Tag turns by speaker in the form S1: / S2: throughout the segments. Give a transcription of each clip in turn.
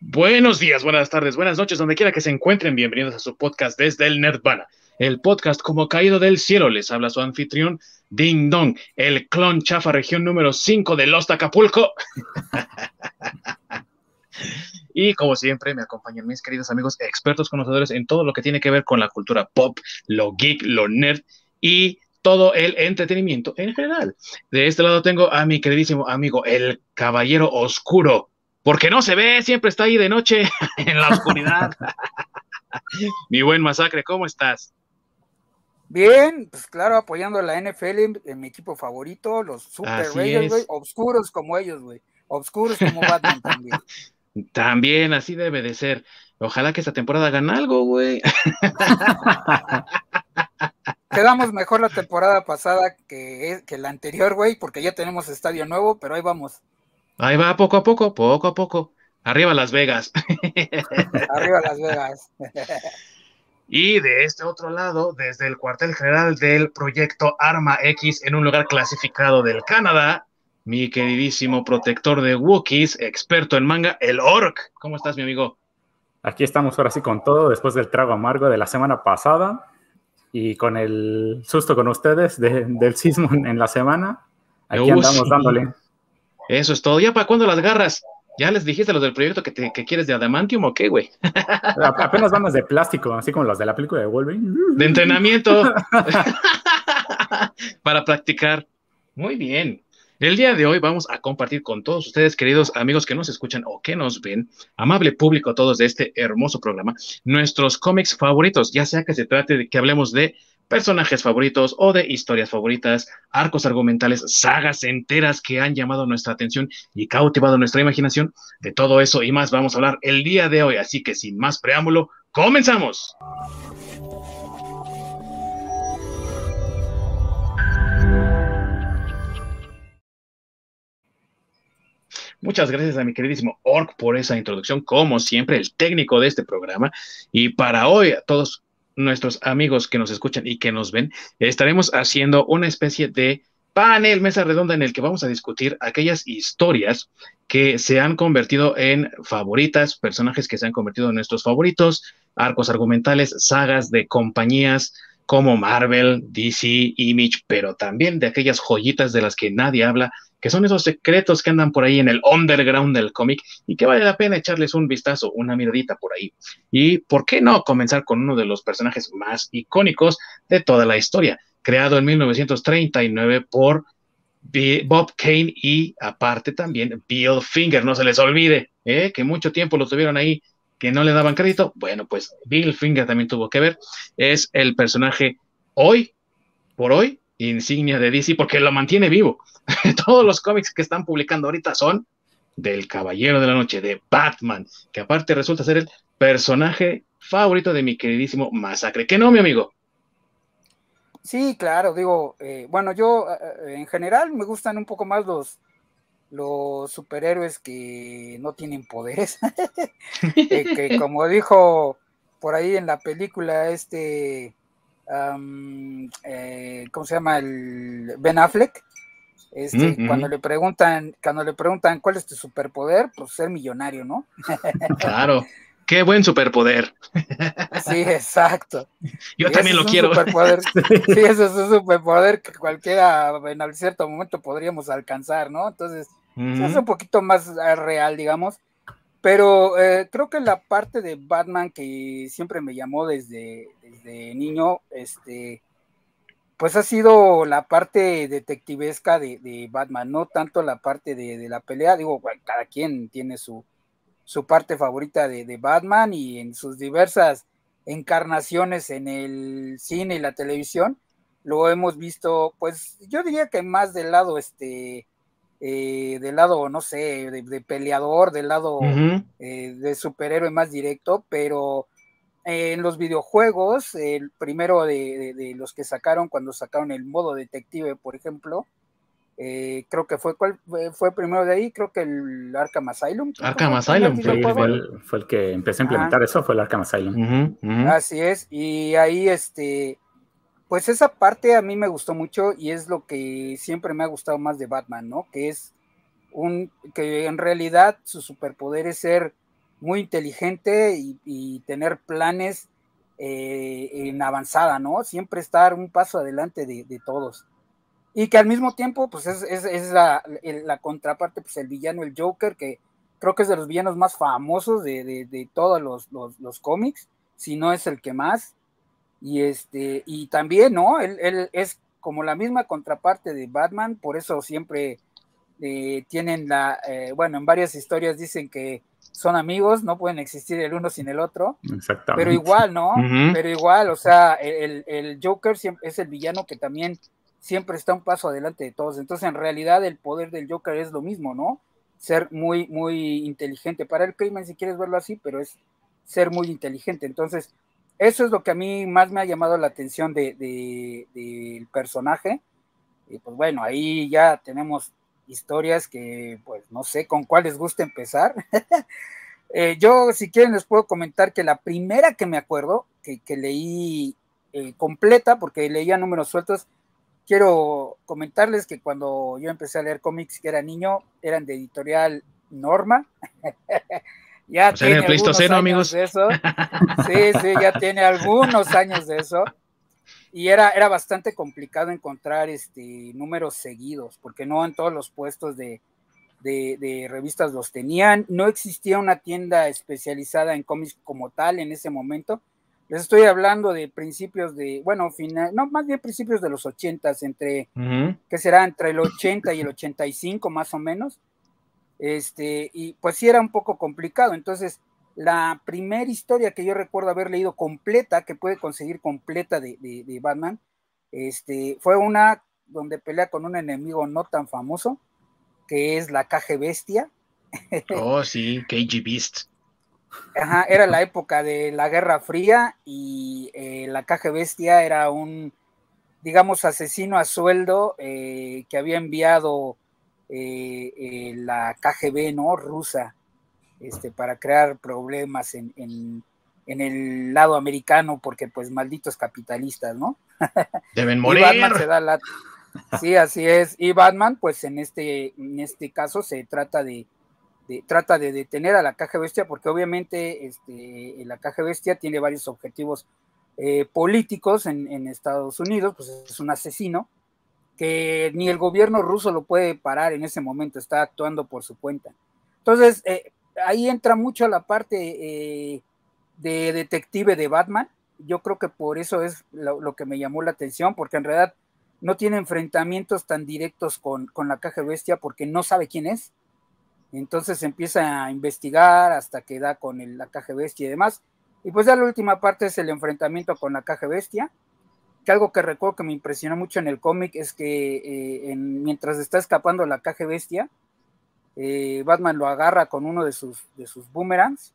S1: Buenos días, buenas tardes, buenas noches, donde quiera que se encuentren, bienvenidos a su podcast desde el Nerdvana. El podcast como caído del cielo, les habla su anfitrión Ding Dong, el clon chafa región número 5 de Los Acapulco. y como siempre me acompañan mis queridos amigos expertos conocedores en todo lo que tiene que ver con la cultura pop, lo geek, lo nerd y todo el entretenimiento en general. De este lado tengo a mi queridísimo amigo, el Caballero Oscuro, porque no se ve, siempre está ahí de noche en la oscuridad. mi buen masacre, ¿cómo estás?
S2: Bien, pues claro, apoyando a la NFL en mi equipo favorito, los Super Raiders, güey, oscuros como ellos, güey, oscuros como Batman también.
S1: También, así debe de ser. Ojalá que esta temporada hagan algo, güey.
S2: Quedamos mejor la temporada pasada que, que la anterior, güey, porque ya tenemos estadio nuevo, pero ahí vamos.
S1: Ahí va, poco a poco, poco a poco. Arriba Las Vegas.
S2: Arriba Las Vegas.
S1: Y de este otro lado, desde el cuartel general del proyecto Arma X en un lugar clasificado del Canadá, mi queridísimo protector de Wookiees, experto en manga, el Orc. ¿Cómo estás, mi amigo?
S3: Aquí estamos ahora sí con todo, después del trago amargo de la semana pasada y con el susto con ustedes del sismo en la semana. Aquí andamos dándole.
S1: Eso es todo. ¿Ya para cuándo las garras? ¿Ya les dijiste a los del proyecto que, te, que quieres de adamantium o qué, güey?
S3: Apenas vamos de plástico, así como los de la película de Wolverine.
S1: De entrenamiento. Para practicar. Muy bien. El día de hoy vamos a compartir con todos ustedes, queridos amigos que nos escuchan o que nos ven, amable público todos de este hermoso programa, nuestros cómics favoritos, ya sea que se trate de que hablemos de personajes favoritos o de historias favoritas, arcos argumentales, sagas enteras que han llamado nuestra atención y cautivado nuestra imaginación. De todo eso y más vamos a hablar el día de hoy, así que sin más preámbulo, comenzamos. Muchas gracias a mi queridísimo Orc por esa introducción, como siempre, el técnico de este programa. Y para hoy, a todos nuestros amigos que nos escuchan y que nos ven, estaremos haciendo una especie de panel, mesa redonda en el que vamos a discutir aquellas historias que se han convertido en favoritas, personajes que se han convertido en nuestros favoritos, arcos argumentales, sagas de compañías como Marvel, DC, Image, pero también de aquellas joyitas de las que nadie habla que son esos secretos que andan por ahí en el underground del cómic y que vale la pena echarles un vistazo, una miradita por ahí. Y por qué no comenzar con uno de los personajes más icónicos de toda la historia, creado en 1939 por Bob Kane y aparte también Bill Finger, no se les olvide, ¿eh? que mucho tiempo lo tuvieron ahí, que no le daban crédito. Bueno, pues Bill Finger también tuvo que ver, es el personaje hoy, por hoy, insignia de DC, porque lo mantiene vivo. todos los cómics que están publicando ahorita son del Caballero de la Noche, de Batman, que aparte resulta ser el personaje favorito de mi queridísimo Masacre. ¿Qué no, mi amigo?
S2: Sí, claro, digo, eh, bueno, yo eh, en general me gustan un poco más los, superhéroes que no tienen poderes, eh, que como dijo por ahí en la película este, ¿cómo se llama? El Ben Affleck, este, Cuando le preguntan, cuando le preguntan cuál es tu superpoder, pues ser millonario, ¿no?
S1: claro, qué buen superpoder.
S2: sí, exacto.
S1: Yo también lo quiero.
S2: sí, eso es un superpoder que cualquiera en cierto momento podríamos alcanzar, ¿no? Entonces, es un poquito más eh, real, digamos. Pero eh, creo que la parte de Batman que siempre me llamó desde, desde niño, este, pues ha sido la parte detectivesca de, Batman, no tanto la parte de, la pelea, digo, cada quien tiene su, su parte favorita de, Batman y en sus diversas encarnaciones en el cine y la televisión, lo hemos visto, pues yo diría que más del lado, este, eh, del lado, no sé, de, peleador, del lado eh, de superhéroe más directo, pero en los videojuegos, el primero de, los que sacaron cuando sacaron el modo detective, por ejemplo, eh, creo que fue cuál fue primero de ahí, creo que el Arkham Asylum.
S3: Arkham Asylum fue, el, que empecé a implementar eso, fue el Arkham Asylum.
S2: Así es, y ahí este, pues esa parte a mí me gustó mucho y es lo que siempre me ha gustado más de Batman, ¿no? Que es un, que en realidad su superpoder es ser muy inteligente y, tener planes eh, en avanzada, ¿no? Siempre estar un paso adelante de, todos. Y que al mismo tiempo, pues es, la, contraparte, pues el villano, el Joker, que creo que es de los villanos más famosos de, todos los, los, cómics, si no es el que más. Y este, y también, ¿no? Él, él es como la misma contraparte de Batman, por eso siempre eh, tienen la, eh, bueno, en varias historias dicen que son amigos, no pueden existir el uno sin el otro. Exactamente. Pero igual, ¿no? Pero igual, o sea, el, el Joker es el villano que también siempre está un paso adelante de todos. Entonces, en realidad, el poder del Joker es lo mismo, ¿no? Ser muy, muy inteligente para el crimen, si quieres verlo así, pero es ser muy inteligente. Entonces, eso es lo que a mí más me ha llamado la atención del de, personaje. Y pues bueno, ahí ya tenemos historias que pues no sé con cuál les gusta empezar. Eh, yo si quieren les puedo comentar que la primera que me acuerdo, que, leí eh, completa, porque leía números sueltos, quiero comentarles que cuando yo empecé a leer cómics que era niño, eran de editorial Norma. Ya tiene el Pleistoceno, amigos. De eso. Sí, sí, ya tiene algunos años de eso. Y era, era bastante complicado encontrar este, números seguidos, porque no en todos los puestos de, revistas los tenían. No existía una tienda especializada en cómics como tal en ese momento. Les estoy hablando de principios de, bueno, final, no, más bien principios de los ochentas, entre, ¿qué será? Entre el 80 y el 85 más o menos este, y pues sí era un poco complicado. Entonces, la primera historia que yo recuerdo haber leído completa, que puede conseguir completa de, Batman, este, fue una donde pelea con un enemigo no tan famoso, que es la KG Bestia.
S1: Oh, sí, KG Beast.
S2: Ajá, era la época de la Guerra Fría y eh, la KG Bestia era un, digamos, asesino a sueldo eh, que había enviado eh, eh, la KGB, ¿no? Rusa, este, para crear problemas en, el lado americano, porque pues malditos capitalistas, ¿no?
S1: Deben morir.
S2: Sí, así es. Y Batman, pues en este, en este caso se trata de, trata de detener a la caja bestia, porque obviamente este, la caja bestia tiene varios objetivos eh, políticos en, en, Estados Unidos, pues es un asesino, que ni el gobierno ruso lo puede parar en ese momento, está actuando por su cuenta. Entonces, eh, ahí entra mucho la parte eh, de detective de Batman. Yo creo que por eso es lo, que me llamó la atención, porque en realidad no tiene enfrentamientos tan directos con, con, la caja bestia porque no sabe quién es. Entonces empieza a investigar hasta que da con la caja bestia y demás. Y pues ya la última parte es el enfrentamiento con la caja bestia algo que recuerdo que me impresionó mucho en el cómic es que eh, mientras está escapando la caja bestia, eh, Batman lo agarra con uno de sus, de sus boomerangs,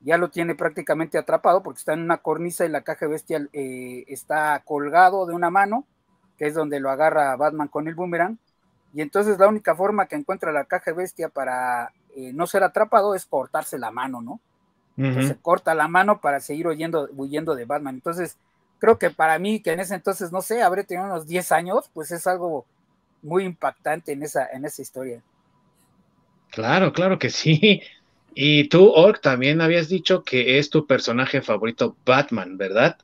S2: ya lo tiene prácticamente atrapado porque está en una cornisa y la caja bestia eh, está colgado de una mano, que es donde lo agarra Batman con el boomerang, y entonces la única forma que encuentra la caja bestia para no ser atrapado es cortarse la mano, ¿no? Entonces corta la mano para seguir huyendo, huyendo de Batman. Entonces, creo que para mí, que en ese entonces, no sé, habré tenido unos 10 años, pues es algo muy impactante en esa, en esa historia.
S1: Claro, claro que sí. Y tú, Ork, también habías dicho que es tu personaje favorito Batman, ¿verdad?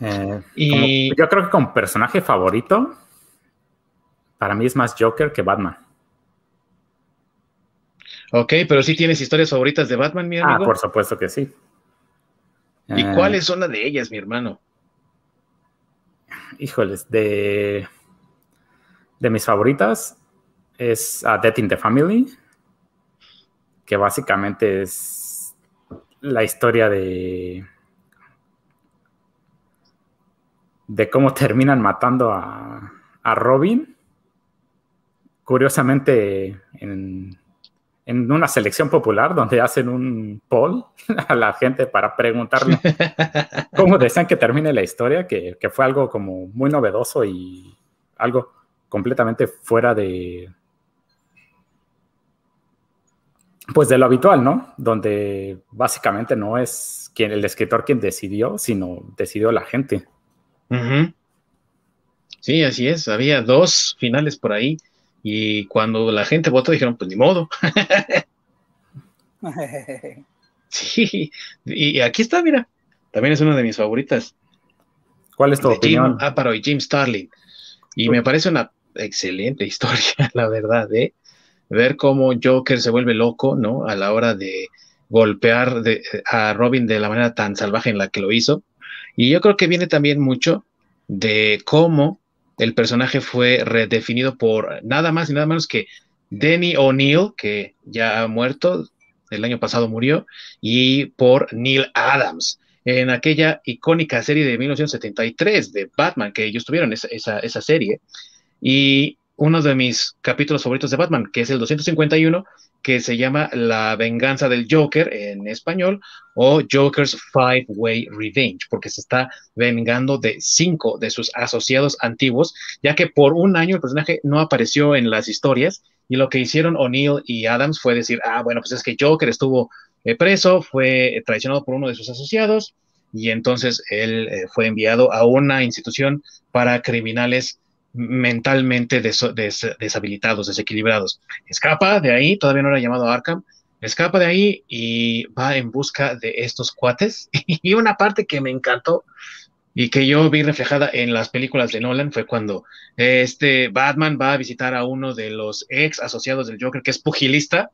S3: Eh, y yo creo que como personaje favorito, para mí es más Joker que Batman.
S1: Ok, pero sí tienes historias favoritas de Batman, mi ah, amigo.
S3: Ah, por supuesto que sí.
S1: ¿Y eh, cuáles son las de ellas, mi hermano?
S3: Híjoles, de, de mis favoritas es a Death in the Family, que básicamente es la historia de de cómo terminan matando a, a Robin. Curiosamente, en, en una selección popular donde hacen un poll a la gente para preguntarle cómo desean que termine la historia, que, fue algo como muy novedoso y algo completamente fuera de pues de lo habitual, ¿no? Donde básicamente no es quien el escritor quien decidió, sino decidió la gente.
S1: Sí, así es. Había dos finales por ahí y cuando la gente votó dijeron, pues ni modo. Sí, y aquí está, mira, también es una de mis favoritas.
S3: ¿Cuál es tu opinión?
S1: Jim Aparo y Jim Starlin. Y me parece una excelente historia, la verdad, ¿eh? Ver cómo Joker se vuelve loco, ¿no? A la hora de golpear a Robin de la manera tan salvaje en la que lo hizo. Y yo creo que viene también mucho de cómo el personaje fue redefinido por nada más y nada menos que Denny O'Neill, que ya ha muerto, el año pasado murió, y por Neil Adams, en aquella icónica serie de 1973 de Batman, que ellos tuvieron esa, esa, serie. Y uno de mis capítulos favoritos de Batman, que es el 251, que se llama La venganza del Joker en español o Joker's Five Way Revenge, porque se está vengando de cinco de sus asociados antiguos, ya que por un año el personaje no apareció en las historias y lo que hicieron O'Neill y Adams fue decir, ah, bueno, pues es que Joker estuvo eh, preso, fue traicionado por uno de sus asociados y entonces él eh, fue enviado a una institución para criminales mentalmente deshabilitados, desequilibrados. Escapa de ahí, todavía no era llamado Arkham, escapa de ahí y va en busca de estos cuates. y una parte que me encantó y que yo vi reflejada en las películas de Nolan fue cuando este Batman va a visitar a uno de los ex asociados del Joker, que es pugilista,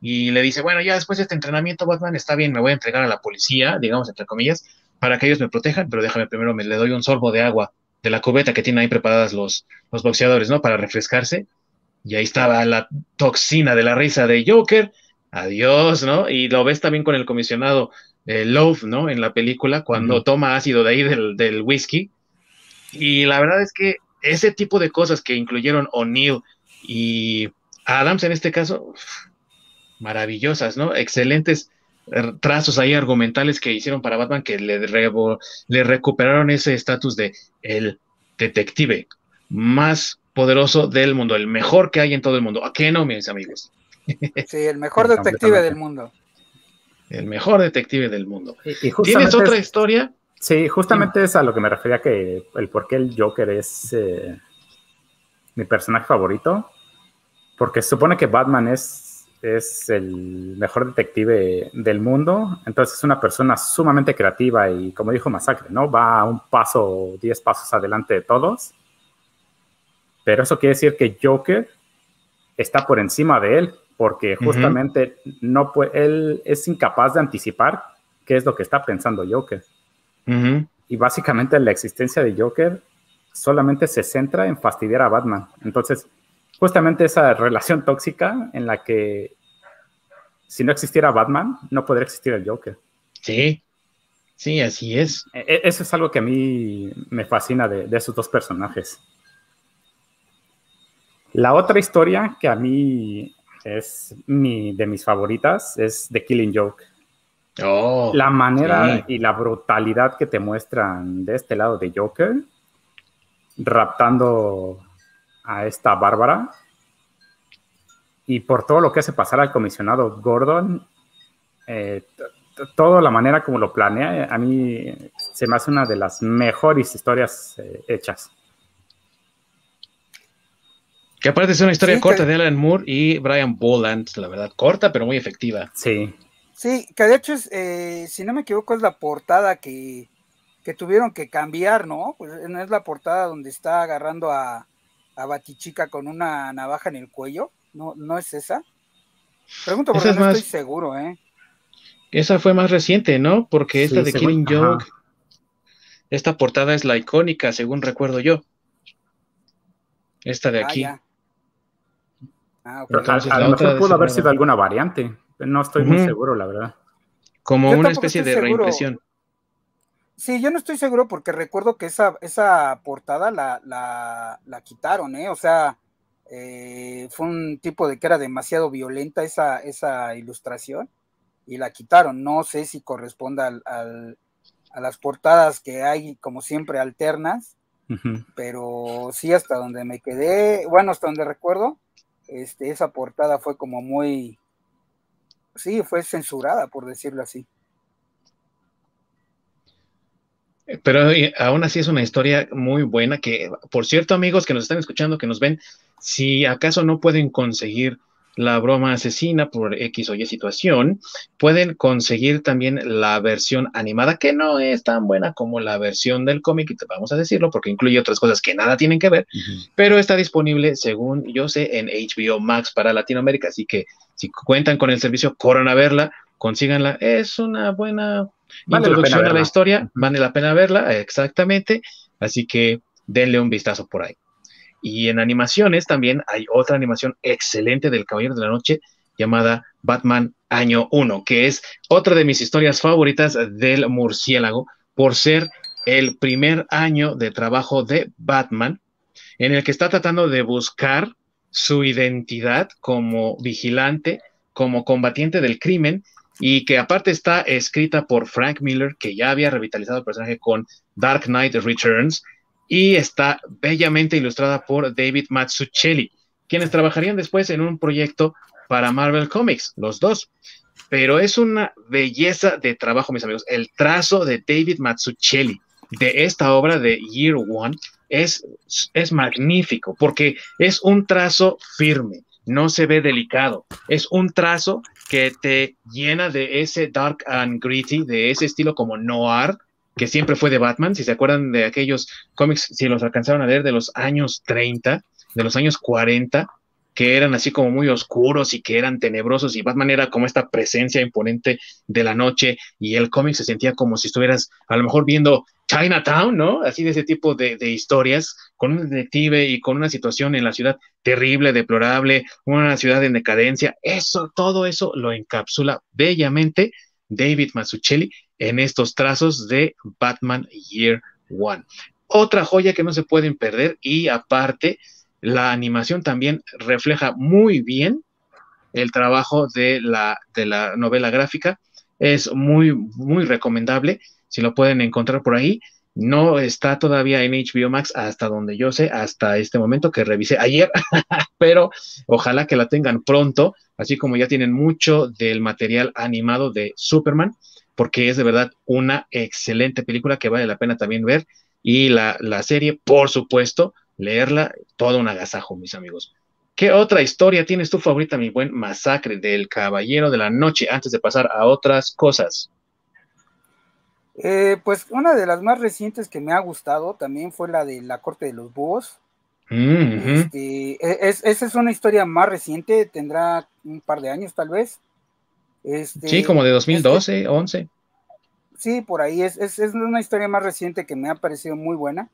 S1: y le dice, bueno, ya después de este entrenamiento, Batman, está bien, me voy a entregar a la policía, digamos, entre comillas, para que ellos me protejan, pero déjame primero, me le doy un sorbo de agua de la cubeta que tienen ahí preparadas los, los boxeadores, ¿no? Para refrescarse. Y ahí estaba la toxina de la risa de Joker. Adiós, ¿no? Y lo ves también con el comisionado eh, Love, ¿no? En la película, cuando toma ácido de ahí del, del, whisky. Y la verdad es que ese tipo de cosas que incluyeron O'Neill y Adams en este caso, maravillosas, ¿no? Excelentes trazos ahí argumentales que hicieron para Batman que le, le recuperaron ese estatus de el detective más poderoso del mundo, el mejor que hay en todo el mundo. ¿A qué no, mis amigos?
S2: Sí, el mejor detective del mundo.
S1: El mejor detective del mundo. ¿Tienes otra historia?
S3: Sí, justamente es a lo que me refería que el por qué el Joker es eh, mi personaje favorito. Porque se supone que Batman es es el mejor detective del mundo, entonces es una persona sumamente creativa y como dijo Masacre, ¿no? Va a un paso, diez pasos adelante de todos. Pero eso quiere decir que Joker está por encima de él, porque justamente no él es incapaz de anticipar qué es lo que está pensando Joker. Y básicamente la existencia de Joker solamente se centra en fastidiar a Batman. Entonces, justamente esa relación tóxica en la que si no existiera Batman, no podría existir el Joker.
S1: Sí, sí, así es.
S3: E, e, eso es algo que a mí me fascina de, esos dos personajes. La otra historia que a mí es mi, de mis favoritas es The Killing Joke. Oh, la manera y la brutalidad que te muestran de este lado de Joker, raptando a esta Bárbara, y por todo lo que hace pasar al comisionado Gordon, eh, toda la manera como lo planea, a mí se me hace una de las mejores historias eh, hechas.
S1: Que aparte es una historia corta de Alan Moore y Brian Boland, la verdad, corta pero muy efectiva.
S3: Sí.
S2: Sí, que de hecho, es, eh, si no me equivoco, es la portada que, que tuvieron que cambiar, ¿no? Pues no es la portada donde está agarrando a, a Batichica con una navaja en el cuello. ¿No, ¿No es esa? Pregunto porque no estoy seguro, ¿eh?
S1: Esa fue más reciente, ¿no? Porque esta de Killing Joke, esta portada es la icónica, según recuerdo yo. Esta de ah, aquí.
S3: Ah, a, lo mejor pudo haber sido alguna variante. No estoy muy seguro, la verdad.
S1: Como una especie de reimpresión.
S2: Sí, yo no estoy seguro porque recuerdo que esa, esa portada la, la, la quitaron, ¿eh? O sea, eh, fue un tipo de que era demasiado violenta esa, esa ilustración y la quitaron. No sé si corresponda al, a las portadas que hay, como siempre, alternas, pero sí hasta donde me quedé, bueno, hasta donde recuerdo, este, esa portada fue como muy, sí, fue censurada, por decirlo así.
S1: Pero eh, aún así es una historia muy buena que, por cierto, amigos que nos están escuchando, que nos ven, si acaso no pueden conseguir la broma asesina por X o Y situación, pueden conseguir también la versión animada, que no es tan buena como la versión del cómic, vamos a decirlo, porque incluye otras cosas que nada tienen que ver, pero está disponible, según yo sé, en HBO Max para Latinoamérica, así que si cuentan con el servicio, corran a verla, consíganla, es una buena introducción a la historia, vale la pena verla, exactamente, así que denle un vistazo por ahí. Y en animaciones también hay otra animación excelente del Caballero de la Noche llamada Batman Año 1, que es otra de mis historias favoritas del murciélago por ser el primer año de trabajo de Batman en el que está tratando de buscar su identidad como vigilante, como combatiente del crimen y que aparte está escrita por Frank Miller, que ya había revitalizado el personaje con Dark Knight Returns y está bellamente ilustrada por David Mazzucchelli, quienes trabajarían después en un proyecto para Marvel Comics, los dos. Pero es una belleza de trabajo, mis amigos. El trazo de David Mazzucchelli de esta obra de Year One es, es magnífico porque es un trazo firme, no se ve delicado, es un trazo que te llena de ese dark and gritty, de ese estilo como noir, que siempre fue de Batman, si se acuerdan de aquellos cómics, si los alcanzaron a leer de los años 30, de los años 40, que eran así como muy oscuros y que eran tenebrosos y Batman era como esta presencia imponente de la noche y el cómic se sentía como si estuvieras a lo mejor viendo Chinatown, ¿no? Así de ese tipo de, historias, con un detective y con una situación en la ciudad terrible, deplorable, una ciudad en decadencia. Eso, todo eso lo encapsula bellamente David Mazzucchelli en estos trazos de Batman Year One. Otra joya que no se pueden perder y aparte la animación también refleja muy bien el trabajo de la, de la novela gráfica. Es muy, muy recomendable. Si lo pueden encontrar por ahí, no está todavía en HBO Max hasta donde yo sé, hasta este momento que revisé ayer, pero ojalá que la tengan pronto, así como ya tienen mucho del material animado de Superman porque es de verdad una excelente película que vale la pena también ver. Y la, serie, por supuesto, leerla, todo un agasajo, mis amigos. ¿Qué otra historia tienes tu favorita, mi buen masacre del Caballero de la Noche, antes de pasar a otras cosas?
S2: Eh, pues una de las más recientes que me ha gustado también fue la de La Corte de los Búhos. Mm, este, e, esa es una historia más reciente, tendrá un par de años tal vez.
S1: Este, sí, como de 2012, 11.
S2: Sí, por ahí es, es, una historia más reciente que me ha parecido muy buena.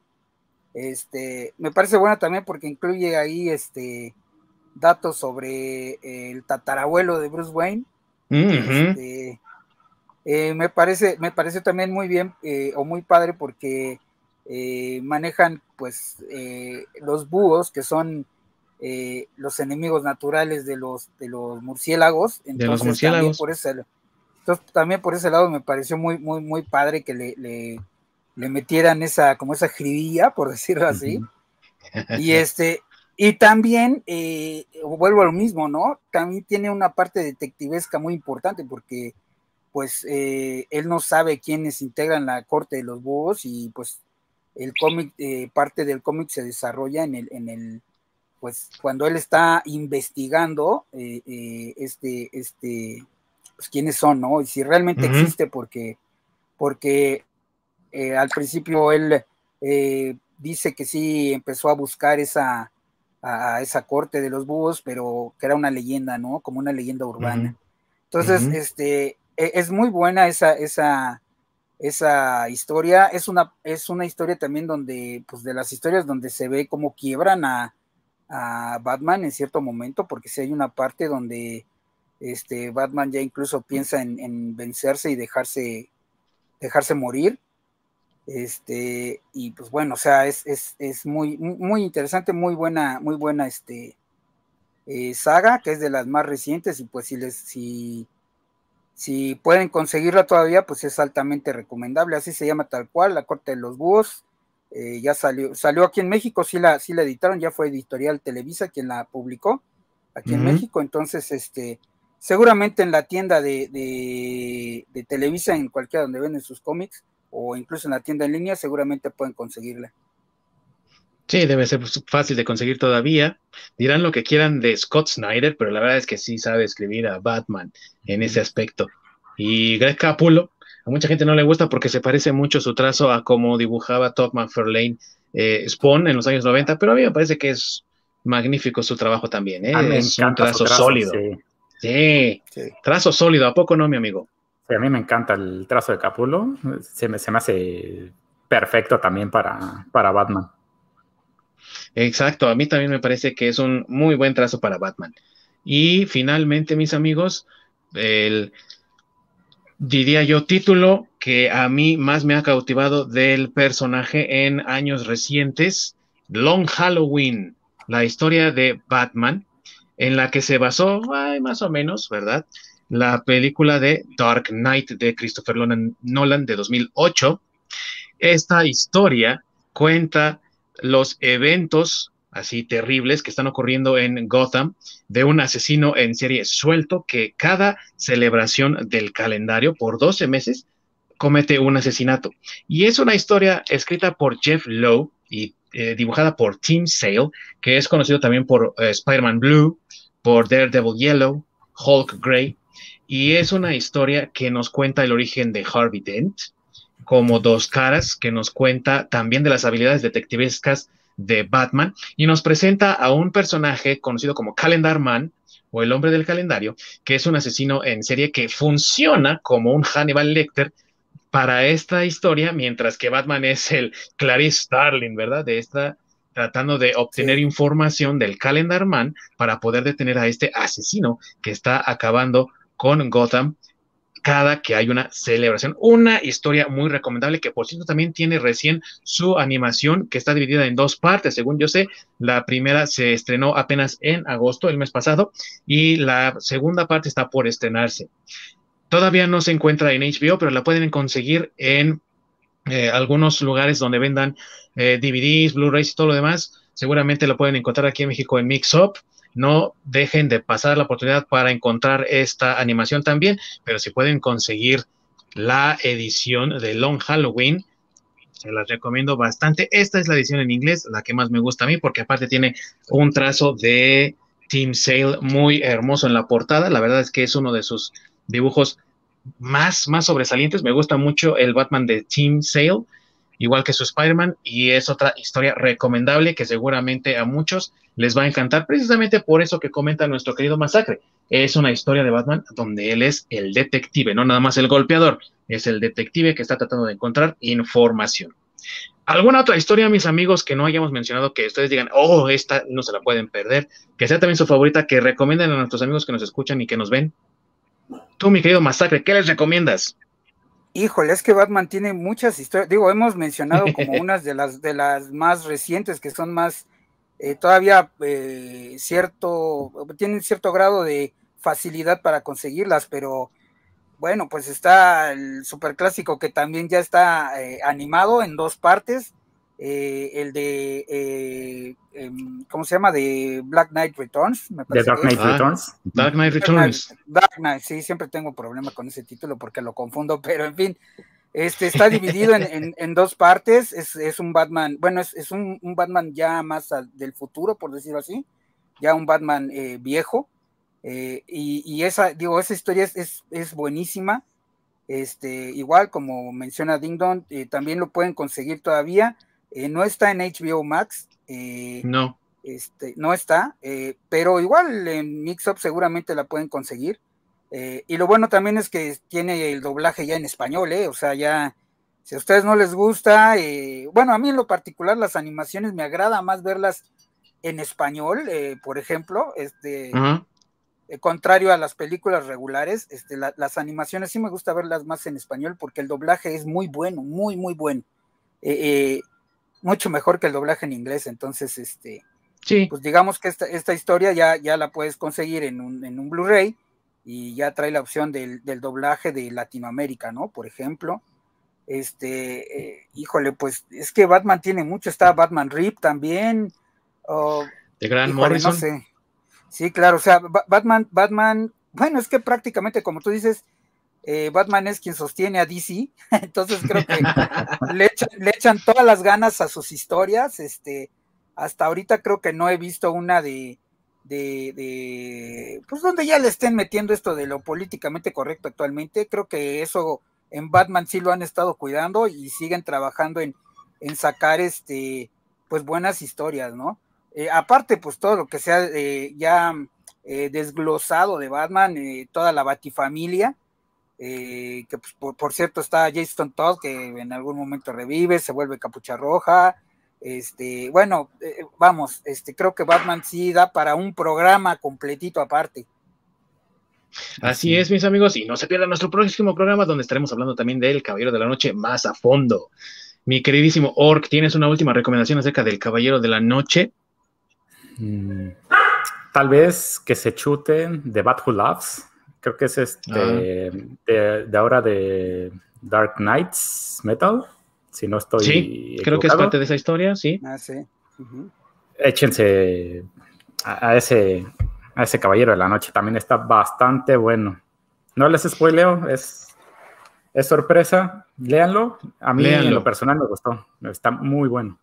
S2: Este, me parece buena también porque incluye ahí este datos sobre el tatarabuelo de Bruce Wayne. Este, eh, me parece, me parece también muy bien eh, o muy padre porque eh, manejan pues los búhos que son los enemigos naturales de los, de los murciélagos.
S1: Entonces, de los murciélagos.
S2: También por ese, entonces, también por ese lado me pareció muy, muy, muy padre que le, le, metieran esa, como esa jiribilla, por decirlo así. y este, y también, vuelvo a lo mismo, ¿no? También tiene una parte detectivesca muy importante porque, pues, eh, él no sabe quiénes integran la corte de los búhos y, pues, el cómic, parte del cómic se desarrolla en el, en el, pues cuando él está investigando eh, eh, este, este, pues quiénes son, ¿no? Y si realmente existe, porque, porque eh, al principio él dice que sí empezó a buscar esa, a, esa corte de los búhos, pero que era una leyenda, ¿no? Como una leyenda urbana. Entonces, este, es muy buena esa, esa, esa historia. Es una, es una historia también donde, pues de las historias donde se ve cómo quiebran a, a Batman en cierto momento, porque si hay una parte donde este, Batman ya incluso piensa en, vencerse y dejarse, dejarse morir. Este, y pues bueno, o sea, es, es, muy, muy interesante, muy buena, muy buena este, eh, saga, que es de las más recientes, y pues si les, si, si pueden conseguirla todavía, pues es altamente recomendable. Así se llama tal cual, La Corte de los Búhos. Eh, ya salió, salió aquí en México, sí la, sí la editaron, ya fue Editorial Televisa quien la publicó aquí en México, entonces este, seguramente en la tienda de, de, Televisa, en cualquiera donde venden sus cómics, o incluso en la tienda en línea, seguramente pueden conseguirla.
S1: Sí, debe ser fácil de conseguir todavía. Dirán lo que quieran de Scott Snyder, pero la verdad es que sí sabe escribir a Batman en ese aspecto. Y Greg Capullo, a mucha gente no le gusta porque se parece mucho su trazo a cómo dibujaba Todd McFarlane eh, Spawn en los años 90, pero a mí me parece que es magnífico su trabajo también. ¿eh? Es un trazo, sólido. Sí. trazo sólido, ¿a poco no, mi amigo?
S3: Sí, a mí me encanta el trazo de Capullo, se me, se me hace perfecto también para, para Batman.
S1: Exacto, a mí también me parece que es un muy buen trazo para Batman. Y finalmente, mis amigos, el, diría yo, título que a mí más me ha cautivado del personaje en años recientes, Long Halloween, la historia de Batman, en la que se basó, más o menos, ¿verdad? La película de Dark Knight de Christopher Nolan de 2008. Esta historia cuenta los eventos así terribles que están ocurriendo en Gotham de un asesino en serie suelto que cada celebración del calendario por 12 meses comete un asesinato. Y es una historia escrita por Jeff Lowe y eh, dibujada por Tim Sale, que es conocido también por eh, Spider-Man Blue, por Daredevil Yellow, Hulk Grey, y es una historia que nos cuenta el origen de Harvey Dent, como dos caras, que nos cuenta también de las habilidades detectivescas de Batman y nos presenta a un personaje conocido como Calendar Man o el hombre del calendario, que es un asesino en serie que funciona como un Hannibal Lecter para esta historia, mientras que Batman es el Clarice Starling, ¿verdad? De esta tratando de obtener información del Calendar Man para poder detener a este asesino que está acabando con Gotham cada que hay una celebración. Una historia muy recomendable que por cierto también tiene recién su animación que está dividida en dos partes, según yo sé. La primera se estrenó apenas en agosto, el mes pasado, y la segunda parte está por estrenarse. Todavía no se encuentra en HBO, pero la pueden conseguir en eh, algunos lugares donde vendan eh, DVDs, Blu-rays y todo lo demás. Seguramente lo pueden encontrar aquí en México en Mix Up no dejen de pasar la oportunidad para encontrar esta animación también, pero si pueden conseguir la edición de Long Halloween, se las recomiendo bastante. Esta es la edición en inglés, la que más me gusta a mí, porque aparte tiene un trazo de Team Sale muy hermoso en la portada. La verdad es que es uno de sus dibujos más, más sobresalientes. Me gusta mucho el Batman de Team Sale, igual que su Spider-Man, y es otra historia recomendable que seguramente a muchos les va a encantar, precisamente por eso que comenta nuestro querido Masacre. Es una historia de Batman donde él es el detective, no nada más el golpeador, es el detective que está tratando de encontrar información. ¿Alguna otra historia, mis amigos, que no hayamos mencionado, que ustedes digan, oh, esta no se la pueden perder, que sea también su favorita, que recomienden a nuestros amigos que nos escuchan y que nos ven? Tú, mi querido Masacre, ¿qué les recomiendas?
S2: Híjole, es que Batman tiene muchas historias. Digo, hemos mencionado como unas de las de las más recientes que son más eh, todavía eh, cierto, tienen cierto grado de facilidad para conseguirlas, pero bueno, pues está el superclásico que también ya está eh, animado en dos partes, el de, em, ¿cómo se llama? De Black Knight Returns.
S3: Me parece Dark Knight Returns.
S1: Dark Knight Returns.
S2: Dark Knight, sí, siempre tengo problema con ese título porque lo confundo, pero en fin, este está dividido en, dos partes. Es, un Batman, bueno, es, un, Batman ya más del futuro, por decirlo así, ya un Batman eh, viejo. Eh, y, esa, digo, esa historia es, es, buenísima. Este, igual como menciona Ding Dong, eh, también lo pueden conseguir todavía. No está en HBO Max.
S1: no.
S2: Este, no está, pero igual en Mixup seguramente la pueden conseguir. Eh, y lo bueno también es que tiene el doblaje ya en español, ¿eh? O sea, ya, si a ustedes no les gusta, eh, bueno, a mí en lo particular las animaciones me agrada más verlas en español, eh, por ejemplo, este, contrario a las películas regulares, este, las animaciones sí me gusta verlas más en español porque el doblaje es muy bueno, muy, muy bueno. Mucho mejor que el doblaje en inglés, entonces, este, sí. pues digamos que esta, esta historia ya, ya la puedes conseguir en un, en un Blu-ray y ya trae la opción del, doblaje de Latinoamérica, ¿no? Por ejemplo. Este, eh, híjole, pues es que Batman tiene mucho, está Batman Rip también.
S1: de Gran Morrison.
S2: Sí, claro, o sea, Batman, Batman, bueno, es que prácticamente como tú dices, eh, Batman es quien sostiene a DC, entonces creo que le, echan, le, echan, todas las ganas a sus historias, este, hasta ahorita creo que no he visto una de, de, de, pues donde ya le estén metiendo esto de lo políticamente correcto actualmente. Creo que eso en Batman sí lo han estado cuidando y siguen trabajando en, en sacar este, pues buenas historias, ¿no? Eh, aparte, pues todo lo que sea eh, ya eh, desglosado de Batman, toda la Batifamilia, que pues, por, cierto está Jason Todd, que en algún momento revive, se vuelve capucha roja. Este, bueno, vamos, este, creo que Batman sí da para un programa completito aparte.
S1: Así es, mis amigos, y no se pierdan nuestro próximo programa donde estaremos hablando también del Caballero de la Noche más a fondo. Mi queridísimo Orc, ¿tienes una última recomendación acerca del Caballero de la Noche?
S3: Mm, tal vez que se chuten de Bat Who Loves. Creo que es este de, ahora de Dark Knights Metal. Si no estoy.
S1: Sí, creo que es parte de esa historia, sí.
S2: Ah, sí.
S3: Échense a, ese, a ese Caballero de la Noche. También está bastante bueno. No les spoileo, es, es sorpresa. Léanlo. A mí en lo personal me gustó. Está muy bueno.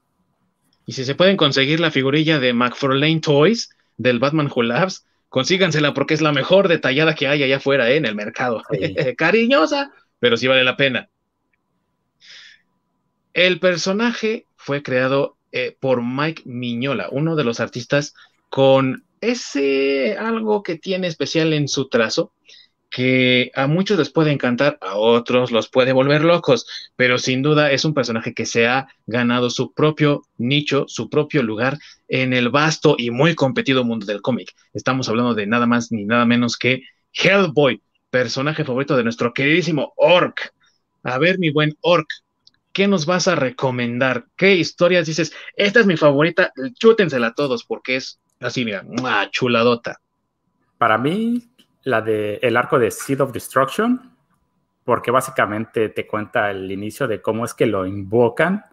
S1: Y si se pueden conseguir la figurilla de McFarlane Toys del Batman Who Laughs, consígansela porque es la mejor detallada que hay allá afuera ¿eh? en el mercado. Cariñosa, pero sí vale la pena. El personaje fue creado eh, por Mike Miñola, uno de los artistas con ese algo que tiene especial en su trazo, que a muchos les puede encantar, a otros los puede volver locos, pero sin duda es un personaje que se ha ganado su propio nicho, su propio lugar en el vasto y muy competido mundo del cómic. Estamos hablando de nada más ni nada menos que Hellboy, personaje favorito de nuestro queridísimo Orc. A ver, mi buen Orc, ¿qué nos vas a recomendar? ¿Qué historias dices? Esta es mi favorita, chútensela a todos porque es así, mira, chuladota.
S3: Para mí, la de el arco de Seed of Destruction, porque básicamente te cuenta el inicio de cómo es que lo invocan.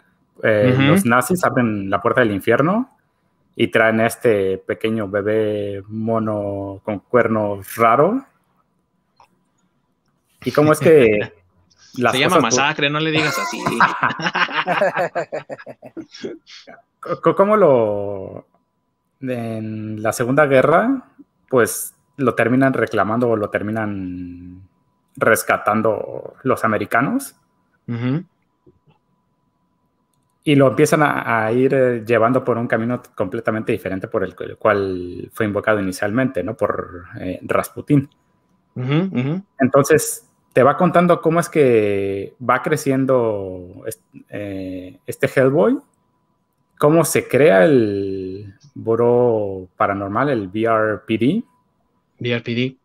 S3: Eh, los nazis abren la puerta del infierno y traen a este pequeño bebé mono con cuernos raro. Y cómo es que...
S1: Se llama masacre, no le digas así.
S3: ¿Cómo lo... En la Segunda Guerra, pues lo terminan reclamando o lo terminan rescatando los americanos. Y lo empiezan a, ir eh, llevando por un camino completamente diferente por el, cual fue invocado inicialmente, ¿no? Por eh, Rasputin. Entonces, te va contando cómo es que va creciendo eh, este Hellboy, cómo se crea el Buro Paranormal, el BRPD,
S1: BRPD.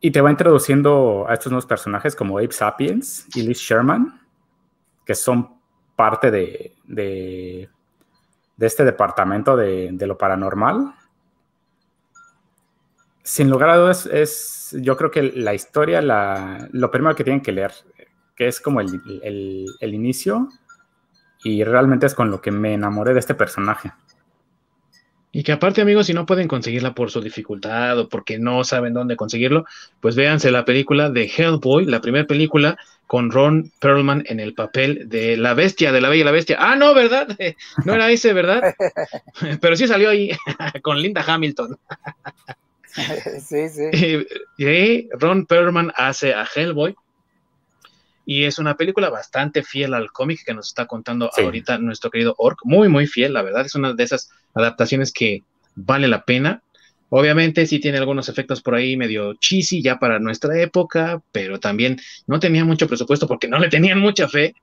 S3: Y te va introduciendo a estos nuevos personajes como Abe Sapiens y Liz Sherman, que son parte de, de, este departamento de, lo paranormal. Sin lugar a dudas, es, yo creo que la historia, la, lo primero que tienen que leer, que es como el, el inicio, y realmente es con lo que me enamoré de este personaje.
S1: Y que aparte, amigos, si no pueden conseguirla por su dificultad o porque no saben dónde conseguirlo, pues véanse la película de Hellboy, la primera película con Ron Perlman en el papel de la bestia, de la bella y la bestia. Ah, no, ¿verdad? No era ese, ¿verdad? Pero sí salió ahí con Linda Hamilton.
S2: Sí, sí.
S1: Y Ron Perlman hace a Hellboy y es una película bastante fiel al cómic que nos está contando ahorita nuestro querido Orc, muy, muy fiel, la verdad, es una de esas adaptaciones que vale la pena. Obviamente sí tiene algunos efectos por ahí medio cheesy ya para nuestra época, pero también no tenía mucho presupuesto porque no le tenían mucha fe.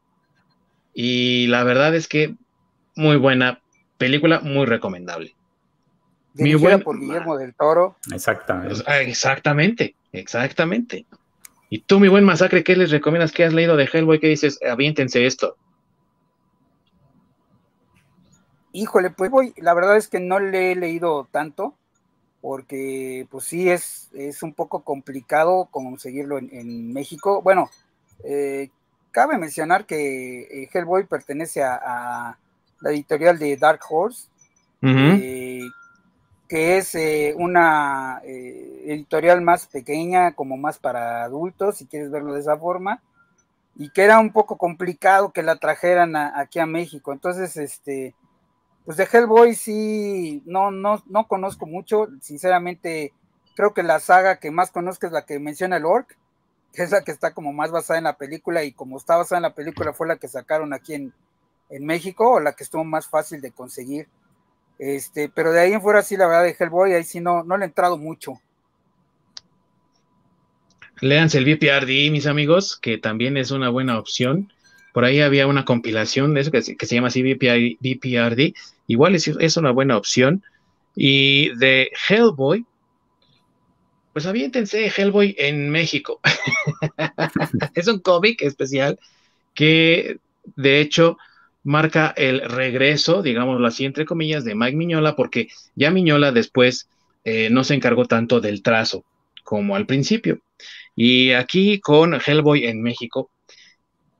S1: Y la verdad es que muy buena película, muy recomendable.
S2: Dirigida por Guillermo del Toro.
S3: Exactamente.
S1: Exactamente, exactamente. Y tú, mi buen masacre, ¿qué les recomiendas? ¿Qué has leído de Hellboy? ¿Qué dices? Aviéntense esto.
S2: Híjole, pues voy, la verdad es que no le he leído tanto, porque pues sí es, es un poco complicado conseguirlo en, México. Bueno, eh, cabe mencionar que eh, Hellboy pertenece a, la editorial de Dark Horse, que es eh, una eh, editorial más pequeña, como más para adultos, si quieres verlo de esa forma, y que era un poco complicado que la trajeran aquí a México. Entonces, este, pues de Hellboy sí, no, no, no conozco mucho, sinceramente creo que la saga que más conozco es la que menciona el Orc, que es la que está como más basada en la película y como está basada en la película fue la que sacaron aquí en, en México o la que estuvo más fácil de conseguir. Este, pero de ahí en fuera sí, la verdad de Hellboy, ahí sí no, no le he entrado mucho.
S1: Léanse el VPRD, mis amigos, que también es una buena opción. Por ahí había una compilación de eso que, se llama así VPRD. Igual es, es, una buena opción. Y de Hellboy, pues aviéntense Hellboy en México. es un cómic especial que, de hecho, marca el regreso, digámoslo así, entre comillas, de Mike Miñola, porque ya Miñola después eh, no se encargó tanto del trazo como al principio. Y aquí con Hellboy en México,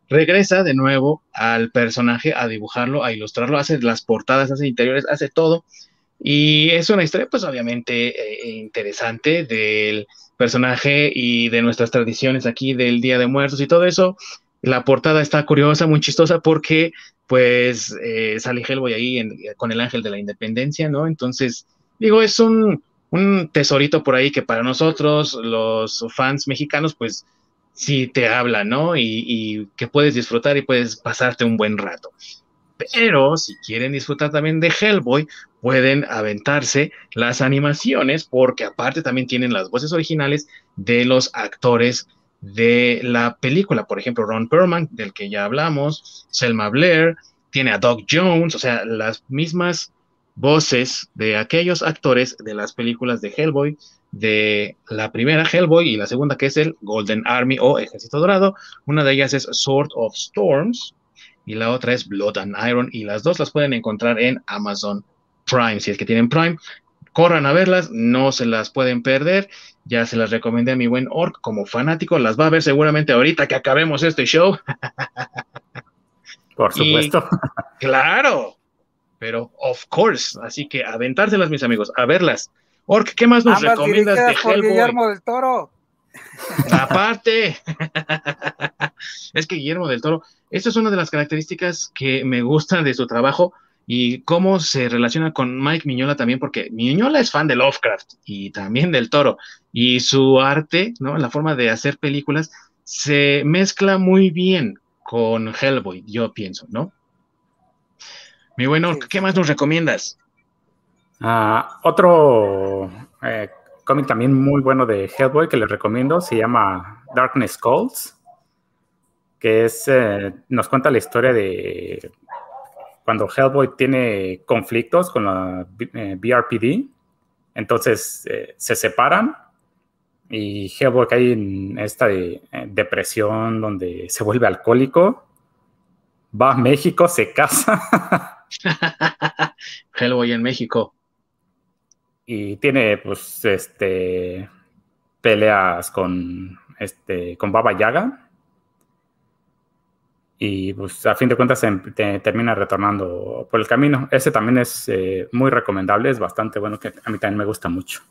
S1: regresa de nuevo al personaje a dibujarlo, a ilustrarlo, hace las portadas, hace interiores, hace todo. Y es una historia, pues obviamente eh, interesante del personaje y de nuestras tradiciones aquí del Día de Muertos y todo eso. La portada está curiosa, muy chistosa, porque pues eh, sale Hellboy ahí con el ángel de la independencia, ¿no? Entonces, digo, es un, tesorito por ahí que para nosotros, los fans mexicanos, pues sí te habla, ¿no? Y, que puedes disfrutar y puedes pasarte un buen rato. Pero si quieren disfrutar también de Hellboy, pueden aventarse las animaciones, porque aparte también tienen las voces originales de los actores de la película. Por ejemplo, Ron Perlman, del que ya hablamos, Selma Blair, tiene a Doc Jones, o sea, las mismas voces de aquellos actores de las películas de Hellboy, de la primera Hellboy y la segunda que es el Golden Army o Ejército Dorado. Una de ellas es Sword of Storms y la otra es Blood and Iron y las dos las pueden encontrar en Amazon Prime. Si es que tienen Prime, corran a verlas, no se las pueden perder. Ya se las recomendé a mi buen Orc como fanático, las va a ver seguramente ahorita que acabemos este show.
S3: Por supuesto.
S1: claro, pero of course, así que aventárselas, mis amigos, a verlas. Orc, ¿qué más nos recomiendas de Hellboy?
S2: Guillermo del Toro.
S1: Aparte, es que Guillermo del Toro, esta es una de las características que me gustan de su trabajo y cómo se relaciona con Mike Miñola también, porque Miñola es fan de Lovecraft y también del Toro, y su arte, ¿no? La forma de hacer películas se mezcla muy bien con Hellboy, yo pienso, ¿no? Mi bueno, ¿qué más nos recomiendas?
S3: Ah, otro eh, cómic también muy bueno de Hellboy que les recomiendo se llama Darkness Calls, que es, eh, nos cuenta la historia de cuando Hellboy tiene conflictos con la BRPD, eh, entonces se separan y Hellboy cae en esta depresión donde se vuelve alcohólico, va a México, se casa.
S1: Hellboy en México
S3: y tiene pues este peleas con este con Baba Yaga y pues a fin de cuentas se termina retornando por el camino. Ese también es eh, muy recomendable, es bastante bueno, que a mí también me gusta mucho.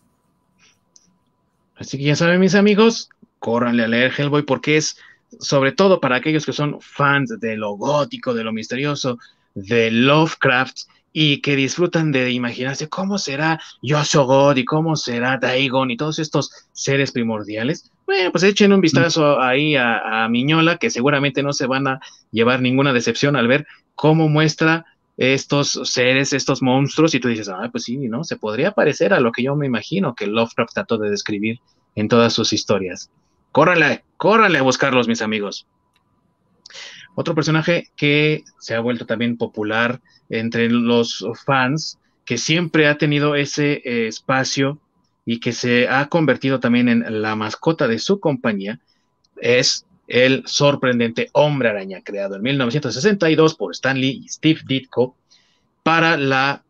S1: Así que ya saben mis amigos, córranle a leer Hellboy porque es sobre todo para aquellos que son fans de lo gótico, de lo misterioso, de Lovecraft y que disfrutan de imaginarse cómo será God y cómo será Dagon y todos estos seres primordiales, bueno, pues echen un vistazo ahí a, Miñola, que seguramente no se van a llevar ninguna decepción al ver cómo muestra estos seres, estos monstruos, y tú dices, ah, pues sí, ¿no? Se podría parecer a lo que yo me imagino que Lovecraft trató de describir en todas sus historias. Córrale, córrale a buscarlos, mis amigos. Otro personaje que se ha vuelto también popular entre los fans, que siempre ha tenido ese eh, espacio y que se ha convertido también en la mascota de su compañía, es el sorprendente Hombre Araña, creado en 1962 por Stanley y Steve Ditko para la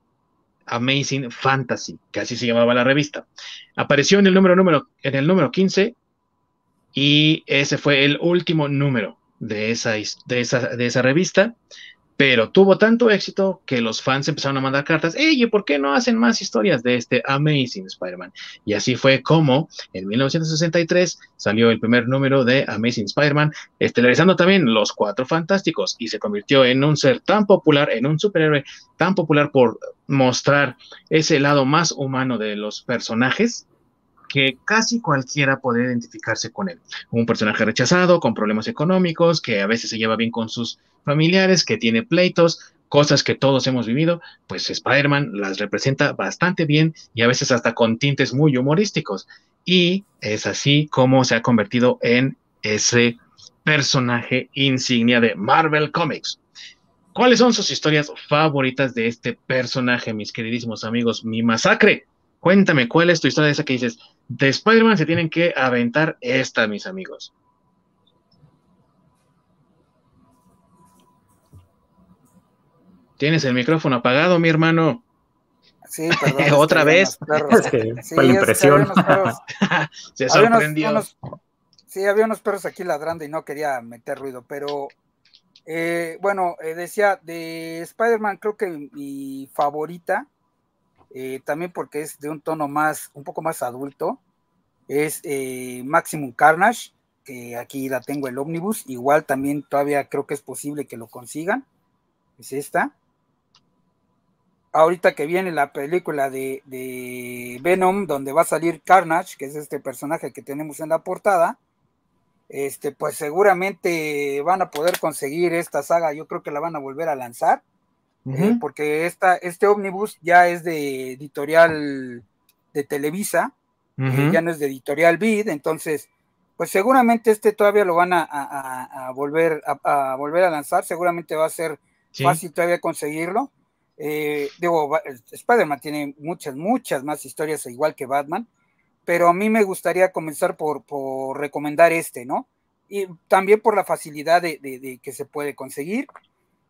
S1: Amazing Fantasy, que así se llamaba la revista. Apareció en el número, número, en el número 15 y ese fue el último número de esa, de esa, de esa revista. pero tuvo tanto éxito que los fans empezaron a mandar cartas, ¿y ¿por qué no hacen más historias de este Amazing Spider-Man? Y así fue como en 1963 salió el primer número de Amazing Spider-Man, estelarizando también los Cuatro Fantásticos y se convirtió en un ser tan popular, en un superhéroe tan popular por mostrar ese lado más humano de los personajes que casi cualquiera puede identificarse con él. Un personaje rechazado, con problemas económicos, que a veces se lleva bien con sus familiares, que tiene pleitos, cosas que todos hemos vivido, pues Spider-Man las representa bastante bien y a veces hasta con tintes muy humorísticos. Y es así como se ha convertido en ese personaje insignia de Marvel Comics. ¿Cuáles son sus historias favoritas de este personaje, mis queridísimos amigos? Mi masacre. Cuéntame, ¿cuál es tu historia de esa que dices? De Spider-Man se tienen que aventar esta, mis amigos. Tienes el micrófono apagado, mi hermano.
S2: Sí, perdón.
S1: Otra vez.
S3: fue la impresión.
S1: Se sorprendió.
S2: sí, había unos perros aquí ladrando y no quería meter ruido, pero eh, bueno, eh, decía de Spider-Man, creo que mi favorita eh, también porque es de un tono más, un poco más adulto, es eh, Maximum Carnage, que aquí la tengo el Omnibus, igual también todavía creo que es posible que lo consigan, es esta. Ahorita que viene la película de, de Venom, donde va a salir Carnage, que es este personaje que tenemos en la portada, este, pues seguramente van a poder conseguir esta saga, yo creo que la van a volver a lanzar eh, porque esta, este ómnibus ya es de editorial de Televisa, eh, ya no es de editorial Vid, entonces, pues seguramente este todavía lo van a, volver, a, volver a lanzar, seguramente va a ser fácil todavía conseguirlo. Eh, digo, Spider-Man tiene muchas, muchas más historias, igual que Batman, pero a mí me gustaría comenzar por, por recomendar este, ¿no? Y también por la facilidad de que se puede conseguir.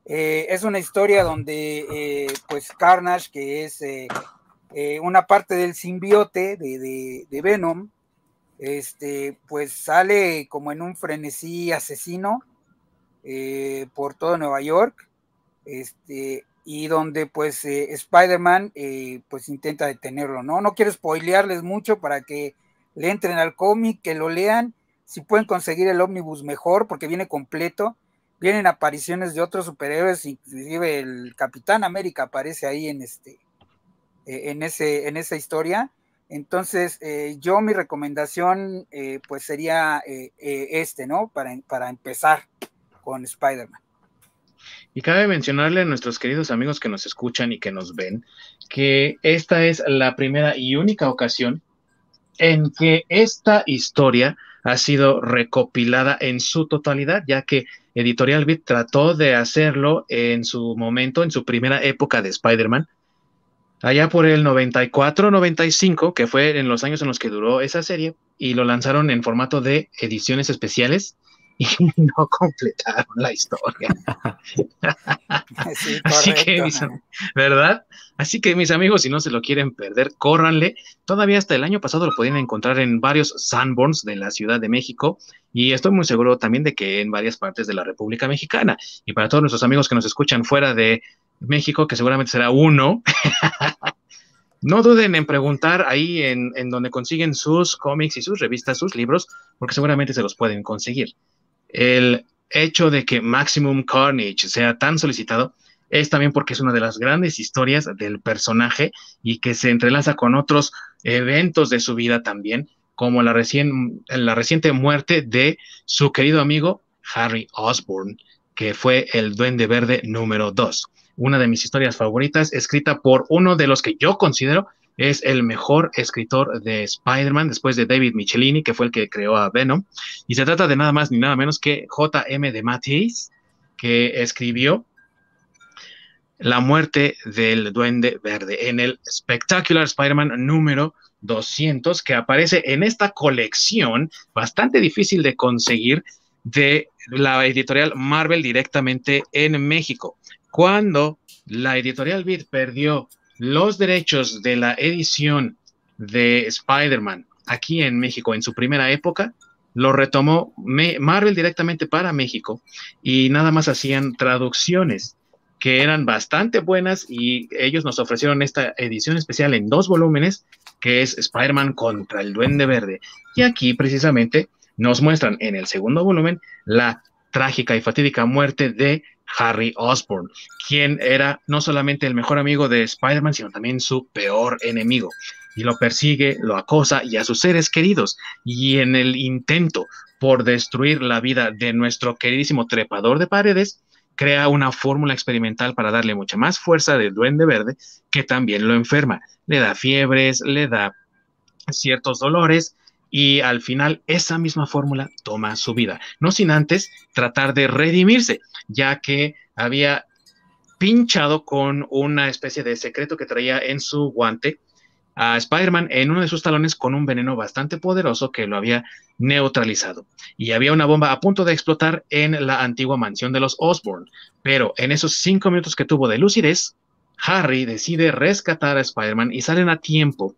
S2: Eh, es una historia donde, eh, pues, Carnage, que es eh, una parte del simbiote de, Venom, este, pues sale como en un frenesí asesino por todo Nueva York, este, y donde, pues, Spider-Man, pues, intenta detenerlo, ¿no? No quiero spoilearles mucho para que le entren al cómic, que lo lean, si pueden conseguir el ómnibus mejor, porque viene completo vienen apariciones de otros superhéroes, inclusive el Capitán América aparece ahí en este, eh, en ese, en esa historia. Entonces, eh, yo mi recomendación, eh, pues sería este, ¿no? Para, para empezar con Spider-Man.
S1: Y cabe mencionarle a nuestros queridos amigos que nos escuchan y que nos ven que esta es la primera y única ocasión en que esta historia ha sido recopilada en su totalidad, ya que Editorial Beat trató de hacerlo en su momento, en su primera época de Spider-Man, allá por el 94-95, que fue en los años en los que duró esa serie, y lo lanzaron en formato de ediciones especiales y no completaron la historia. Así que, mis, ¿verdad? Así que mis amigos, si no se lo quieren perder, córranle. Todavía hasta el año pasado lo podían encontrar en varios Sanborns de la Ciudad de México y estoy muy seguro también de que en varias partes de la República Mexicana. Y para todos nuestros amigos que nos escuchan fuera de México, que seguramente será uno, no duden en preguntar ahí en, en donde consiguen sus cómics y sus revistas, sus libros, porque seguramente se los pueden conseguir el hecho de que Maximum Carnage sea tan solicitado es también porque es una de las grandes historias del personaje y que se entrelaza con otros eventos de su vida también, como la, la reciente muerte de su querido amigo Harry Osborn, que fue el Duende Verde número 2. Una de mis historias favoritas, escrita por uno de los que yo considero es el mejor escritor de Spider-Man después de David Michelini, que fue el que creó a Venom. Y se trata de nada más ni nada menos que J.M. de Matisse, que escribió La muerte del Duende Verde en el Spectacular Spider-Man número 200, que aparece en esta colección bastante difícil de conseguir de la editorial Marvel directamente en México. Cuando la editorial Beat perdió los derechos de la edición de Spider-Man aquí en México en su primera época, lo retomó Marvel directamente para México y nada más hacían traducciones que eran bastante buenas y ellos nos ofrecieron esta edición especial en dos volúmenes, que es Spider-Man contra el Duende Verde. Y aquí precisamente nos muestran en el segundo volumen la trágica y fatídica muerte de Harry Osborn, quien era no solamente el mejor amigo de Spider-Man, sino también su peor enemigo. Y lo persigue, lo acosa y a sus seres queridos. Y en el intento por destruir la vida de nuestro queridísimo trepador de paredes, crea una fórmula experimental para darle mucha más fuerza de duende verde que también lo enferma. Le da fiebres, le da ciertos dolores y al final esa misma fórmula toma su vida, no sin antes tratar de redimirse, ya que había pinchado con una especie de secreto que traía en su guante a Spider-Man en uno de sus talones con un veneno bastante poderoso que lo había neutralizado. Y había una bomba a punto de explotar en la antigua mansión de los Osborn. Pero en esos cinco minutos que tuvo de lucidez, Harry decide rescatar a Spider-Man y salen a tiempo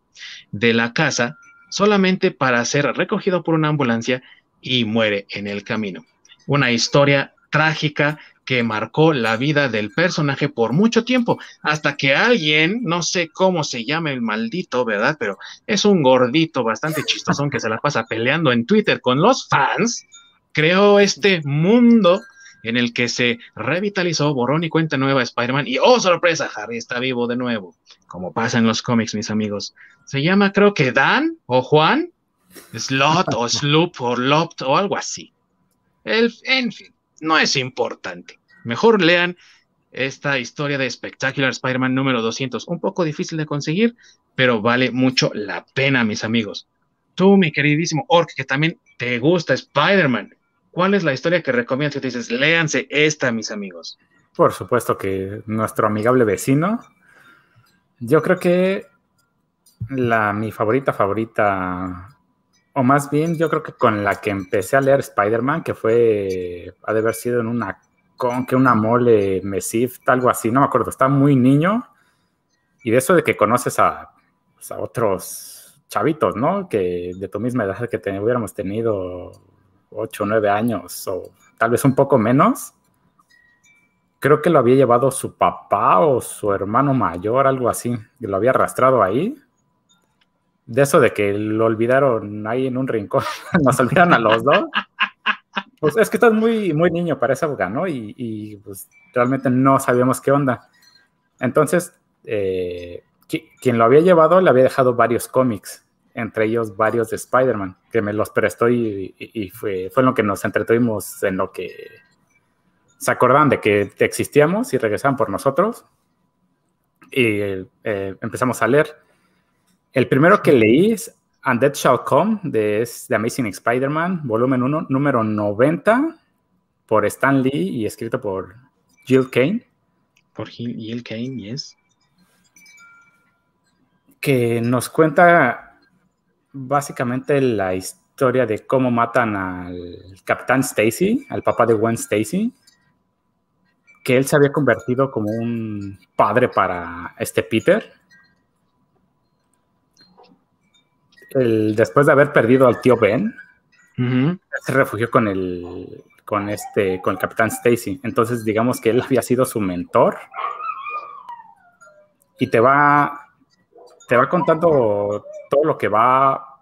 S1: de la casa solamente para ser recogido por una ambulancia y muere en el camino. Una historia trágica que marcó la vida del personaje por mucho tiempo, hasta que alguien, no sé cómo se llama el maldito, ¿verdad? Pero es un gordito bastante chistosón que se la pasa peleando en Twitter con los fans, creó este mundo en el que se revitalizó, borrón y cuenta nueva Spider-Man y ¡oh, sorpresa! Harry está vivo de nuevo, como pasa en los cómics, mis amigos. Se llama creo que Dan o Juan, Slot o Sloop o Lopt o algo así. El, en fin, no es importante. Mejor lean esta historia de Spectacular Spider-Man número 200. Un poco difícil de conseguir, pero vale mucho la pena, mis amigos. Tú, mi queridísimo Orc, que también te gusta Spider-Man, ¿cuál es la historia que recomiendas que te dices, léanse esta, mis amigos?
S3: Por supuesto que nuestro amigable vecino. Yo creo que la, mi favorita favorita o más bien yo creo que con la que empecé a leer Spider-Man, que fue, ha de haber sido en una con que una mole Mesif, algo así, no me acuerdo, estaba muy niño. Y de eso de que conoces a, pues, a otros chavitos, ¿no? Que de tu misma edad que te, hubiéramos tenido 8 o 9 años o tal vez un poco menos. Creo que lo había llevado su papá o su hermano mayor, algo así, que lo había arrastrado ahí de eso de que lo olvidaron ahí en un rincón, nos olvidaron a los dos. Pues es que estás muy, muy niño para esa época, ¿no? Y, pues realmente no sabíamos qué onda. Entonces, eh, quien lo había llevado le había dejado varios cómics, entre ellos varios de Spider-Man, que me los prestó y, fue, fue lo que nos entretuvimos en lo que se acordaban de que existíamos y regresaban por nosotros. Y eh, empezamos a leer. El primero que leí es Undead Shall Come, de The Amazing Spider-Man, volumen 1, número 90, por Stan Lee y escrito por Jill Kane.
S1: Por Jill Kane, yes.
S3: Que nos cuenta básicamente la historia de cómo matan al Capitán Stacy, al papá de Gwen Stacy, que él se había convertido como un padre para este Peter después de haber perdido al tío Ben, se refugió con el, con este, con el capitán Stacy. Entonces, digamos que él había sido su mentor. Y te va, te va contando todo lo que va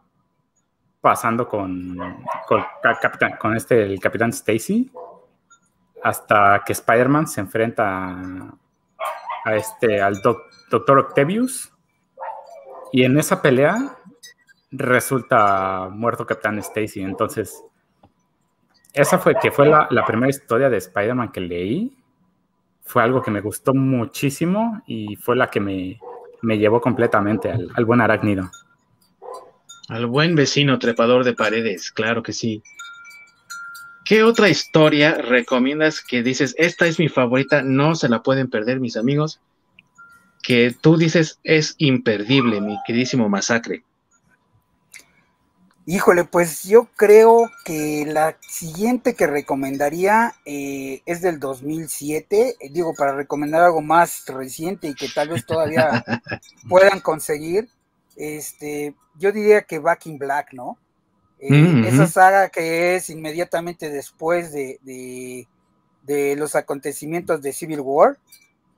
S3: pasando con, con, este, el capitán Stacy, hasta que Spider-Man se enfrenta a, este, al doctor Octavius. Y en esa pelea resulta muerto Capitán Stacy. Entonces, esa fue que fue la, primera historia de Spider-Man que leí. Fue algo que me gustó muchísimo y fue la que me, llevó completamente al, al, buen arácnido.
S1: Al buen vecino trepador de paredes, claro que sí. ¿Qué otra historia recomiendas que dices, esta es mi favorita, no se la pueden perder mis amigos? Que tú dices es imperdible, mi queridísimo masacre.
S2: Híjole, pues yo creo que la siguiente que recomendaría eh, es del 2007. Eh, digo, para recomendar algo más reciente y que tal vez todavía puedan conseguir. Este, yo diría que Back in Black, ¿no? Eh, mm, esa saga que es inmediatamente después de, de, los acontecimientos de Civil War.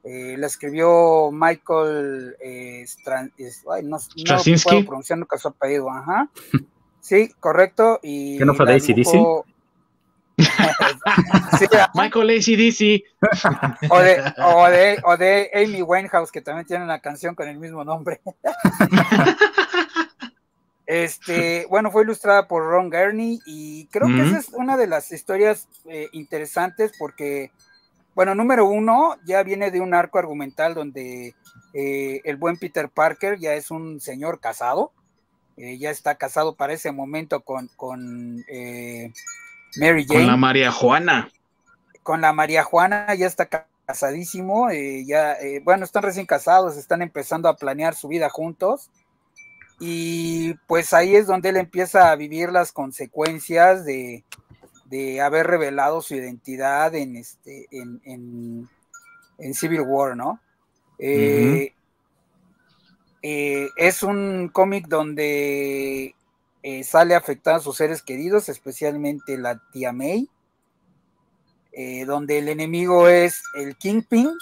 S2: Eh, la escribió Michael eh, ay, no, no puedo pronunciar nunca su apellido, ajá. Sí, correcto. Y
S3: ¿Qué no fue de ACDC?
S1: Sí, Michael ACDC.
S2: O de, o, de, o de Amy Winehouse, que también tiene una canción con el mismo nombre. Este, bueno, fue ilustrada por Ron Gurney y creo que esa es una de las historias eh, interesantes porque, bueno, número uno, ya viene de un arco argumental donde eh, el buen Peter Parker ya es un señor casado, eh, ya está casado para ese momento con, con Mary Jane.
S1: Con la María Juana.
S2: Con la María Juana, ya está casadísimo, ya, bueno, están recién casados, están empezando a planear su vida juntos y pues ahí es donde él empieza a vivir las consecuencias de, haber revelado su identidad en, este, en, Civil War, ¿no? Eh, eh, es un cómic donde eh, sale afectado a sus seres queridos, especialmente la tía May, donde el enemigo es el Kingpin,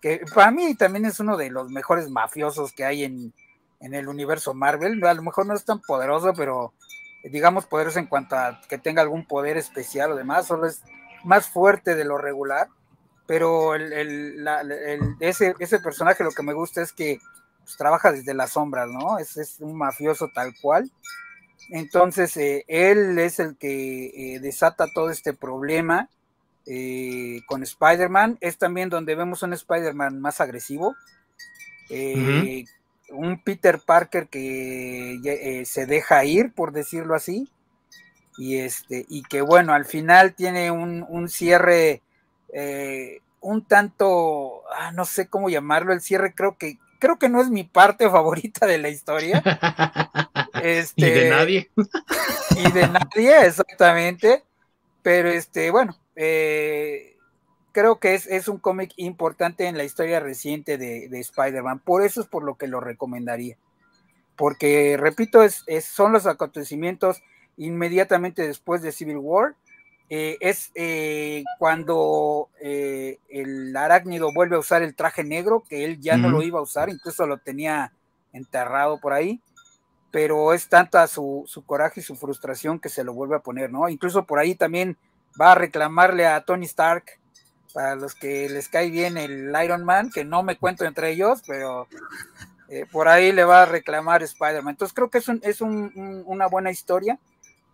S2: que para mí también es uno de los mejores mafiosos que hay en, en el universo Marvel. A lo mejor no es tan poderoso, pero digamos poderoso en cuanto a que tenga algún poder especial o demás, solo es más fuerte de lo regular. Pero ese, ese, personaje lo que me gusta es que pues, trabaja desde las sombras, ¿no? Es, es un mafioso tal cual. Entonces, eh, él es el que eh, desata todo este problema eh, con Spider-Man. Es también donde vemos un Spider-Man más agresivo, un Peter Parker que se deja ir, por decirlo así, y este, y que bueno, al final tiene un, cierre eh, un tanto, ah, no sé cómo llamarlo, el cierre creo que, creo que no es mi parte favorita de la historia.
S1: Este, y de nadie.
S2: y de nadie, exactamente. Pero este, bueno, eh, creo que es, un cómic importante en la historia reciente de, Spider-Man. Por eso es por lo que lo recomendaría. Porque, repito, es, son los acontecimientos inmediatamente después de Civil War. Eh, es eh, cuando eh, el arácnido vuelve a usar el traje negro, que él ya no lo iba a usar, incluso lo tenía enterrado por ahí. Pero es tanta su, su coraje y su frustración que se lo vuelve a poner, ¿no? Incluso por ahí también va a reclamarle a Tony Stark para los que les cae bien el Iron Man, que no me cuento entre ellos, pero eh, por ahí le va a reclamar Spider-Man. Entonces creo que es, es una buena historia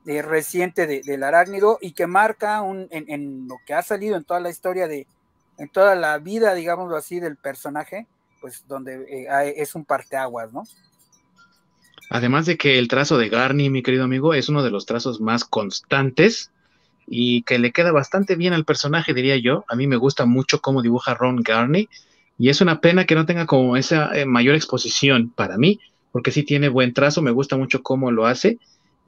S2: de, reciente del arácnido y que marca un, en, lo que ha salido en toda la historia de, en toda la vida, digámoslo así, del personaje, pues donde eh, es un parteaguas, ¿no?
S1: Además de que el trazo de Garni, mi querido amigo, es uno de los trazos más constantes y que le queda bastante bien al personaje, diría yo. A mí me gusta mucho cómo dibuja Ron Garney y es una pena que no tenga como esa eh, mayor exposición para mí, porque sí tiene buen trazo, me gusta mucho cómo lo hace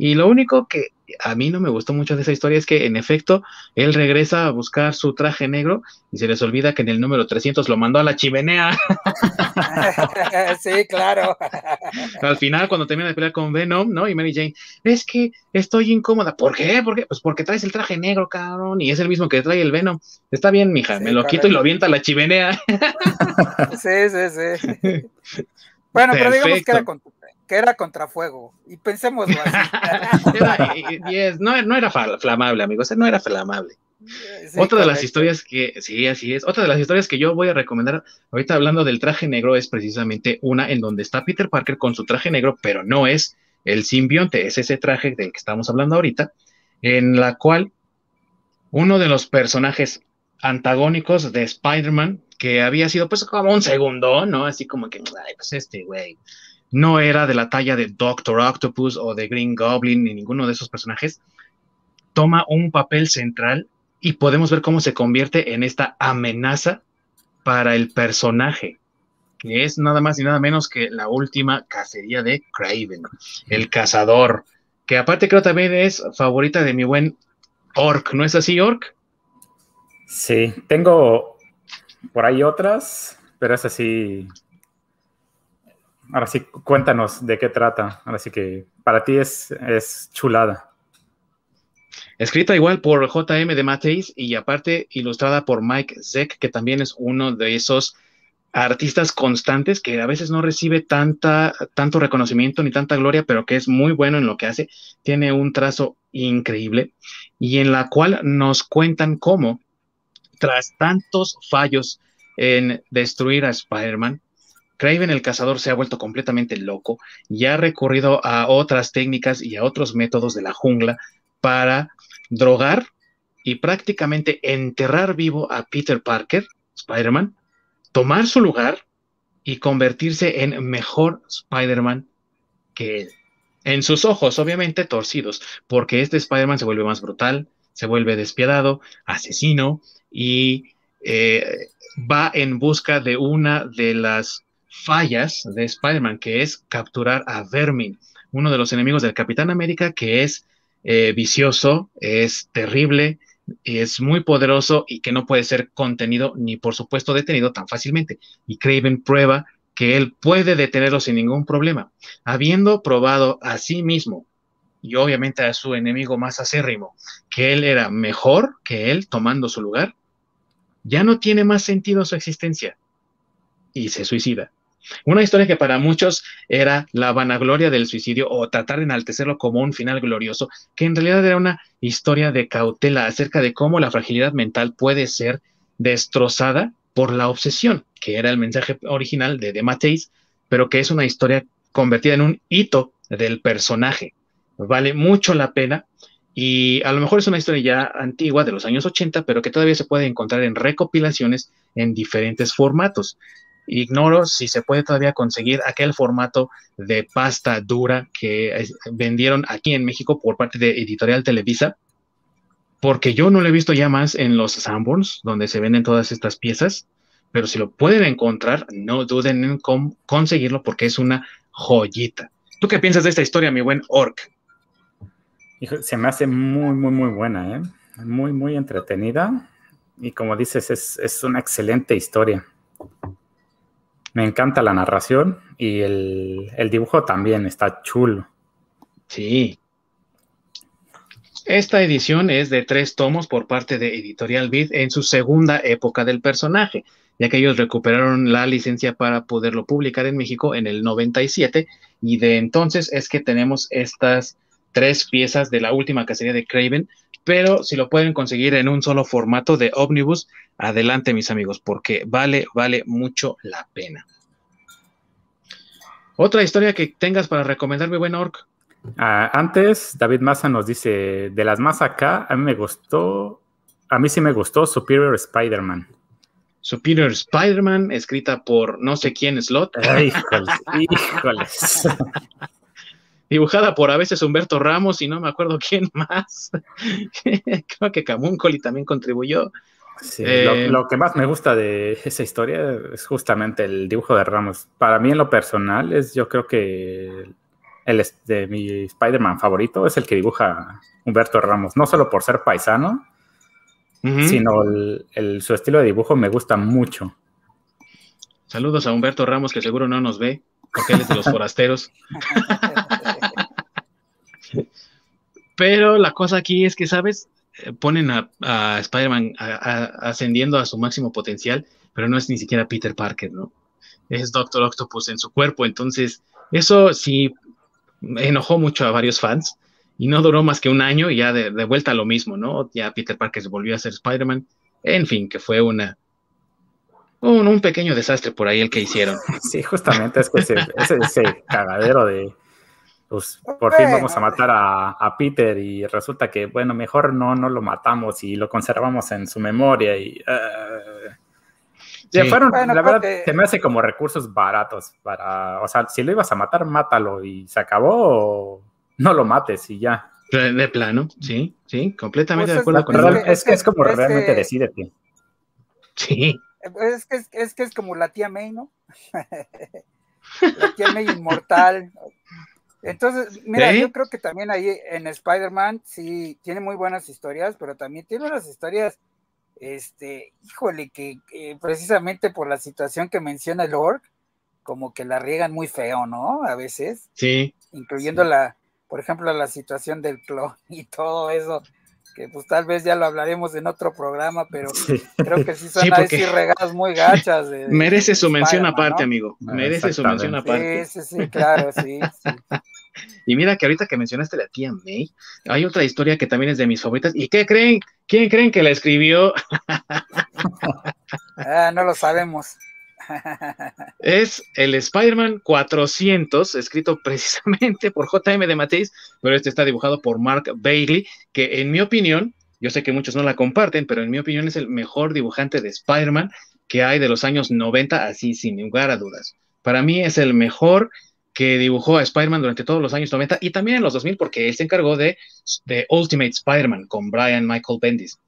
S1: y lo único que a mí no me gustó mucho de esa historia es que, en efecto, él regresa a buscar su traje negro y se les olvida que en el número 300 lo mandó a la chimenea.
S2: sí, claro.
S1: Al final, cuando termina de pelear con Venom, ¿no? Y Mary Jane, es que estoy incómoda. ¿Por qué? ¿Por qué? Pues porque traes el traje negro, cabrón, y es el mismo que trae el Venom. Está bien, mija, me lo quito y lo avienta a la chimenea.
S2: sí, sí, sí. Bueno, pero digamos que era con que era contrafuego. Y pensemos
S1: no, era flamable, amigos, no era flamable. Otra de las historias que, sí, así es, otra de las historias que yo voy a recomendar, ahorita hablando del traje negro, es precisamente una en donde está Peter Parker con su traje negro, pero no es el simbionte, es ese traje del que estamos hablando ahorita, en la cual uno de los personajes antagónicos de Spider-Man, que había sido pues como un segundo, ¿no? Así como que, ay, pues este güey, no era de la talla de Doctor Octopus o de Green Goblin ni ninguno de esos personajes, toma un papel central y podemos ver cómo se convierte en esta amenaza para el personaje, que es nada más y nada menos que la última cacería de Craven, el cazador, que aparte creo también es favorita de mi buen Orc, ¿no es así, Orc?
S3: Sí, tengo por ahí otras, pero es así ahora sí, cuéntanos de qué trata. Ahora sí que para ti es, es chulada.
S1: escrita igual por JM de Mateis y aparte ilustrada por Mike Zeck, que también es uno de esos artistas constantes que a veces no recibe tanta, tanto reconocimiento ni tanta gloria, pero que es muy bueno en lo que hace. Tiene un trazo increíble y en la cual nos cuentan cómo, tras tantos fallos en destruir a Spider-Man, Craven el cazador se ha vuelto completamente loco y ha recurrido a otras técnicas y a otros métodos de la jungla para drogar y prácticamente enterrar vivo a Peter Parker, Spider-Man, tomar su lugar y convertirse en mejor Spider-Man que él. En sus ojos, obviamente, torcidos, porque este Spider-Man se vuelve más brutal, se vuelve despiadado, asesino y eh, va en busca de una de las fallas de Spider-Man, que es capturar a Vermin, uno de los enemigos del Capitán América, que es eh, vicioso, es terrible, es muy poderoso y que no puede ser contenido ni por supuesto detenido tan fácilmente. Y Craven prueba que él puede detenerlo sin ningún problema, habiendo probado a sí mismo y obviamente a su enemigo más acérrimo, que él era mejor que él tomando su lugar, ya no tiene más sentido su existencia y se suicida. Una historia que para muchos era la vanagloria del suicidio o tratar de enaltecerlo como un final glorioso, que en realidad era una historia de cautela acerca de cómo la fragilidad mental puede ser destrozada por la obsesión, que era el mensaje original de The Mateis, pero que es una historia convertida en un hito del personaje. Vale mucho la pena y a lo mejor es una historia ya antigua de los años 80, pero que todavía se puede encontrar en recopilaciones en diferentes formatos. Ignoro si se puede todavía conseguir aquel formato de pasta dura que vendieron aquí en México por parte de Editorial Televisa, porque yo no lo he visto ya más en los Sanborns, donde se venden todas estas piezas, pero si lo pueden encontrar, no duden en conseguirlo porque es una joyita. ¿Tú qué piensas de esta historia, mi buen Orc?
S3: Se me hace muy, muy, muy buena, ¿eh? Muy, muy entretenida. Y como dices, es, es una excelente historia. Me encanta la narración y el, dibujo también está chulo.
S1: Sí. Esta edición es de tres tomos por parte de Editorial Vid en su segunda época del personaje, ya que ellos recuperaron la licencia para poderlo publicar en México en el 97 y de entonces es que tenemos estas tres piezas de la última cacería de Craven, pero si lo pueden conseguir en un solo formato de ómnibus, adelante mis amigos, porque vale, vale mucho la pena. Otra historia que tengas para recomendarme, buen Orc.
S3: Ah, antes, David Massa nos dice, de las más acá, a mí me gustó, a mí sí me gustó Superior Spider-Man.
S1: Superior Spider-Man, escrita por no sé quién Slot.
S3: híjoles, híjoles.
S1: Dibujada por a veces Humberto Ramos y no me acuerdo quién más. Creo que Camuncoli también contribuyó.
S3: Eh, lo, que más me gusta de esa historia es justamente el dibujo de Ramos. Para mí, en lo personal, es yo creo que el de mi Spider-Man favorito es el que dibuja Humberto Ramos. No solo por ser paisano, sino el, su estilo de dibujo me gusta mucho.
S1: Saludos a Humberto Ramos, que seguro no nos ve, porque él es de los forasteros. Pero la cosa aquí es que, ¿sabes? ponen a, Spider-Man ascendiendo a su máximo potencial, pero no es ni siquiera Peter Parker, ¿no? Es Doctor Octopus en su cuerpo, entonces eso sí enojó mucho a varios fans y no duró más que un año y ya de, vuelta a lo mismo, ¿no? Ya Peter Parker se volvió a ser Spider-Man, en fin, que fue una, un, pequeño desastre por ahí el que hicieron.
S3: Sí, justamente es que ese cagadero de, pues por fin vamos a matar a, Peter y resulta que, bueno, mejor no, no lo matamos y lo conservamos en su memoria y... Uh, fueron, la verdad, se me hace como recursos baratos para, o sea, si lo ibas a matar, mátalo y se acabó o no lo mates y ya.
S1: De plano, sí, sí, completamente pues de acuerdo
S3: con eso. Es, que es como realmente decídete.
S1: Sí.
S2: Es que es, que es como la tía May, ¿no? la tía May inmortal. Entonces, mira, yo creo que también ahí en Spider-Man sí tiene muy buenas historias, pero también tiene unas historias, este, híjole, que, precisamente por la situación que menciona el Orc, como que la riegan muy feo, ¿no? A veces.
S1: Sí.
S2: Incluyendo la, por ejemplo, la situación del clon y todo eso. Que pues tal vez ya lo hablaremos en otro programa, pero creo que sí son sí, regadas muy gachas.
S1: merece su mención aparte, amigo. Ah, merece su mención aparte.
S2: Sí, sí, sí, claro, sí,
S1: Y mira que ahorita que mencionaste la tía May, hay otra historia que también es de mis favoritas. ¿Y qué creen? ¿Quién creen que la escribió?
S2: ah, no lo sabemos.
S1: Es el Spider-Man 400, escrito precisamente por JM de Mateis, pero este está dibujado por Mark Bailey, que en mi opinión, yo sé que muchos no la comparten, pero en mi opinión es el mejor dibujante de Spider-Man que hay de los años 90, así sin lugar a dudas. Para mí es el mejor que dibujó a Spider-Man durante todos los años 90 y también en los 2000 porque él se encargó de, de Ultimate Spider-Man con Brian Michael Bendis.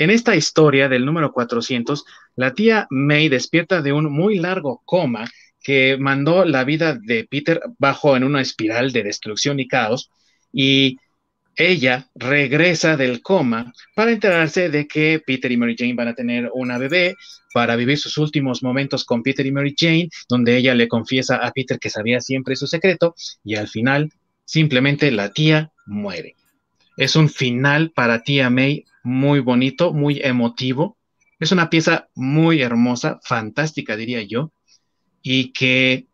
S1: En esta historia del número 400, la tía May despierta de un muy largo coma que mandó la vida de Peter bajo en una espiral de destrucción y caos y ella regresa del coma para enterarse de que Peter y Mary Jane van a tener una bebé, para vivir sus últimos momentos con Peter y Mary Jane, donde ella le confiesa a Peter que sabía siempre su secreto y al final simplemente la tía muere. Es un final para tía May muy bonito, muy emotivo. Es una pieza muy hermosa, fantástica, diría yo, y que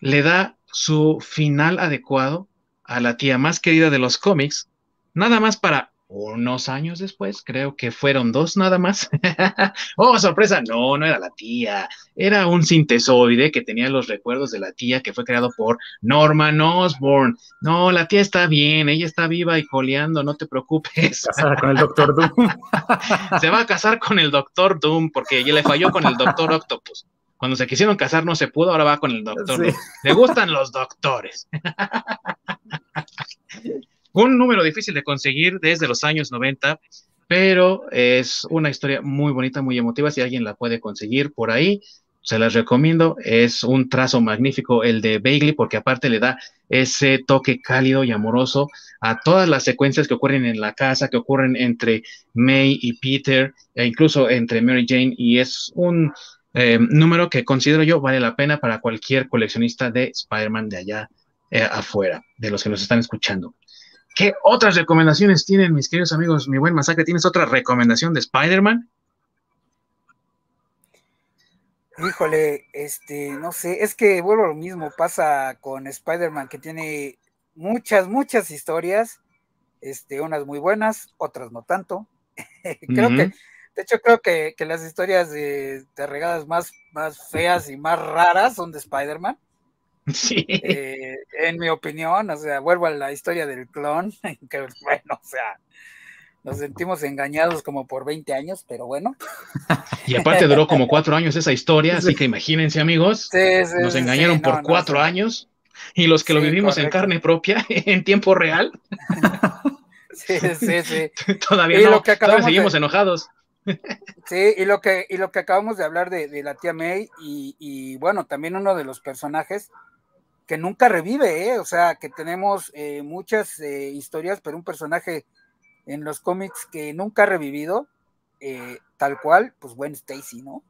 S1: le da su final adecuado a la tía más querida de los cómics, nada más para unos años después, creo que fueron dos nada más. oh, sorpresa, no, no era la tía, era un sintesoide que tenía los recuerdos de la tía que fue creado por Norman Osborn. No, la tía está bien, ella está viva y coleando, no te preocupes.
S3: Casada con el Doctor Doom.
S1: se va a casar con el Doctor Doom porque le falló con el Doctor Octopus. Cuando se quisieron casar no se pudo, ahora va con el Doctor Doom. Le gustan los doctores. Un número difícil de conseguir desde los años 90, pero es una historia muy bonita, muy emotiva. Si alguien la puede conseguir por ahí, se las recomiendo. Es un trazo magnífico el de Bailey, porque aparte le da ese toque cálido y amoroso a todas las secuencias que ocurren en la casa, que ocurren entre May y Peter, e incluso entre Mary Jane, y es un eh, número que considero yo vale la pena para cualquier coleccionista de Spider-Man de allá eh, afuera, de los que nos están escuchando. ¿Qué otras recomendaciones tienen mis queridos amigos? Mi buen Masacre, ¿tienes otra recomendación de Spider-Man?
S2: Híjole, este, no sé, es que vuelvo a lo mismo, pasa con Spider-Man que tiene muchas, muchas historias, este, unas muy buenas, otras no tanto. creo que, de hecho, creo que, las historias de, de, regadas más, más feas y más raras son de Spider-Man.
S1: Sí.
S2: Eh, en mi opinión, o sea, vuelvo a la historia del clon, que bueno, o sea, nos sentimos engañados como por 20 años, pero bueno.
S1: Y aparte duró como cuatro años esa historia, así que imagínense amigos, nos engañaron por cuatro años y los que lo vivimos en carne propia, en tiempo real.
S2: Sí, sí, sí.
S1: todavía no, todavía seguimos enojados.
S2: Sí, y lo que, y lo que acabamos de hablar de, la tía May, y, y, bueno, también uno de los personajes que nunca revive, ¿eh? o sea, que tenemos eh, muchas eh, historias, pero un personaje en los cómics que nunca ha revivido, tal cual, pues Gwen Stacy, ¿no?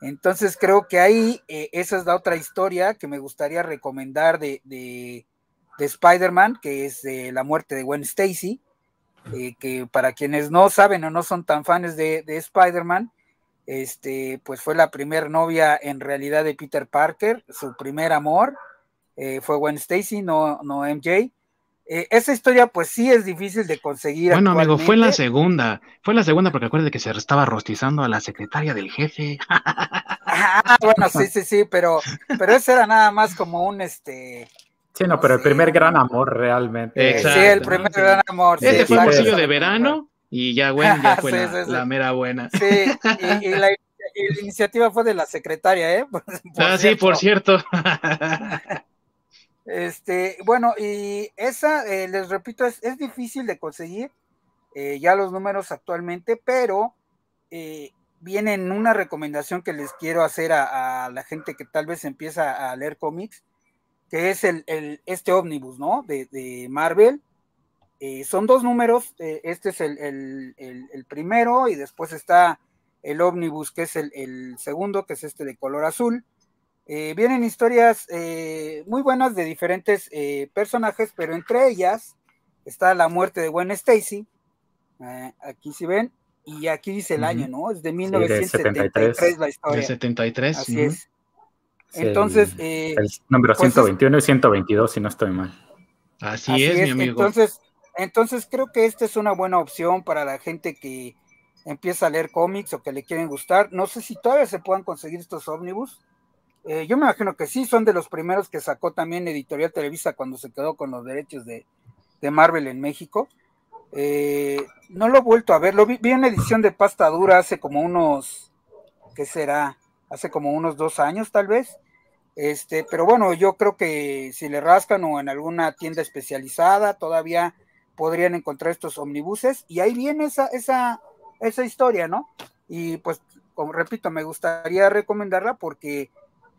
S2: Entonces creo que ahí esa es la otra historia que me gustaría recomendar de, de, de Spider-Man, que es la muerte de Gwen Stacy, que para quienes no saben o no son tan fans de, de Spider-Man, este, pues fue la primer novia en realidad de Peter Parker, su primer amor, eh, fue Gwen Stacy, no, no MJ. Eh, esa historia, pues sí es difícil de conseguir.
S1: Bueno, amigo, fue la segunda. Fue la segunda porque acuérdate que se estaba rostizando a la secretaria del jefe.
S2: ah, bueno, sí, sí, sí, pero, pero ese era nada más como un este.
S3: Sí, no, pero el primer gran amor realmente.
S2: Exacto. Sí, el primer gran amor.
S1: Ese fue un de verano y ya Gwen ya fue la, mera buena.
S2: Sí, y, la, iniciativa fue de la secretaria, ¿eh?
S1: ah, sí, por cierto.
S2: Este, bueno, y esa, eh, les repito, es, difícil de conseguir eh, ya los números actualmente, pero eh, viene en una recomendación que les quiero hacer a, la gente que tal vez empieza a leer cómics, que es el, este ómnibus, ¿no? De, Marvel. son dos números, este es el, el, primero y después está el ómnibus, que es el, segundo, que es este de color azul. Eh, vienen historias eh, muy buenas de diferentes eh, personajes, pero entre ellas está la muerte de Gwen Stacy, Eh, aquí si ven, y aquí dice el año, ¿no? Es de 1973 la historia.
S1: De 73.
S2: Así es. Entonces.
S3: Eh, el, número 121 pues y 122, si no estoy mal.
S1: Así, es, mi amigo.
S2: Entonces, entonces, creo que esta es una buena opción para la gente que empieza a leer cómics o que le quieren gustar. No sé si todavía se puedan conseguir estos ómnibus. Eh, yo me imagino que sí, son de los primeros que sacó también Editorial Televisa cuando se quedó con los derechos de, Marvel en México. Eh, no lo he vuelto a ver, lo vi, vi en edición de pasta dura hace como unos, ¿qué será? Hace como unos dos años tal vez. Este, pero bueno, yo creo que si le rascan o en alguna tienda especializada, todavía podrían encontrar estos omnibuses y ahí viene esa, historia, ¿no? Y pues, repito, me gustaría recomendarla porque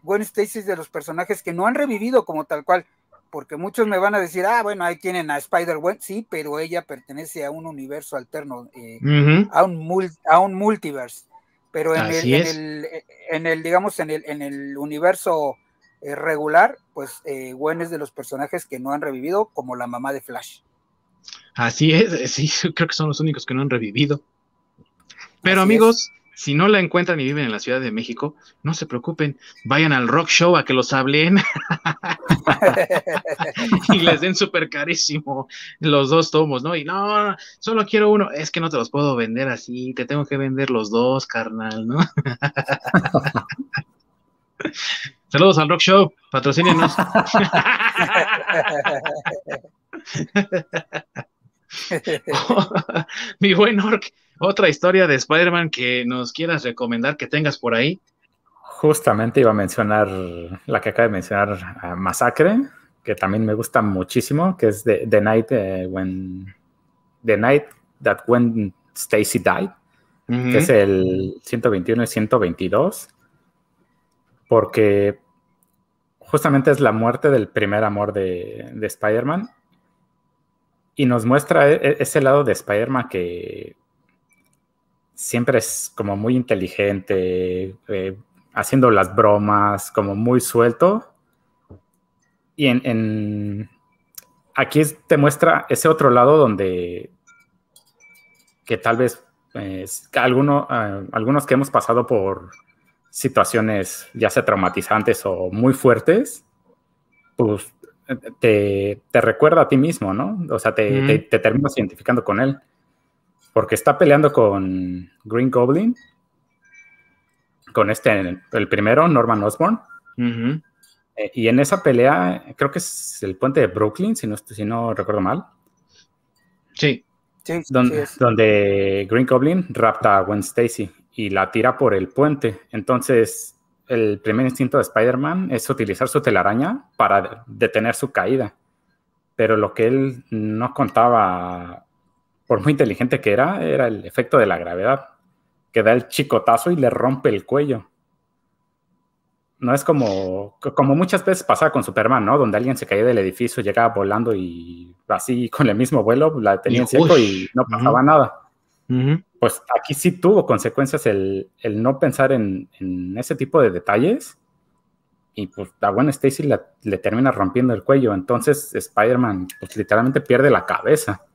S2: Gwen Stacy es de los personajes que no han revivido como tal cual, porque muchos me van a decir, ah, bueno, ahí tienen a Spider-Gwen, sí, pero ella pertenece a un universo alterno, eh, a, un a un multiverse, pero en el, en el, digamos, en el, en el universo eh, regular, pues eh, Gwen es de los personajes que no han revivido, como la mamá de Flash.
S1: Así es, sí, creo que son los únicos que no han revivido. Pero amigos, si no la encuentran y viven en la Ciudad de México, no se preocupen, vayan al rock show a que los hablen y les den súper carísimo los dos tomos, ¿no? Y no, solo quiero uno, es que no te los puedo vender así, te tengo que vender los dos, carnal, ¿no? Saludos al rock show, patrocínenos. Mi buen Orc, otra historia de Spider-Man que nos quieras recomendar que tengas por ahí.
S3: Justamente iba a mencionar la que acaba de mencionar, Masacre, que también me gusta muchísimo, que es The, Night eh, when The Night That When Stacy Died, que es el 121 y 122, porque justamente es la muerte del primer amor de, de Spider-Man y nos muestra e, e, ese lado de Spider-Man que siempre es como muy inteligente, eh, haciendo las bromas, como muy suelto. Y en, aquí te muestra ese otro lado donde que tal vez pues, alguno, ah, algunos que hemos pasado por situaciones ya sea traumatizantes o muy fuertes, pues te, recuerda a ti mismo, ¿no? O sea, te, te terminas identificando con él porque está peleando con Green Goblin, con este, el primero, Norman Osborn. Eh, y en esa pelea, creo que es el puente de Brooklyn, si no, si no recuerdo mal.
S1: Sí.
S3: sí donde, donde, Green Goblin rapta a Gwen Stacy y la tira por el puente. Entonces, el primer instinto de Spider-Man es utilizar su telaraña para detener su caída. Pero lo que él no contaba por muy inteligente que era, era el efecto de la gravedad, que da el chicotazo y le rompe el cuello. No es como, como muchas veces pasaba con Superman, ¿no? Donde alguien se caía del edificio, llegaba volando y así con el mismo vuelo la tenía en seco y no pasaba nada. Pues aquí sí tuvo consecuencias el, no pensar en, ese tipo de detalles y pues a Gwen Stacy le termina rompiendo el cuello. Entonces Spider-Man pues literalmente pierde la cabeza.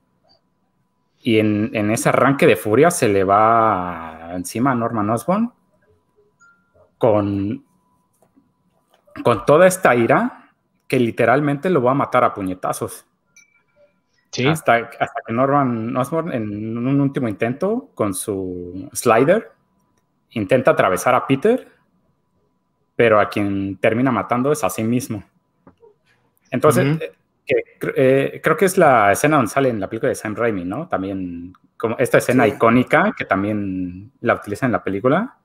S3: Y en, ese arranque de furia se le va encima a Norman Osborn con, con toda esta ira que literalmente lo va a matar a puñetazos. Sí. Hasta, hasta que Norman Osborn, en un último intento con su slider, intenta atravesar a Peter, pero a quien termina matando es a sí mismo. Entonces, eh, creo que es la escena donde sale en la película de Sam Raimi, ¿no? También, como esta escena icónica que también la utiliza en la película.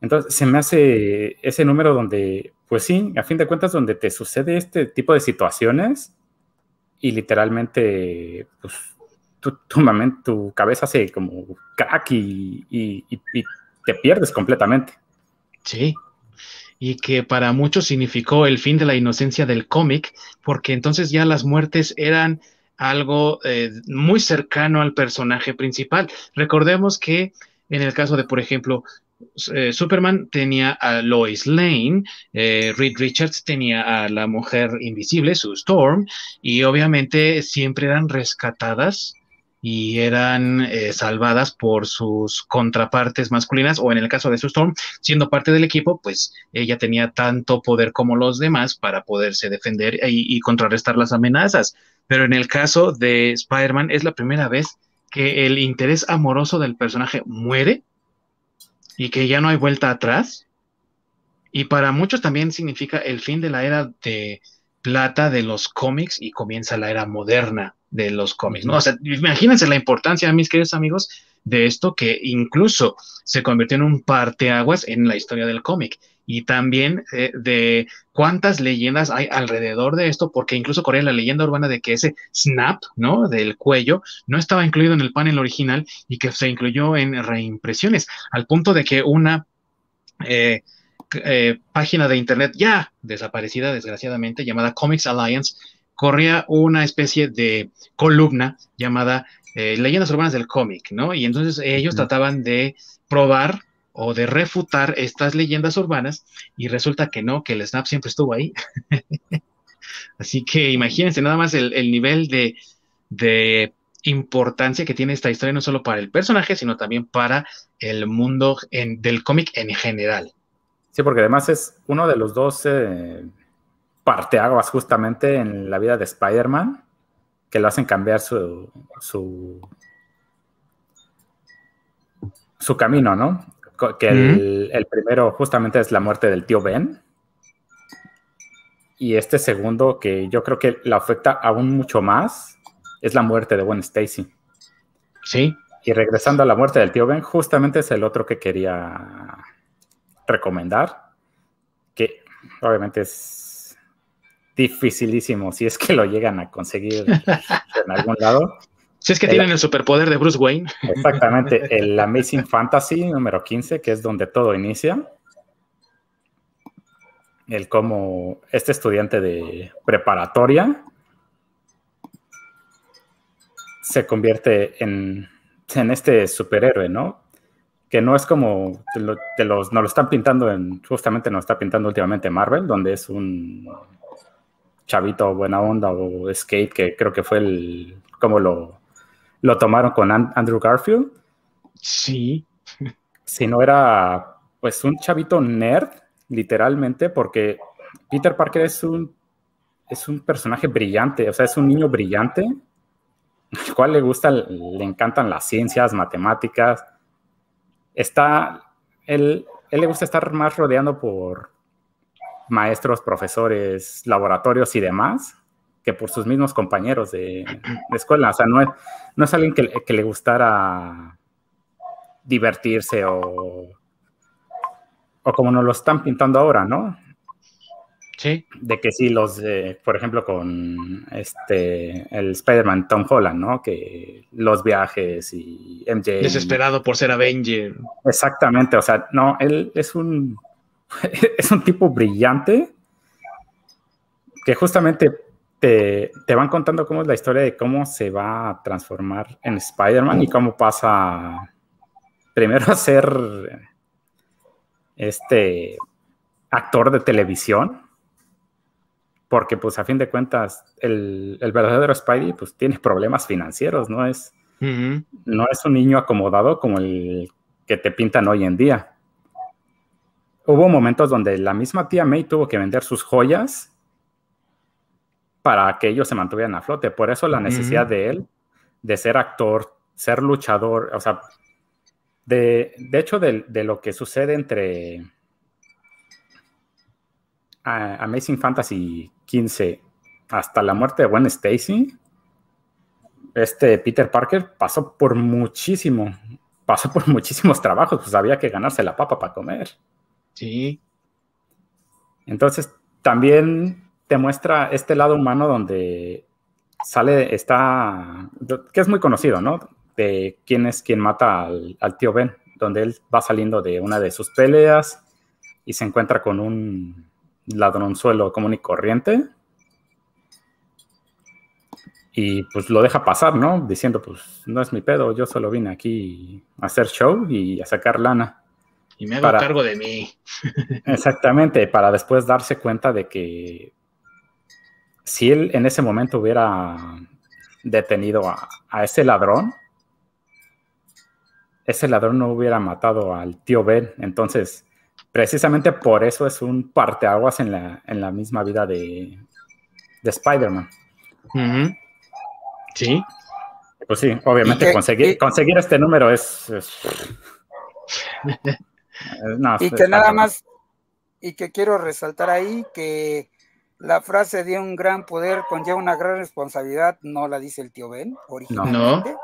S3: Entonces, se me hace ese número donde, pues sí, a fin de cuentas, donde te sucede este tipo de situaciones y literalmente, pues, tu, tu, cabeza hace como crack y, y te pierdes completamente.
S1: Sí, y que para muchos significó el fin de la inocencia del cómic, porque entonces ya las muertes eran algo eh, muy cercano al personaje principal. Recordemos que en el caso de, por ejemplo, eh, Superman tenía a Lois Lane, eh, Reed Richards tenía a la mujer invisible, su Storm, y obviamente siempre eran rescatadas y eran eh, salvadas por sus contrapartes masculinas, o en el caso de su Storm, siendo parte del equipo, pues ella tenía tanto poder como los demás para poderse defender y, contrarrestar las amenazas. Pero en el caso de Spider-Man es la primera vez que el interés amoroso del personaje muere y que ya no hay vuelta atrás. Y para muchos también significa el fin de la era de plata de los cómics y comienza la era moderna de los cómics, ¿no? O sea, imagínense la importancia, mis queridos amigos, de esto que incluso se convirtió en un parteaguas en la historia del cómic y también eh, de cuántas leyendas hay alrededor de esto, porque incluso corría la leyenda urbana de que ese snap, ¿no? Del cuello no estaba incluido en el panel original y que se incluyó en reimpresiones, al punto de que una eh, eh, página de internet ya desaparecida, desgraciadamente, llamada Comics Alliance, corría una especie de columna llamada eh, Leyendas Urbanas del Cómic, ¿no? Y entonces ellos trataban de probar o de refutar estas leyendas urbanas y resulta que no, que el Snap siempre estuvo ahí. Así que imagínense nada más el, nivel de, de, importancia que tiene esta historia, no solo para el personaje, sino también para el mundo del cómic en general.
S3: Sí, porque además es uno de los dos eh, parteaguas justamente en la vida de Spider-Man que lo hacen cambiar su, su, su camino, ¿no? Que el, primero justamente es la muerte del tío Ben. Y este segundo, que yo creo que la afecta aún mucho más, es la muerte de Gwen Stacy.
S1: Sí.
S3: Y regresando a la muerte del tío Ben, justamente es el otro que quería recomendar, que obviamente es dificilísimo si es que lo llegan a conseguir en algún lado.
S1: Si es que tienen el superpoder de Bruce Wayne.
S3: Exactamente, el Amazing Fantasy número 15, que es donde todo inicia. El cómo este estudiante de preparatoria se convierte en, en este superhéroe, ¿no? Que no es como te los, nos lo están pintando en, justamente nos está pintando últimamente Marvel, donde es un chavito buena onda o skate, que creo que fue el, como lo, lo tomaron con Andrew Garfield.
S1: Sí.
S3: Si no era, pues, un chavito nerd, literalmente, porque Peter Parker es un, es un personaje brillante, o sea, es un niño brillante, al cual le gusta, le encantan las ciencias, matemáticas. Está, él, él le gusta estar más rodeando por, maestros, profesores, laboratorios y demás, que por sus mismos compañeros de, escuela. O sea, no es, no es alguien que, le gustara divertirse o, o como nos lo están pintando ahora, ¿no?
S1: Sí.
S3: De que sí, los, por ejemplo, con este, el Spider-Man Tom Holland, ¿no? Que los viajes y MJ.
S1: Desesperado por ser Avenger.
S3: Exactamente, o sea, no, él es un es un tipo brillante que justamente te, van contando cómo es la historia de cómo se va a transformar en Spider-Man y cómo pasa primero a ser este actor de televisión, porque pues a fin de cuentas el, verdadero Spidey pues tiene problemas financieros, no es, no es un niño acomodado como el que te pintan hoy en día. Hubo momentos donde la misma tía May tuvo que vender sus joyas para que ellos se mantuvieran a flote. Por eso la necesidad de él de ser actor, ser luchador, o sea, de, hecho de, lo que sucede entre Amazing Fantasy 15 hasta la muerte de Gwen Stacy, este Peter Parker pasó por muchísimo, pasó por muchísimos trabajos, pues había que ganarse la papa para comer.
S1: Sí.
S3: Entonces, también te muestra este lado humano donde sale, está, que es muy conocido, ¿no? De quién es quien mata al, tío Ben, donde él va saliendo de una de sus peleas y se encuentra con un ladronzuelo común y corriente. Y pues lo deja pasar, ¿no? Diciendo, pues no es mi pedo, yo solo vine aquí a hacer show y a sacar lana.
S1: Y me hago cargo de mí.
S3: Exactamente, para después darse cuenta de que si él en ese momento hubiera detenido a, ese ladrón, ese ladrón no hubiera matado al tío Ben. Entonces, precisamente por eso es un parteaguas en la, en la misma vida de, de Spider-Man.
S1: Sí.
S3: Pues sí, obviamente conseguir, conseguir este número es...
S2: y que nada más, y que quiero resaltar ahí que la frase de un gran poder conlleva una gran responsabilidad, no la dice el tío Ben,
S1: originalmente. No.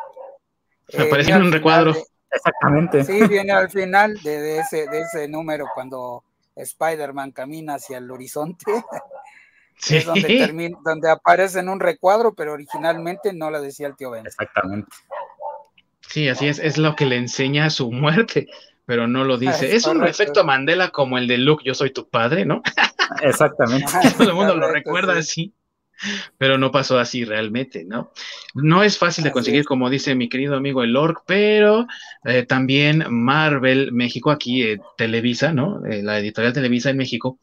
S1: Eh, Aparece en un recuadro.
S3: Exactamente.
S2: Sí, viene al final de, ese, de ese número cuando Spider-Man camina hacia el horizonte. Sí. Es donde, termina, donde aparece en un recuadro, pero originalmente no la decía el tío Ben.
S3: Exactamente.
S1: Sí, así es, es lo que le enseña su muerte, pero no lo dice. Es, un efecto Mandela como el de Luke, yo soy tu padre, ¿no?
S3: Exactamente.
S1: Todo el mundo lo recuerda así, pero no pasó así realmente, ¿no? No es fácil de conseguir, como dice mi querido amigo el Orc, pero eh, también Marvel México, aquí eh, Televisa, ¿no? Eh, la editorial Televisa en México,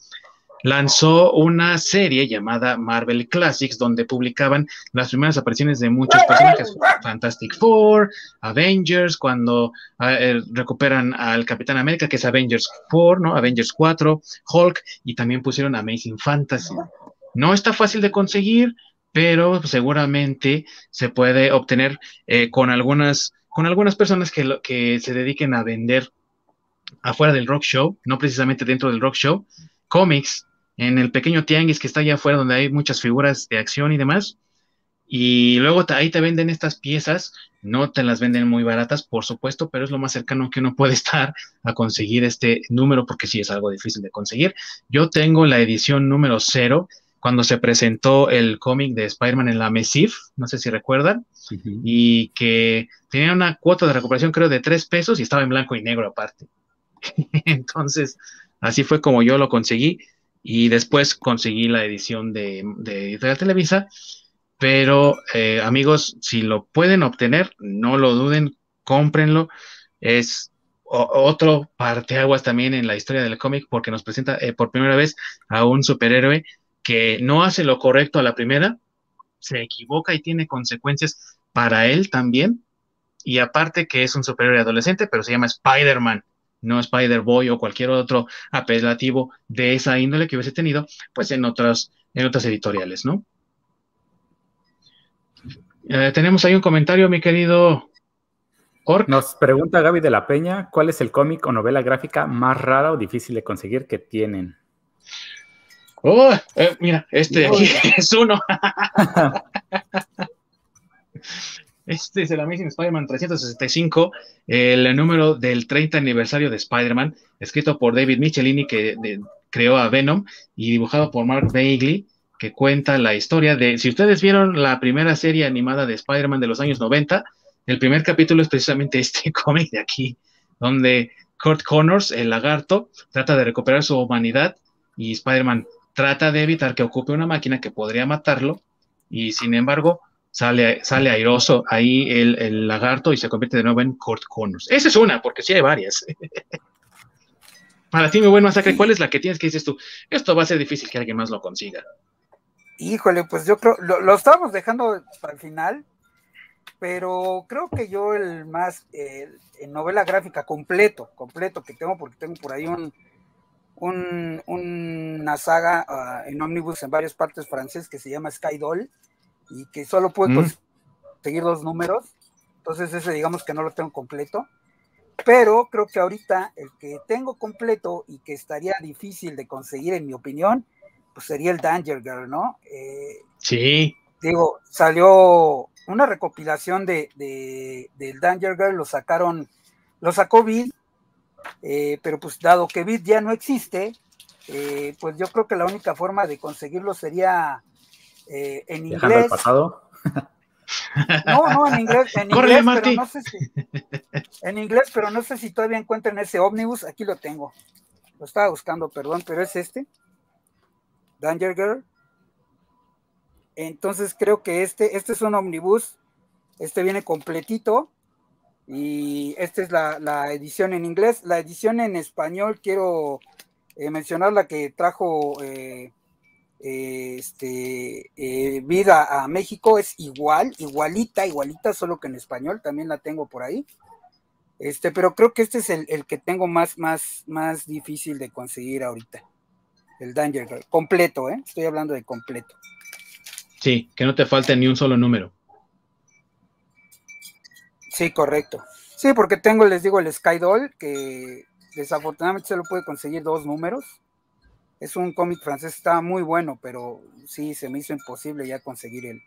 S1: lanzó una serie llamada Marvel Classics, donde publicaban las primeras apariciones de muchos personajes, Fantastic Four, Avengers, cuando ah, eh, recuperan al Capitán América, que es Avengers 4, ¿no? Avengers 4, Hulk, y también pusieron Amazing Fantasy. No está fácil de conseguir, pero seguramente se puede obtener eh, con algunas con algunas personas que, que se dediquen a vender afuera del rock show, no precisamente dentro del rock show, cómics en el pequeño tianguis que está allá afuera donde hay muchas figuras de acción y demás. Y luego ahí te venden estas piezas, no te las venden muy baratas, por supuesto, pero es lo más cercano que uno puede estar a conseguir este número, porque sí es algo difícil de conseguir. Yo tengo la edición número cero, cuando se presentó el cómic de Spider-Man en la MESIF, no sé si recuerdan, y que tenía una cuota de recuperación creo de tres pesos y estaba en blanco y negro aparte. Entonces, así fue como yo lo conseguí y después conseguí la edición de, de Televisa. Pero eh, amigos, si lo pueden obtener, no lo duden, cómprenlo. Es otro parteaguas también en la historia del cómic porque nos presenta eh, por primera vez a un superhéroe que no hace lo correcto a la primera, se equivoca y tiene consecuencias para él también. Y aparte que es un superhéroe adolescente, pero se llama Spider-Man no Spider-Boy o cualquier otro apelativo de esa índole que hubiese tenido, pues en otras, en otras editoriales, ¿no? Eh, tenemos ahí un comentario, mi querido
S3: Ork. Nos pregunta Gaby de la Peña, ¿cuál es el cómic o novela gráfica más rara o difícil de conseguir que tienen?
S1: Oh, eh, mira, este aquí es uno. Este es el Amazing Spider-Man 365, el número del 30 aniversario de Spider-Man, escrito por David Michelini, que creó a Venom, y dibujado por Mark Bagley, que cuenta la historia de, si ustedes vieron la primera serie animada de Spider-Man de los años 90, el primer capítulo es precisamente este cómic de aquí, donde Kurt Connors, el lagarto, trata de recuperar su humanidad y Spider-Man trata de evitar que ocupe una máquina que podría matarlo y sin embargo sale, sale airoso ahí el, lagarto y se convierte de nuevo en Kurt Connors. Esa es una, porque sí hay varias. Para ti, mi buen masacre, ¿cuál es la que tienes que dices tú? Esto va a ser difícil que alguien más lo consiga.
S2: Híjole, pues yo creo, lo, lo estábamos dejando para el final, pero creo que yo el más, en novela gráfica completo, completo que tengo, porque tengo por ahí un, un una saga ah, en Omnibus en varias partes francés que se llama Sky Doll, y que solo puedo mm. conseguir dos números. Entonces ese digamos que no lo tengo completo. Pero creo que ahorita el que tengo completo y que estaría difícil de conseguir, en mi opinión, pues sería el Danger Girl, ¿no?
S1: Eh, sí.
S2: Digo, salió una recopilación de, del Danger Girl, lo sacaron, lo sacó Vid, eh, pero pues dado que Vid ya no existe, eh, pues yo creo que la única forma de conseguirlo sería eh, en inglés.
S3: pasado?
S2: No, no, en inglés, en inglés, pero no sé si, en inglés, pero no sé si todavía encuentran ese ómnibus, aquí lo tengo. Lo estaba buscando, perdón, pero es este. Danger Girl. Entonces creo que este, este es un omnibus. Este viene completito. Y esta es la, edición en inglés. La edición en español, quiero eh, mencionar la que trajo eh, este, eh, Vida a México es igual, igualita, igualita, solo que en español, también la tengo por ahí. Este, pero creo que este es el, que tengo más, más, más difícil de conseguir ahorita. El Danger. Completo, ¿eh? Estoy hablando de completo.
S1: Sí, que no te falte ni un solo número.
S2: Sí, correcto. Sí, porque tengo, les digo, el Sky Doll, que desafortunadamente solo puede conseguir dos números. Es un cómic francés, está muy bueno, pero sí, se me hizo imposible ya conseguir el,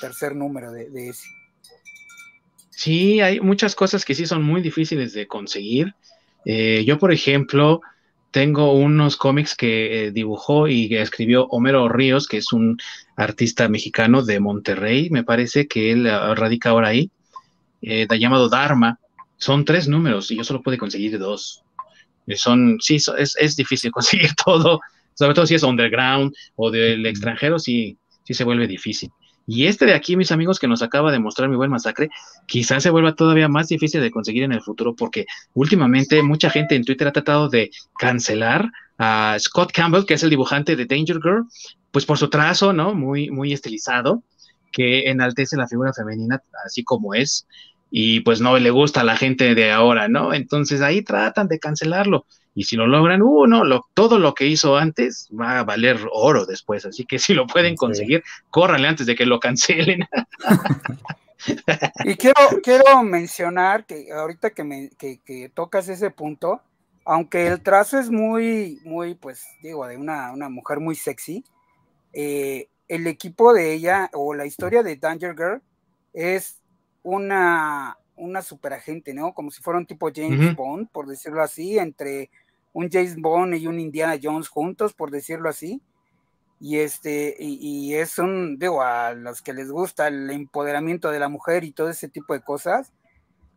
S2: tercer número de, ese.
S1: Sí, hay muchas cosas que sí son muy difíciles de conseguir. Eh, yo, por ejemplo, tengo unos cómics que eh, dibujó y que escribió Homero Ríos, que es un artista mexicano de Monterrey, me parece que él ah, radica ahora ahí eh, llamado Dharma. Son tres números y yo solo pude conseguir dos. Son, sí, es, es, difícil conseguir todo, sobre todo si es underground o del extranjero, sí, sí se vuelve difícil. Y este de aquí, mis amigos, que nos acaba de mostrar mi buen masacre, quizás se vuelva todavía más difícil de conseguir en el futuro, porque últimamente mucha gente en Twitter ha tratado de cancelar a Scott Campbell, que es el dibujante de Danger Girl, pues por su trazo, ¿no? Muy, muy estilizado, que enaltece la figura femenina así como es, y pues no le gusta a la gente de ahora, ¿no? Entonces ahí tratan de cancelarlo. Y si lo logran, uh, no, lo, todo lo que hizo antes va a valer oro después. Así que si lo pueden conseguir, córranle antes de que lo cancelen.
S2: y quiero, quiero mencionar que ahorita que, me, que, tocas ese punto, aunque el trazo es muy, muy, pues digo, de una, una mujer muy sexy, eh, el equipo de ella o la historia de Danger Girl es una, una superagente, ¿no? Como si fuera un tipo James Bond, por decirlo así, entre un James Bond y un Indiana Jones juntos, por decirlo así. Y este, y, es un, digo, a los que les gusta el empoderamiento de la mujer y todo ese tipo de cosas,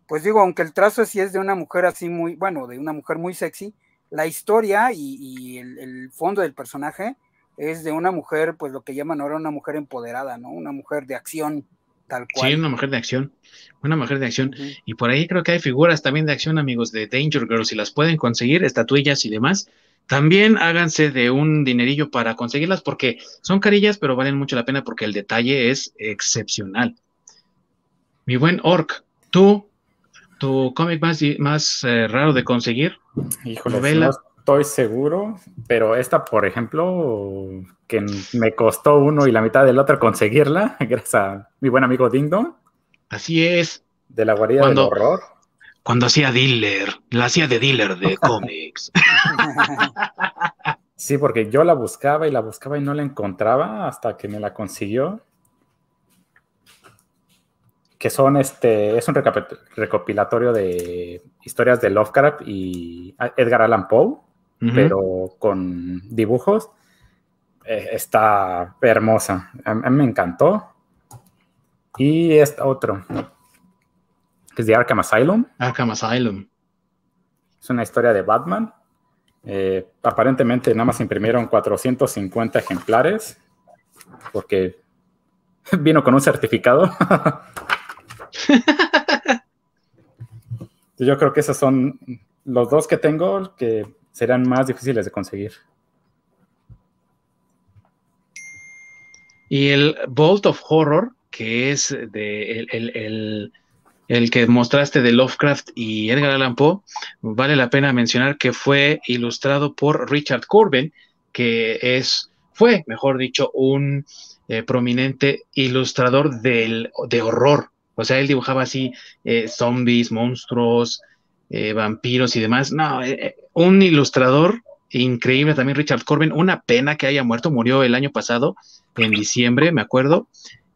S2: pues digo, aunque el trazo sí es de una mujer así muy, bueno, de una mujer muy sexy, la historia y, el, el, fondo del personaje es de una mujer, pues lo que llaman ahora una mujer empoderada, ¿no? Una mujer de acción, tal cual.
S1: Sí, una mujer de acción, una mujer de acción. Y por ahí creo que hay figuras también de acción, amigos, de Danger Girls, si las pueden conseguir, estatuillas y demás. También háganse de un dinerillo para conseguirlas porque son carillas, pero valen mucho la pena porque el detalle es excepcional. Mi buen Orc, tú, tu cómic más, más eh, raro de conseguir.
S3: Híjole, novela estoy seguro, pero esta, por ejemplo, que me costó uno y la mitad del otro conseguirla, gracias a mi buen amigo Ding
S1: Así es.
S3: De la guarida del horror.
S1: Cuando hacía dealer, la hacía de dealer de cómics.
S3: sí, porque yo la buscaba y la buscaba y no la encontraba hasta que me la consiguió. Que son este, es un recopilatorio de historias de Lovecraft y Edgar Allan Poe pero con dibujos. Eh, está hermosa. A, mí me encantó. Y este otro, que es de Arkham Asylum.
S1: Arkham Asylum.
S3: Es una historia de Batman. Eh, aparentemente nada más imprimieron 450 ejemplares porque vino con un certificado. Yo creo que esos son los dos que tengo que serán más difíciles de conseguir.
S1: Y el Bolt of Horror, que es de el, el, que mostraste de Lovecraft y Edgar Allan Poe, vale la pena mencionar que fue ilustrado por Richard Corbin, que es, fue, mejor dicho, un eh, prominente ilustrador del, de horror. O sea, él dibujaba así eh, zombies, monstruos, eh, vampiros y demás. No, eh, eh, un ilustrador increíble también, Richard Corbin. Una pena que haya muerto, murió el año pasado, en diciembre, me acuerdo.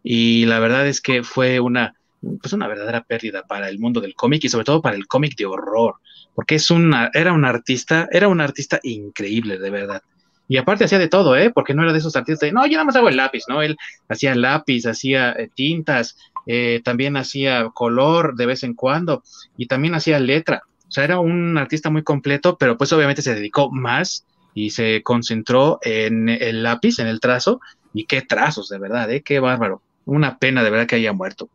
S1: Y la verdad es que fue una, pues una verdadera pérdida para el mundo del cómic y sobre todo para el cómic de horror, porque es una, era un artista, era un artista increíble, de verdad. Y aparte hacía de todo, ¿eh? Porque no era de esos artistas de, no, yo nada más hago el lápiz, ¿no? Él hacía lápiz, hacía tintas, eh, también hacía color de vez en cuando y también hacía letra. O sea, era un artista muy completo, pero pues obviamente se dedicó más y se concentró en el lápiz, en el trazo, y qué trazos, de verdad, ¿eh? qué bárbaro. Una pena de verdad que haya muerto.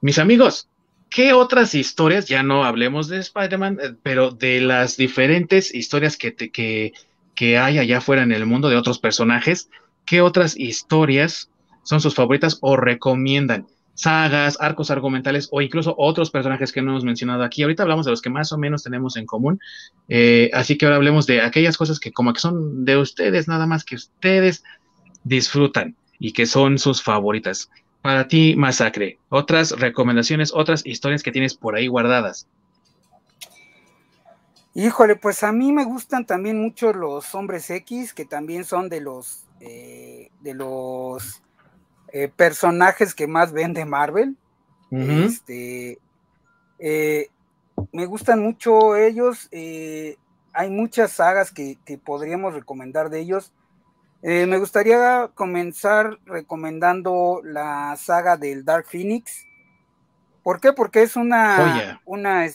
S1: Mis amigos, ¿qué otras historias? Ya no hablemos de Spider-Man, eh, pero de las diferentes historias que, te, que que hay allá afuera en el mundo de otros personajes, ¿qué otras historias son sus favoritas o recomiendan? Sagas, arcos argumentales o incluso otros personajes que no hemos mencionado aquí. Ahorita hablamos de los que más o menos tenemos en común. Eh, así que ahora hablemos de aquellas cosas que como que son de ustedes, nada más que ustedes disfrutan y que son sus favoritas. Para ti, Masacre, otras recomendaciones, otras historias que tienes por ahí guardadas.
S2: Híjole, pues a mí me gustan también mucho los hombres X, que también son de los eh, de los eh, personajes que más vende Marvel. Este eh, me gustan mucho ellos. hay muchas sagas que, podríamos recomendar de ellos. me gustaría comenzar recomendando la saga del Dark Phoenix. ¿Por qué? Porque es una, una,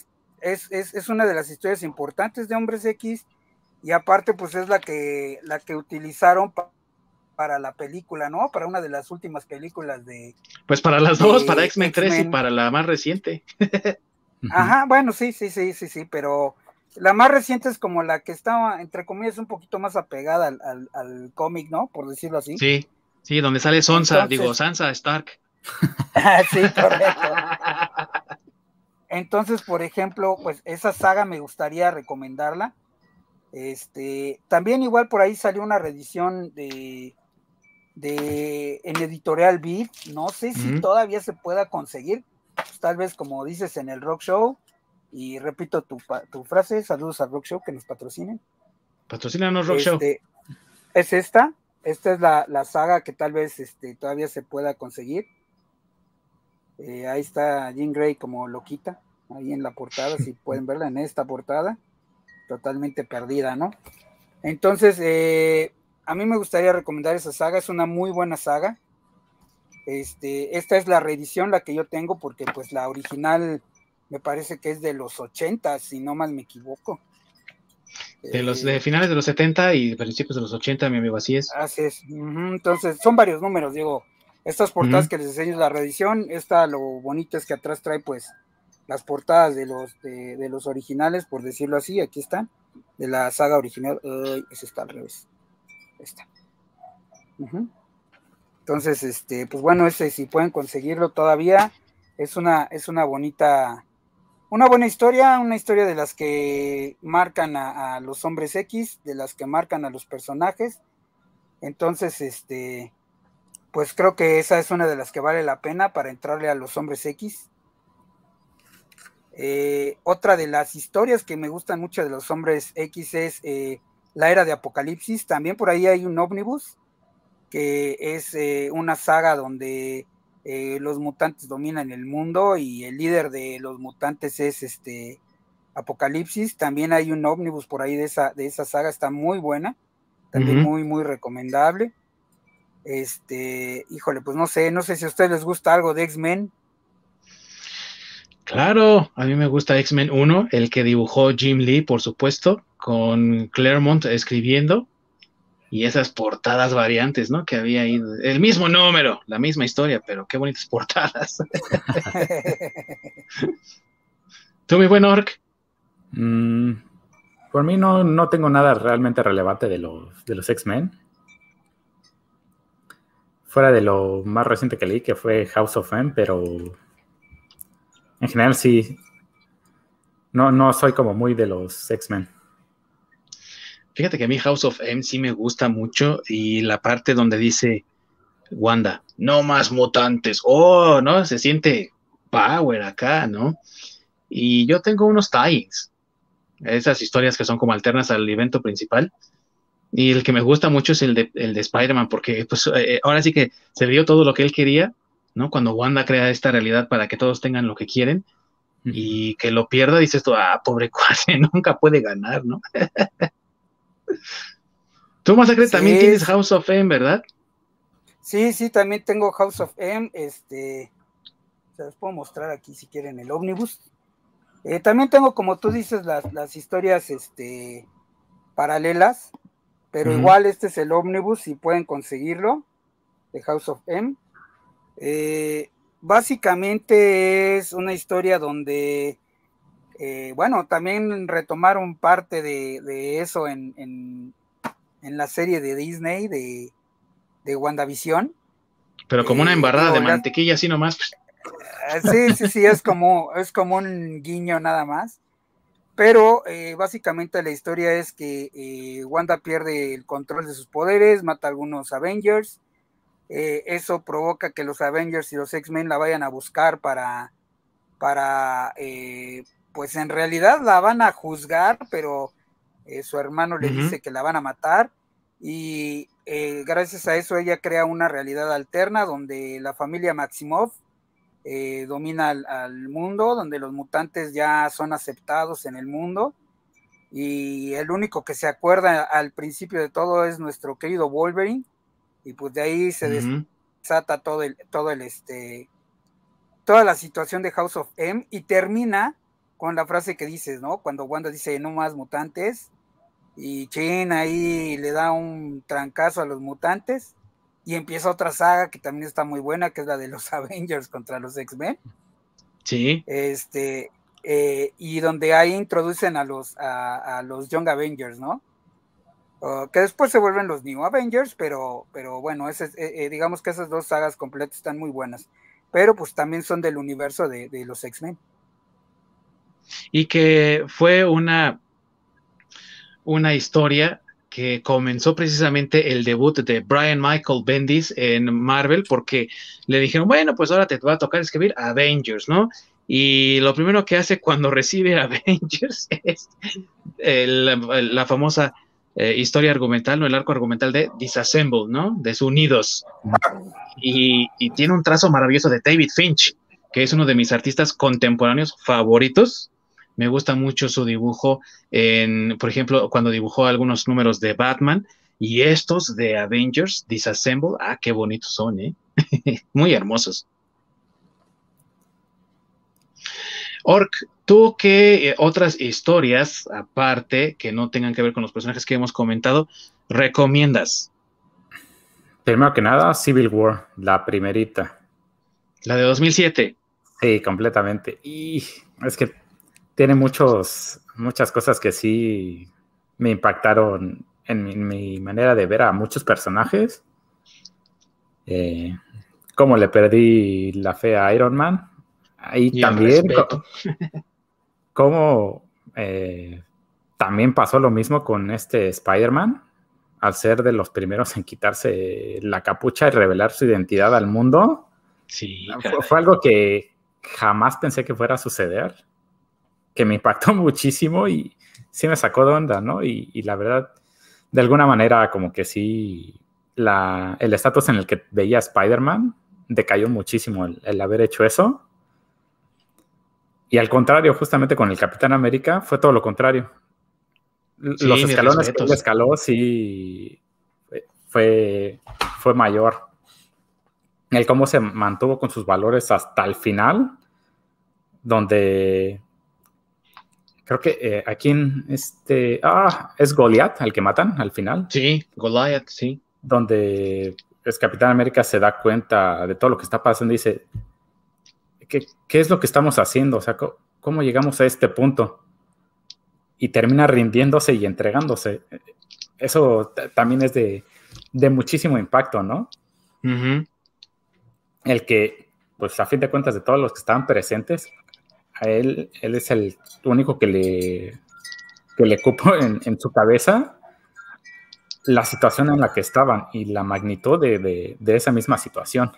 S2: es, una de las historias importantes de Hombres X y aparte pues es la que, la que utilizaron para la película, ¿no? Para una de las últimas películas de...
S1: Pues para las dos, para X-Men 3 y para la más reciente.
S2: Ajá, bueno, sí, sí, sí, sí, sí, pero la más reciente es como la que estaba, entre comillas, un poquito más apegada al, cómic, ¿no? Por decirlo así.
S1: Sí, sí, donde sale Sonsa, digo, Sansa Stark.
S2: sí, correcto. Entonces, por ejemplo, pues esa saga me gustaría recomendarla. Este, también igual por ahí salió una reedición de, de en editorial Beat, no sé si todavía se pueda conseguir, pues, tal vez como dices en el Rock Show, y repito tu, frase, saludos al Rock Show que nos patrocinen.
S1: Patrocínanos Rock Show.
S2: Este, es esta, esta es la, la, saga que tal vez este, todavía se pueda conseguir. Eh, ahí está Jean Grey como loquita, ahí en la portada, si pueden verla en esta portada, totalmente perdida, ¿no? Entonces, eh, a mí me gustaría recomendar esa saga, es una muy buena saga. Este, esta es la reedición, la que yo tengo, porque pues la original me parece que es de los 80, si no mal me equivoco.
S1: De los de eh, finales de los 70 y principios de los 80, mi amigo, así es.
S2: Así es. Entonces, son varios números, digo, estas portadas que les enseño la reedición, esta lo bonito es que atrás trae pues las portadas de los de, los originales, por decirlo así, aquí están, de la saga original. ese está al revés. Entonces, este, pues bueno, ese si pueden conseguirlo todavía, es una, es una bonita, una buena historia, una historia de las que marcan a, a los hombres X, de las que marcan a los personajes. Entonces, este, pues creo que esa es una de las que vale la pena para entrarle a los hombres X. Eh, otra de las historias que me gustan mucho de los hombres X es eh, la era de Apocalipsis. También por ahí hay un ómnibus, que es eh, una saga donde los mutantes dominan el mundo y el líder de los mutantes es este Apocalipsis. También hay un ómnibus por ahí de esa, de esa saga, está muy buena, también muy, muy recomendable. Este, híjole, pues no sé, no sé si a ustedes les gusta algo de X-Men.
S1: Claro, a mí me gusta X-Men 1, el que dibujó Jim Lee, por supuesto, con Claremont escribiendo, y esas portadas variantes, ¿no? Que había ahí, el mismo número, la misma historia, pero qué bonitas portadas. ¿Tú, mi buen Orc?
S3: Mm, por mí no, no tengo nada realmente relevante de los, de los X-Men fuera de lo más reciente que leí, que fue House of M, pero en general sí, no, no soy como muy de los X-Men.
S1: Fíjate que a mí House of M sí me gusta mucho y la parte donde dice Wanda, no más mutantes, oh, ¿no? Se siente power acá, ¿no? Y yo tengo unos tie-ins, esas historias que son como alternas al evento principal, y el que me gusta mucho es el de, el de Spider-Man, porque pues eh, ahora sí que se dio todo lo que él quería, ¿no? Cuando Wanda crea esta realidad para que todos tengan lo que quieren y que lo pierda, dices tú, ah, pobre cuate, nunca puede ganar, ¿no? Tú, Masacre, también tienes House of M, ¿verdad?
S2: Sí, sí, también tengo House of M, este, se los puedo mostrar aquí si quieren el ómnibus. Eh, también tengo, como tú dices, las, las historias, este, paralelas, pero igual este es el ómnibus, si pueden conseguirlo, de House of M. Eh, básicamente es una historia donde, eh, bueno, también retomaron parte de, eso en, en la serie de Disney de, de WandaVision.
S1: Pero como una eh, embarrada de mantequilla así nomás.
S2: Eh, sí, sí, sí, es como, es como un guiño nada más. Pero eh, básicamente la historia es que Wanda pierde el control de sus poderes, mata a algunos Avengers. eso provoca que los Avengers y los X-Men la vayan a buscar para, para pues en realidad la van a juzgar, pero su hermano le dice que la van a matar. Y eh, gracias a eso ella crea una realidad alterna donde la familia Maximov eh, domina al, mundo, donde los mutantes ya son aceptados en el mundo y el único que se acuerda al principio de todo es nuestro querido Wolverine y pues de ahí se desata todo el, todo el este, toda la situación de House of M y termina con la frase que dices, ¿no? Cuando Wanda dice no más mutantes, y Chin ahí le da un trancazo a los mutantes y empieza otra saga que también está muy buena, que es la de los Avengers contra los X-Men.
S1: Sí.
S2: Este, eh, y donde ahí introducen a los, a, los Young Avengers, ¿no? que después se vuelven los New Avengers, pero, pero bueno, ese, eh, eh, digamos que esas dos sagas completas están muy buenas, pero pues también son del universo de, de los X-Men.
S1: Y que fue una una historia que comenzó precisamente el debut de Brian Michael Bendis en Marvel, porque le dijeron, bueno, pues ahora te va a tocar escribir Avengers, ¿no? Y lo primero que hace cuando recibe Avengers es la famosa eh, historia argumental, ¿no? El arco argumental de Disassemble, ¿no? Desunidos. Y, y tiene un trazo maravilloso de David Finch, que es uno de mis artistas contemporáneos favoritos me gusta mucho su dibujo en, por ejemplo, cuando dibujó algunos números de Batman y estos de Avengers Disassemble. Ah, qué bonitos son, ¿eh? Muy hermosos. Orc, ¿tú qué eh, otras historias, aparte, que no tengan que ver con los personajes que hemos comentado, recomiendas?
S3: Primero que nada, Civil War, la primerita.
S1: La de 2007.
S3: Sí, completamente. Y es que tiene muchos, muchas cosas que sí me impactaron en mi, manera de ver a muchos personajes. Eh, como le perdí la fe a Iron Man. Ahí también. Como eh, también pasó lo mismo con este Spider-Man. Al ser de los primeros en quitarse la capucha y revelar su identidad al mundo.
S1: Sí,
S3: fue algo que jamás pensé que fuera a suceder que me impactó muchísimo y sí me sacó de onda, ¿no? Y, la verdad, de alguna manera, como que sí, la, el estatus en el que veía Spider-Man decayó muchísimo el, haber hecho eso. Y al contrario, justamente con el Capitán América, fue todo lo contrario. Los escalones que él escaló, sí, fue, fue mayor. El cómo se mantuvo con sus valores hasta el final, donde Creo que eh, aquí en este. Ah, es Goliath al que matan al final.
S1: Sí, Goliath, sí.
S3: Donde es Capitán América se da cuenta de todo lo que está pasando y dice: ¿Qué, qué es lo que estamos haciendo? O sea, ¿cómo, llegamos a este punto? Y termina rindiéndose y entregándose. Eso también es de, de muchísimo impacto, ¿no? El que, pues a fin de cuentas, de todos los que estaban presentes, él, es el único que le, que le cupo en, su cabeza la situación en la que estaban y la magnitud de, esa misma situación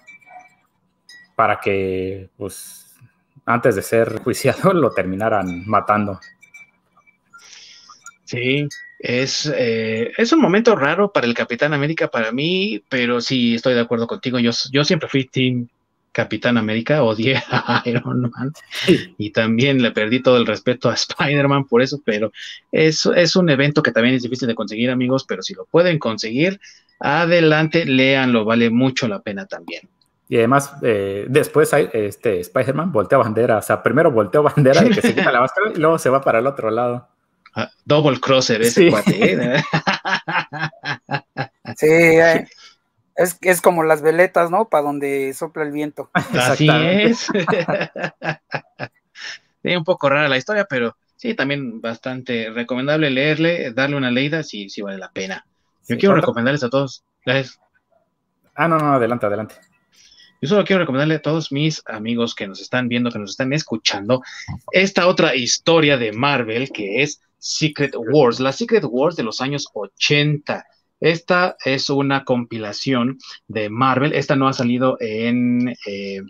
S3: para que, pues, antes de ser juiciado lo terminaran matando.
S1: Sí, es, eh, es un momento raro para el Capitán América para mí, pero sí estoy de acuerdo contigo. Yo siempre fui Team Capitán América, odié a Iron Man y también le perdí todo el respeto a Spider-Man por eso, pero es, es un evento que también es difícil de conseguir, amigos, pero si lo pueden conseguir, adelante, léanlo, vale mucho la pena también.
S3: Y además, eh, después este Spider-Man voltea bandera, o sea, primero volteó bandera de que se quita la máscara y luego se va para el otro lado.
S1: Ah, double crosser ese cuate. ¿eh?
S2: sí, eh, es, es como las veletas, ¿no? Para donde sopla el viento.
S1: Así es. sí, un poco rara la historia, pero sí, también bastante recomendable leerle, darle una leída, si sí, vale la pena. Yo quiero recomendarles a todos.
S3: Ah, no, no, adelante, adelante.
S1: Yo solo quiero recomendarle a todos mis amigos que nos están viendo, que nos están escuchando, esta otra historia de Marvel que es Secret Wars, la Secret Wars de los años 80. Esta es una compilación de Marvel. Esta no ha salido en eh,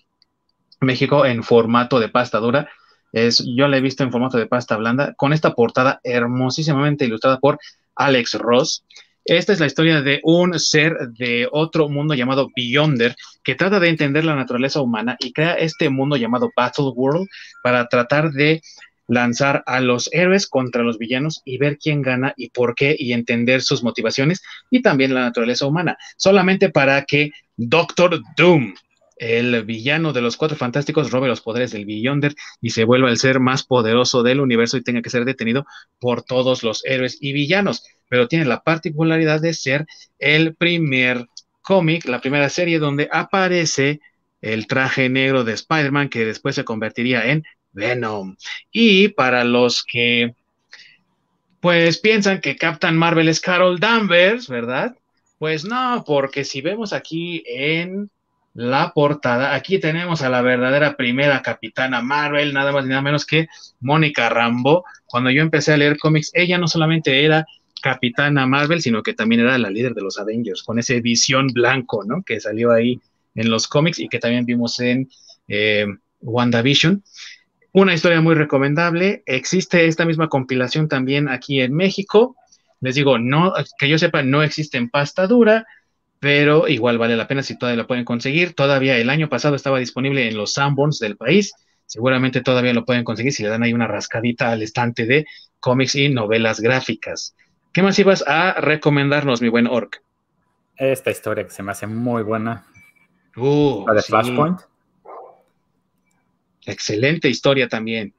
S1: México en formato de pasta dura. Es, yo la he visto en formato de pasta blanda, con esta portada hermosísimamente ilustrada por Alex Ross. Esta es la historia de un ser de otro mundo llamado Beyonder que trata de entender la naturaleza humana y crea este mundo llamado Battle World para tratar de lanzar a los héroes contra los villanos y ver quién gana y por qué y entender sus motivaciones y también la naturaleza humana, solamente para que Doctor Doom, el villano de los Cuatro Fantásticos, robe los poderes del Beyonder y se vuelva el ser más poderoso del universo y tenga que ser detenido por todos los héroes y villanos. Pero tiene la particularidad de ser el primer cómic, la primera serie donde aparece el traje negro de Spider-Man que después se convertiría en Venom. Y para los que pues piensan que Captain Marvel es Carol Danvers, ¿verdad? Pues no, porque si vemos aquí en la portada, aquí tenemos a la verdadera primera capitana Marvel, nada más ni nada menos que Mónica Rambo. Cuando yo empecé a leer cómics, ella no solamente era Capitana Marvel, sino que también era la líder de los Avengers, con ese visión blanco, ¿no? Que salió ahí en los cómics y que también vimos en eh, WandaVision. Una historia muy recomendable. Existe esta misma compilación también aquí en México. Les digo, no, que yo sepa, no existe en pasta dura, pero igual vale la pena si todavía la pueden conseguir. Todavía el año pasado estaba disponible en los Sanborns del país. Seguramente todavía lo pueden conseguir si le dan ahí una rascadita al estante de cómics y novelas gráficas. ¿Qué más ibas a recomendarnos, mi buen Orc?
S3: Esta historia que se me hace muy buena.
S1: Uh,
S3: la de Flashpoint.
S1: Excelente historia también.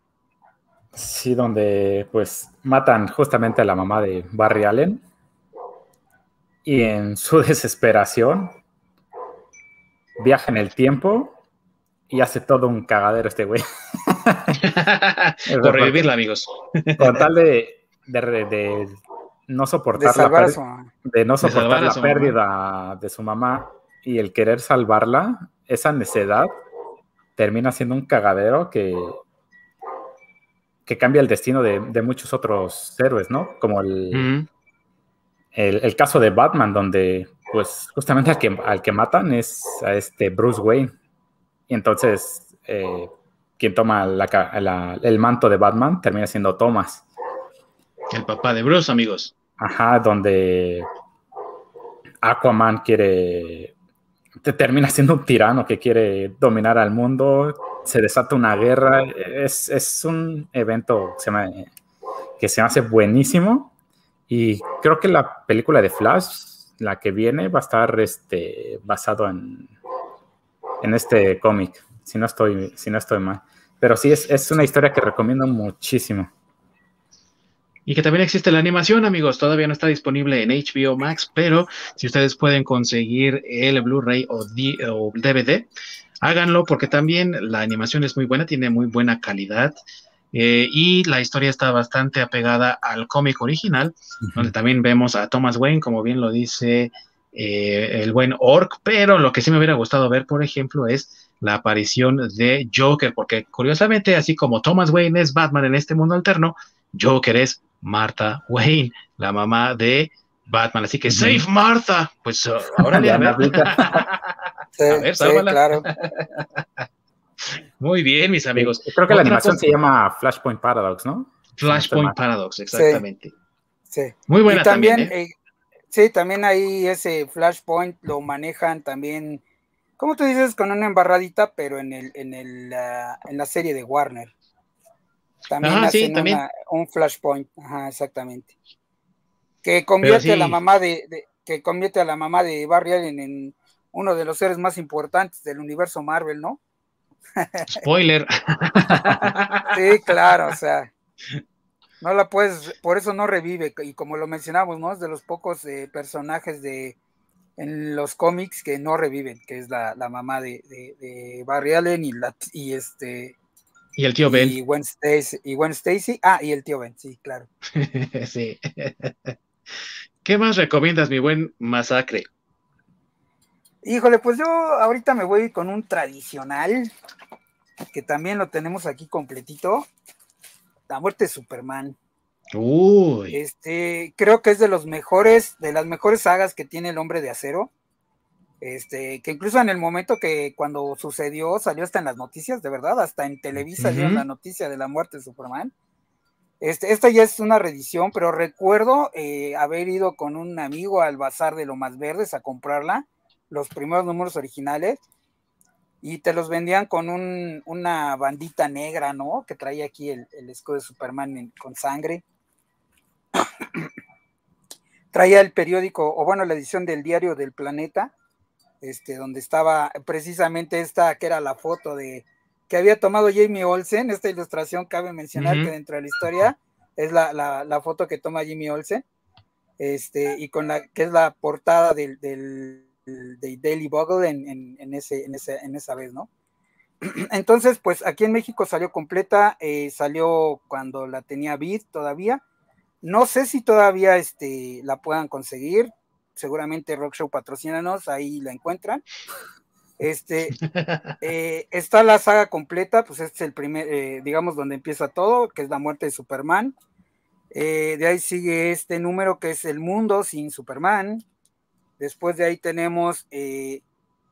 S3: Sí, donde pues matan justamente a la mamá de Barry Allen. Y en su desesperación viaja en el tiempo y hace todo un cagadero este güey.
S1: Por revivirla, amigos.
S3: Con tal de, de, no soportar la, de no soportar la pérdida de su mamá y el querer salvarla, esa necedad termina siendo un cagadero que, que cambia el destino de, muchos otros héroes, ¿no? Como el, el, caso de Batman, donde pues justamente al que, al que matan es a este Bruce Wayne. Y entonces eh, quien toma el manto de Batman termina siendo Thomas.
S1: El papá de Bruce, amigos.
S3: Ajá, donde Aquaman quiere. Te termina siendo un tirano que quiere dominar al mundo. Se desata una guerra. Es, un evento que se, me, que se hace buenísimo. Y creo que la película de Flash, la que viene, va a estar este, basado en, en este cómic. Si no estoy, si no estoy mal. Pero sí, es, es una historia que recomiendo muchísimo.
S1: Y que también existe la animación, amigos. Todavía no está disponible en HBO Max, pero si ustedes pueden conseguir el Blu-ray o, DVD, háganlo porque también la animación es muy buena, tiene muy buena calidad. Eh, y la historia está bastante apegada al cómic original, donde también vemos a Thomas Wayne, como bien lo dice eh, el buen Orc, pero lo que sí me hubiera gustado ver, por ejemplo, es la aparición de Joker, porque curiosamente, así como Thomas Wayne es Batman en este mundo alterno, Joker es Martha Wayne, la mamá de Batman. Así que, Save Martha. Pues uh, ahora le a ver, sálvala. claro. Muy bien, mis amigos.
S3: Creo que la animación se llama Flashpoint Paradox, ¿no?
S1: Flashpoint Paradox, exactamente.
S2: Sí.
S1: Muy buena también. ¿eh? Eh,
S2: sí, también ahí ese Flashpoint lo manejan también, como tú dices, con una embarradita, pero en el, en el, en la serie de Warner. También hacen un flashpoint, ajá, exactamente. Que convierte a la mamá de, que convierte a la mamá de Barry Allen en uno de los seres más importantes del universo Marvel, ¿no?
S1: Spoiler.
S2: sí, claro, o sea, no la puedes, por eso no revive, y como lo mencionamos, ¿no? Es de los pocos eh, personajes de en los cómics que no reviven, que es la, mamá de, de, Barry Allen y, la, y este
S1: y el tío Ben.
S2: Y Gwen Stacy. Y Stacy. Ah, y el tío Ben, sí, claro.
S1: sí. ¿Qué más recomiendas, mi buen Masacre?
S2: Híjole, pues yo ahorita me voy con un tradicional, que también lo tenemos aquí completito, La muerte de Superman.
S1: Uy.
S2: Este, creo que es de los mejores, de las mejores sagas que tiene el hombre de acero. Este, que incluso en el momento que cuando sucedió, salió hasta en las noticias, de verdad, hasta en Televisa dio la noticia de la muerte de Superman. Este, esta ya es una reedición, pero recuerdo eh, haber ido con un amigo al bazar de lo más verdes a comprarla, los primeros números originales, y te los vendían con una bandita negra, ¿no? Que traía aquí el, escudo de Superman con sangre. traía el periódico, o bueno, la edición del diario del planeta, este, donde estaba precisamente esta, que era la foto de que había tomado Jamie Olsen, esta ilustración cabe mencionar que dentro de la historia es la, foto que toma Jimmy Olsen, este, y con la que es la portada del, del, Daily Bugle en, ese, en, ese, en esa vez, ¿no? Entonces, pues aquí en México salió completa, eh, salió cuando la tenía Bid todavía, no sé si todavía este, la puedan conseguir. Seguramente Rock Show patrocínanos, ahí la encuentran. Este, eh, está la saga completa, pues este es el primer, eh, digamos, donde empieza todo, que es la muerte de Superman. Eh, de ahí sigue este número que es El Mundo sin Superman. Después de ahí tenemos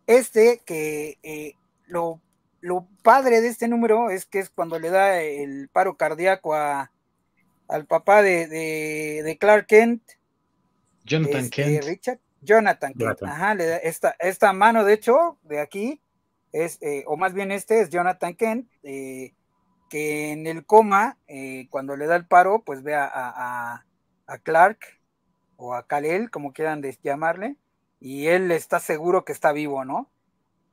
S2: este, que lo, lo, padre de este número es que es cuando le da el paro cardíaco a, al papá de, de, Clark Kent.
S1: Jonathan este, Kent.
S2: Richard. Jonathan Kent. Ajá, le da esta, esta mano, de hecho, de aquí, es, eh, o más bien este es Jonathan Kent, eh, que en el coma, eh, cuando le da el paro, pues ve a, a, a Clark o a Kalel, como quieran llamarle, y él está seguro que está vivo, ¿no?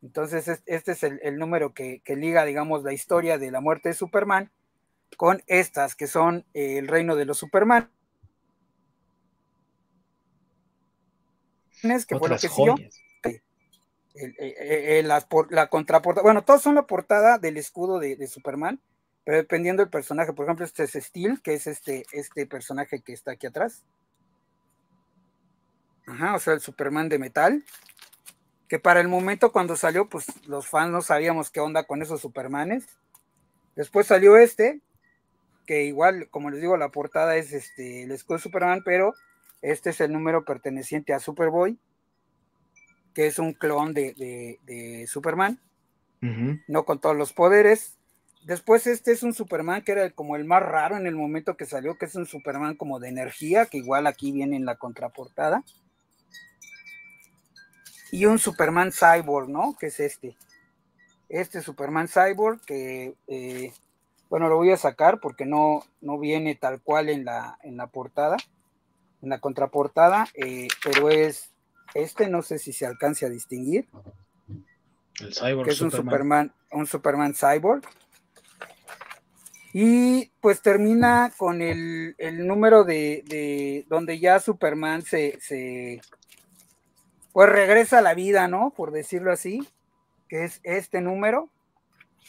S2: Entonces, este es el, el número que, que, liga, digamos, la historia de la muerte de Superman con estas que son eh, el reino de los Superman. Que fue lo que siguió. la, contraportada, bueno, todos son la portada del escudo de, Superman, pero dependiendo del personaje, por ejemplo, este es Steel, que es este, este personaje que está aquí atrás. Ajá, o sea, el Superman de metal. Que para el momento cuando salió, pues los fans no sabíamos qué onda con esos Supermanes. Después salió este, que igual, como les digo, la portada es este, el escudo de Superman, pero este es el número perteneciente a Superboy, que es un clon de, Superman, no con todos los poderes. Después este es un Superman que era como el más raro en el momento que salió, que es un Superman como de energía, que igual aquí viene en la contraportada. Y un Superman Cyborg, ¿no? Que es este. Este Superman Cyborg que eh, bueno, lo voy a sacar porque no, no viene tal cual en la, en la portada, en la contraportada, eh, pero es este, no sé si se alcance a distinguir.
S1: El Cyborg.
S2: Que es un Superman, un Superman Cyborg. Y pues termina con el, número de, de, donde ya Superman se, se, pues regresa a la vida, ¿no? Por decirlo así, que es este número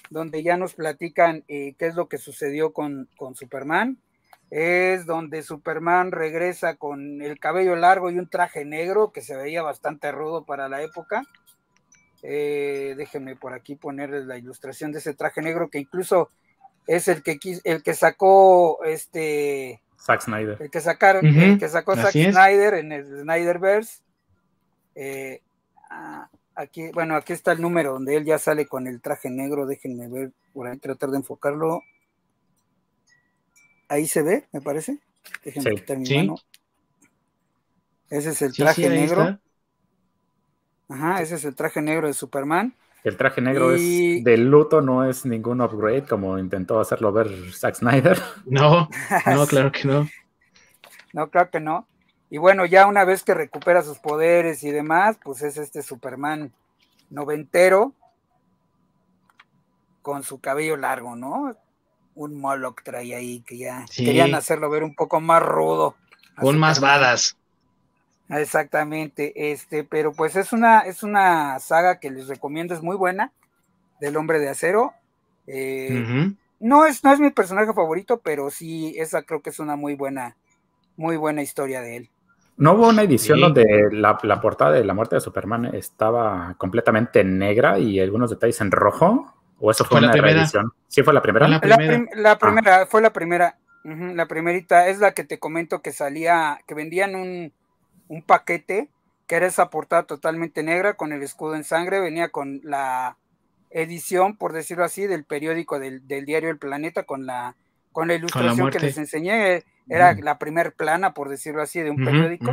S2: donde ya nos platican eh, qué es lo que sucedió con, Superman. Es donde Superman regresa con el cabello largo y un traje negro que se veía bastante rudo para la época. Eh, déjenme por aquí ponerles la ilustración de ese traje negro que incluso es el que el que sacó este
S3: Zack Snyder.
S2: El que sacaron, el que sacó Zack Snyder en el Snyderverse. Eh, ah, aquí, bueno, aquí está el número donde él ya sale con el traje negro. Déjenme ver por ahí, tratar de enfocarlo. Ahí se ve, me parece. Déjenme quitar mi mano. Ese es el traje negro. Ajá, ese es el traje negro de Superman.
S3: El traje negro es de luto, no es ningún upgrade como intentó hacerlo ver Zack Snyder.
S1: No, no, claro que no.
S2: No, claro que no. Y bueno, ya una vez que recupera sus poderes y demás, pues es este Superman noventero con su cabello largo, ¿no? Un Moloch trae ahí que ya querían hacerlo ver un poco más rudo.
S1: Un más badas.
S2: Exactamente, este, pero pues es una, es una saga que les recomiendo, es muy buena, del hombre de acero. Eh, no, es, no es mi personaje favorito, pero sí, esa creo que es una muy buena, muy buena historia de él.
S3: ¿No hubo una edición donde la, portada de la muerte de Superman estaba completamente negra y algunos detalles en rojo? ¿O eso fue, una reedición? ¿Sí fue la primera?
S2: La primera, la, primera fue la primera. la primerita es la que te comento que salía, que vendían un, un paquete que era esa portada totalmente negra con el escudo en sangre, venía con la edición, por decirlo así, del periódico del, diario El Planeta con la, con la ilustración que les enseñé. Era la primer plana, por decirlo así, de un periódico.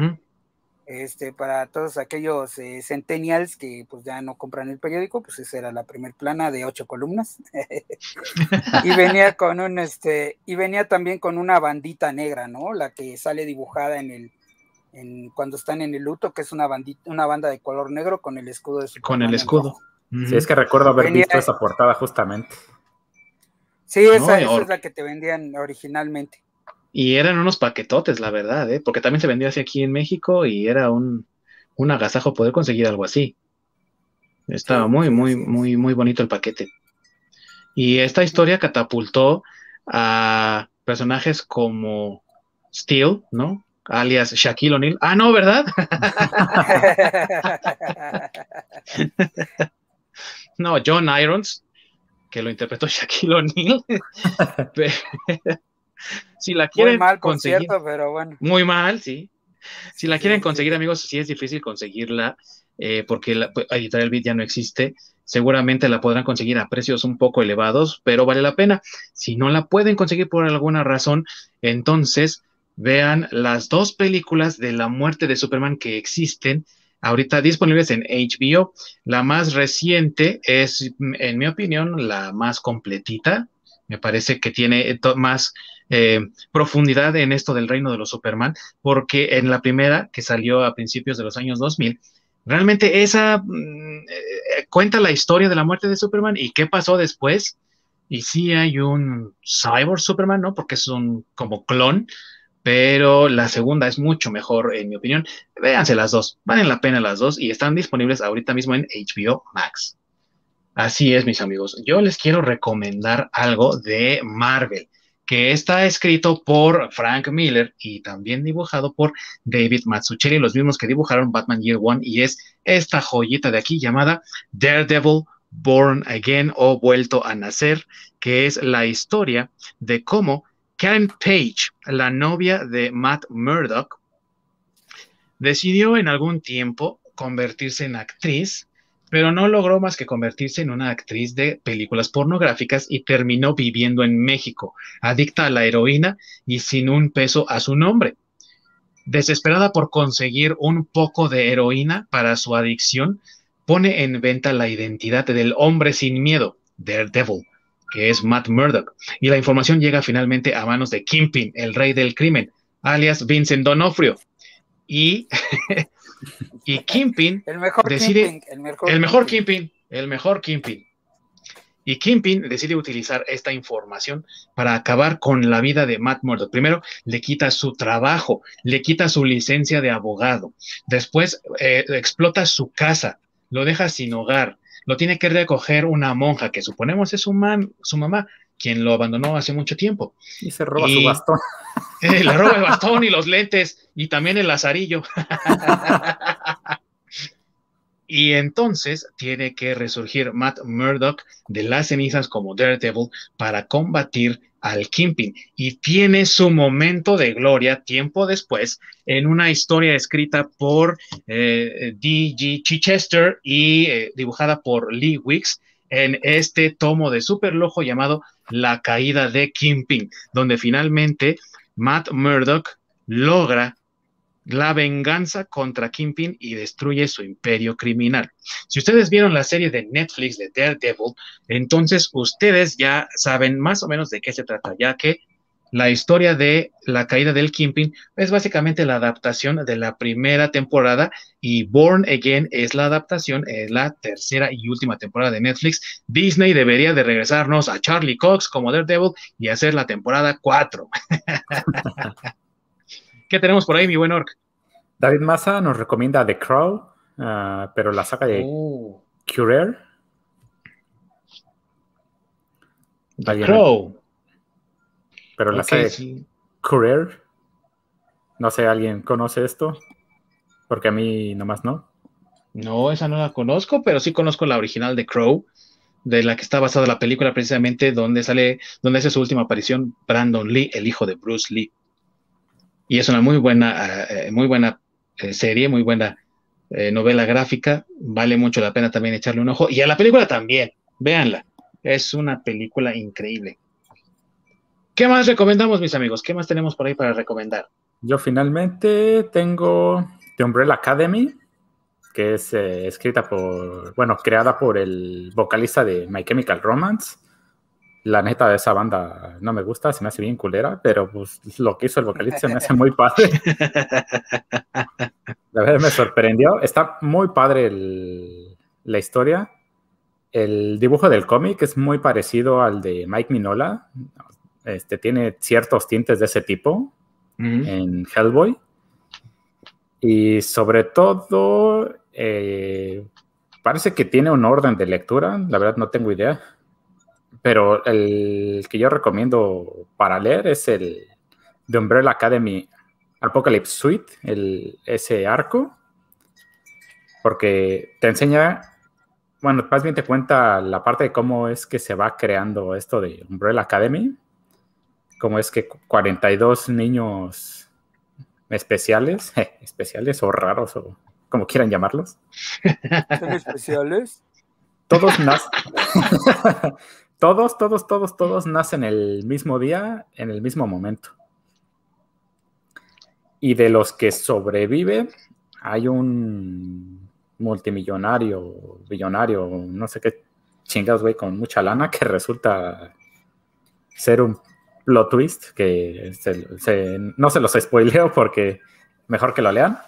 S2: Este, para todos aquellos eh, centennials que pues ya no compran el periódico, pues esa era la primer plana de ocho columnas. y venía con un este, y venía también con una bandita negra, ¿no? La que sale dibujada en el, en, cuando están en el luto, que es una bandita, una banda de color negro con el escudo de su
S1: Con el escudo.
S3: Sí, es que recuerdo haber visto esa portada justamente.
S2: Sí, esa, es la que te vendían originalmente.
S1: Y eran unos paquetotes, la verdad, ¿eh? porque también se vendía así aquí en México y era un, agasajo poder conseguir algo así. Estaba muy, muy, muy, muy bonito el paquete. Y esta historia catapultó a personajes como Steel, ¿no? Alias Shaquille O'Neal. Ah, no, ¿verdad? no, John Irons, que lo interpretó Shaquille O'Neal. si la quieren muy mal, conseguir,
S2: pero bueno.
S1: Muy mal, sí. Si la quieren conseguir, amigos, sí es difícil conseguirla eh, porque la, pues, Editorial Beat ya no existe. Seguramente la podrán conseguir a precios un poco elevados, pero vale la pena. Si no la pueden conseguir por alguna razón, entonces vean las dos películas de la muerte de Superman que existen ahorita disponibles en HBO. La más reciente es, en mi opinión, la más completita. Me parece que tiene más eh, profundidad en esto del reino de los Superman, porque en la primera, que salió a principios de los años 2000, realmente esa mm, eh, cuenta la historia de la muerte de Superman y qué pasó después. Y sí hay un cyborg Superman, ¿no? Porque es un como clon, pero la segunda es mucho mejor, en mi opinión. Véanse las dos, valen la pena las dos y están disponibles ahorita mismo en HBO Max. Así es, mis amigos. Yo les quiero recomendar algo de Marvel que está escrito por Frank Miller y también dibujado por David Mazzucchelli, los mismos que dibujaron Batman Year One, y es esta joyita de aquí llamada Daredevil Born Again o Vuelto a Nacer, que es la historia de cómo Karen Page, la novia de Matt Murdock, decidió en algún tiempo convertirse en actriz pero no logró más que convertirse en una actriz de películas pornográficas y terminó viviendo en México, adicta a la heroína y sin un peso a su nombre. Desesperada por conseguir un poco de heroína para su adicción, pone en venta la identidad del hombre sin miedo, Daredevil, que es Matt Murdock, y la información llega finalmente a manos de Kimpin, el rey del crimen, alias Vincent Donofrio. Y Y Kimpin
S2: el mejor
S1: decide, el mejor, el mejor Kimpin, el mejor Kimpin. Y Kimpin decide utilizar esta información para acabar con la vida de Matt Murdock. Primero, le quita su trabajo, le quita su licencia de abogado. Después, eh, explota su casa, lo deja sin hogar. Lo tiene que recoger una monja, que suponemos es su, su mamá, quien lo abandonó hace mucho tiempo.
S3: Y se roba su bastón.
S1: Eh, le roba el bastón y los lentes y también el lazarillo. y entonces tiene que resurgir Matt Murdock de las cenizas como Daredevil para combatir al Kimping y tiene su momento de gloria tiempo después en una historia escrita por eh, D.G. Chichester y eh, dibujada por Lee Wicks en este tomo de superlujo llamado La caída de Kimping, donde finalmente Matt Murdock logra la venganza contra Kingpin y destruye su imperio criminal. Si ustedes vieron la serie de Netflix de Daredevil, entonces ustedes ya saben más o menos de qué se trata, ya que la historia de la caída del Kingpin es básicamente la adaptación de la primera temporada y Born Again es la adaptación en la tercera y última temporada de Netflix. Disney debería de regresarnos a Charlie Cox como Daredevil y hacer la temporada 4. ¿Qué tenemos por ahí, mi buen Orc?
S3: David Massa nos recomienda The Crow, ah, pero la saga de oh. Curer.
S1: The Crow.
S3: Pero la saga de Curer. No sé, ¿alguien conoce esto? Porque a mí nomás no.
S1: No, esa no la conozco, pero sí conozco la original de Crow, de la que está basada la película precisamente donde sale, donde hace su última aparición Brandon Lee, el hijo de Bruce Lee. Y es una muy buena, eh, muy buena eh, serie, muy buena eh, novela gráfica. Vale mucho la pena también echarle un ojo. Y a la película también, véanla. Es una película increíble. ¿Qué más recomendamos, mis amigos? ¿Qué más tenemos por ahí para recomendar?
S3: Yo finalmente tengo The Umbrella Academy, que es escrita por, bueno, creada por el vocalista de My Chemical Romance la neta de esa banda no me gusta, se me hace bien culera, pero pues lo que hizo el vocalista me hace muy padre. La verdad me sorprendió. Está muy padre la historia. El dibujo del cómic es muy parecido al de Mike Minola. Este, tiene ciertos tintes de ese tipo en Hellboy. Y sobre todo, eh, parece que tiene un orden de lectura. La verdad no tengo idea pero el que yo recomiendo para leer es el de Umbrella Academy Apocalypse Suite, el, ese arco, porque te enseña, bueno, más bien te cuenta la parte de cómo es que se va creando esto de Umbrella Academy, cómo es que 42 niños especiales, especiales o raros o como quieran llamarlos.
S2: ¿Son especiales?
S3: Todos nacen. Todos, todos, todos, todos nacen el mismo día, en el mismo momento. Y de los que sobreviven, hay un multimillonario, billonario, no sé qué chingados, güey, con mucha lana, que resulta ser un plot twist, que no se los spoileo porque mejor que lo lean.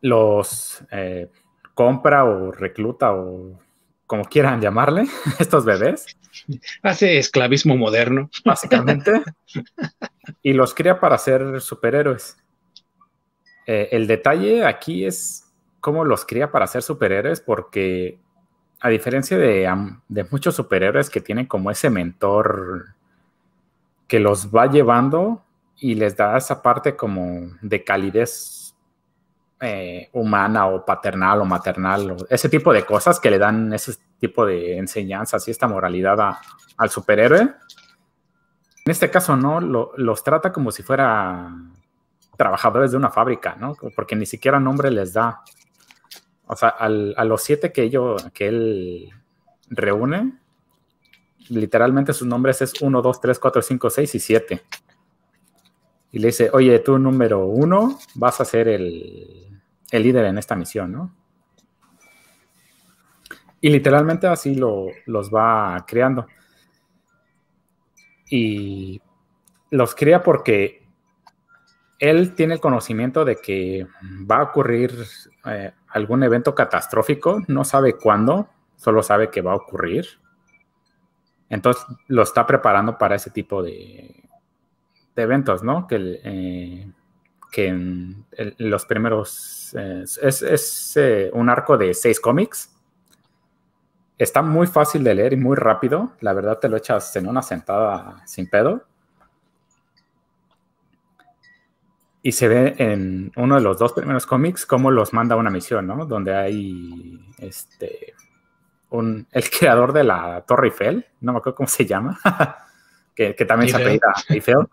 S3: Los eh, compra o recluta o como quieran llamarle, estos bebés.
S1: Hace esclavismo moderno.
S3: Básicamente. y los cría para ser superhéroes. Eh, el detalle aquí es cómo los cría para ser superhéroes, porque a diferencia de, muchos superhéroes que tienen como ese mentor que los va llevando y les da esa parte como de calidez eh, humana o paternal o maternal, o ese tipo de cosas que le dan ese tipo de enseñanzas y esta moralidad al superhéroe. En este caso, no, los trata como si fuera trabajadores de una fábrica, ¿no? Porque ni siquiera nombre les da. O sea, a los siete que, ellos, que él reúne, literalmente sus nombres es 1, 2, 3, 4, 5, 6 y 7. Y le dice, oye, tú número uno vas a ser el, el líder en esta misión, ¿no? Y literalmente así lo, los va creando. Y los crea porque él tiene el conocimiento de que va a ocurrir eh, algún evento catastrófico, no sabe cuándo, solo sabe que va a ocurrir. Entonces lo está preparando para ese tipo de, eventos, ¿no? Que, eh, que en los primeros es, eh, un arco de seis cómics. Está muy fácil de leer y muy rápido. La verdad te lo echas en una sentada sin pedo. Y se ve en uno de los dos primeros cómics cómo los manda a una misión, ¿no? Donde hay este un, el creador de la Torre Eiffel, no me acuerdo cómo se llama, que, también se apellida Eiffel.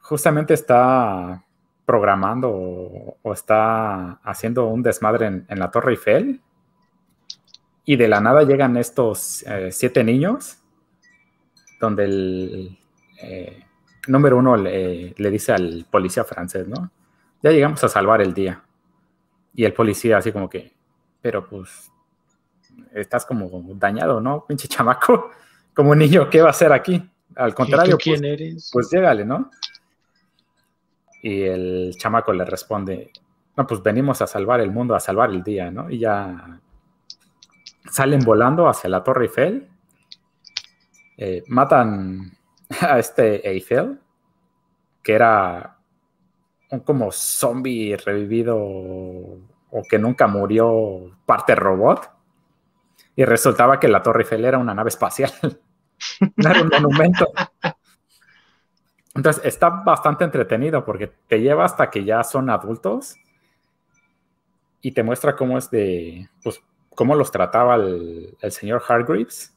S3: Justamente está programando o, está haciendo un desmadre en, la Torre Eiffel y de la nada llegan estos eh, siete niños donde el eh, número uno le, dice al policía francés, ¿no? Ya llegamos a salvar el día. Y el policía así como que, pero pues estás como dañado, ¿no? Pinche chamaco, como un niño, ¿qué va a hacer aquí? Al contrario,
S1: ¿quién
S3: pues,
S1: eres?
S3: pues llégale, ¿no? Y el chamaco le responde, no, pues venimos a salvar el mundo, a salvar el día, ¿no? Y ya salen volando hacia la Torre Eiffel, eh, matan a este Eiffel, que era un como zombie revivido o que nunca murió parte robot. Y resultaba que la Torre Eiffel era una nave espacial. era un monumento. Entonces está bastante entretenido porque te lleva hasta que ya son adultos y te muestra cómo es de, pues, cómo los trataba el, señor Hargreaves,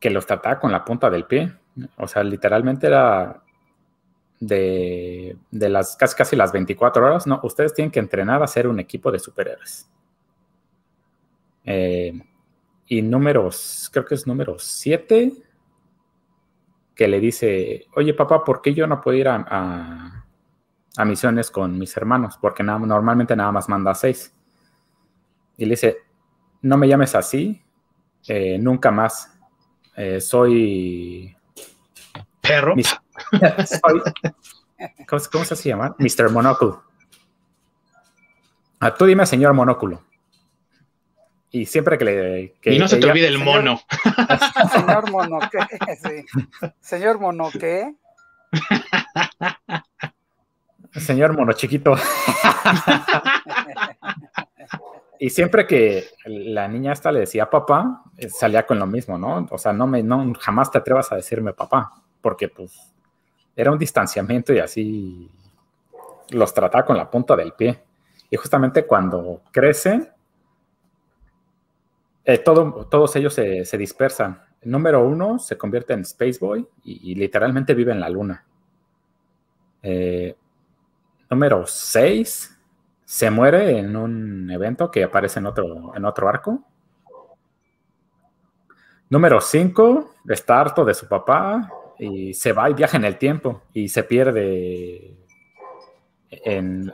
S3: que los trataba con la punta del pie. O sea, literalmente era de, las casi, casi las 24 horas, no, ustedes tienen que entrenar a ser un equipo de superhéroes. Eh, y números, creo que es número 7, que le dice, oye papá, ¿por qué yo no puedo ir a, misiones con mis hermanos? Porque normalmente nada más manda seis. Y le dice, no me llames así, eh, nunca más. Eh, soy...
S1: Perro.
S3: ¿cómo, se llama? Mr. Monóculo. Ah, tú dime, señor Monóculo. Y siempre que le.
S1: y no se te olvide el mono.
S2: Señor mono, ¿qué? Señor mono, ¿qué?
S3: Señor mono chiquito. y siempre que la niña esta le decía papá, eh, salía con lo mismo, ¿no? O sea, no me, no, jamás te atrevas a decirme papá, porque pues era un distanciamiento y así los trataba con la punta del pie. Y justamente cuando crece, eh, todos ellos se, dispersan. Número uno se convierte en Space Boy y, literalmente vive en la luna. Eh, número seis se muere en un evento que aparece en otro, en otro arco. Número cinco está harto de su papá y se va y viaja en el tiempo y se pierde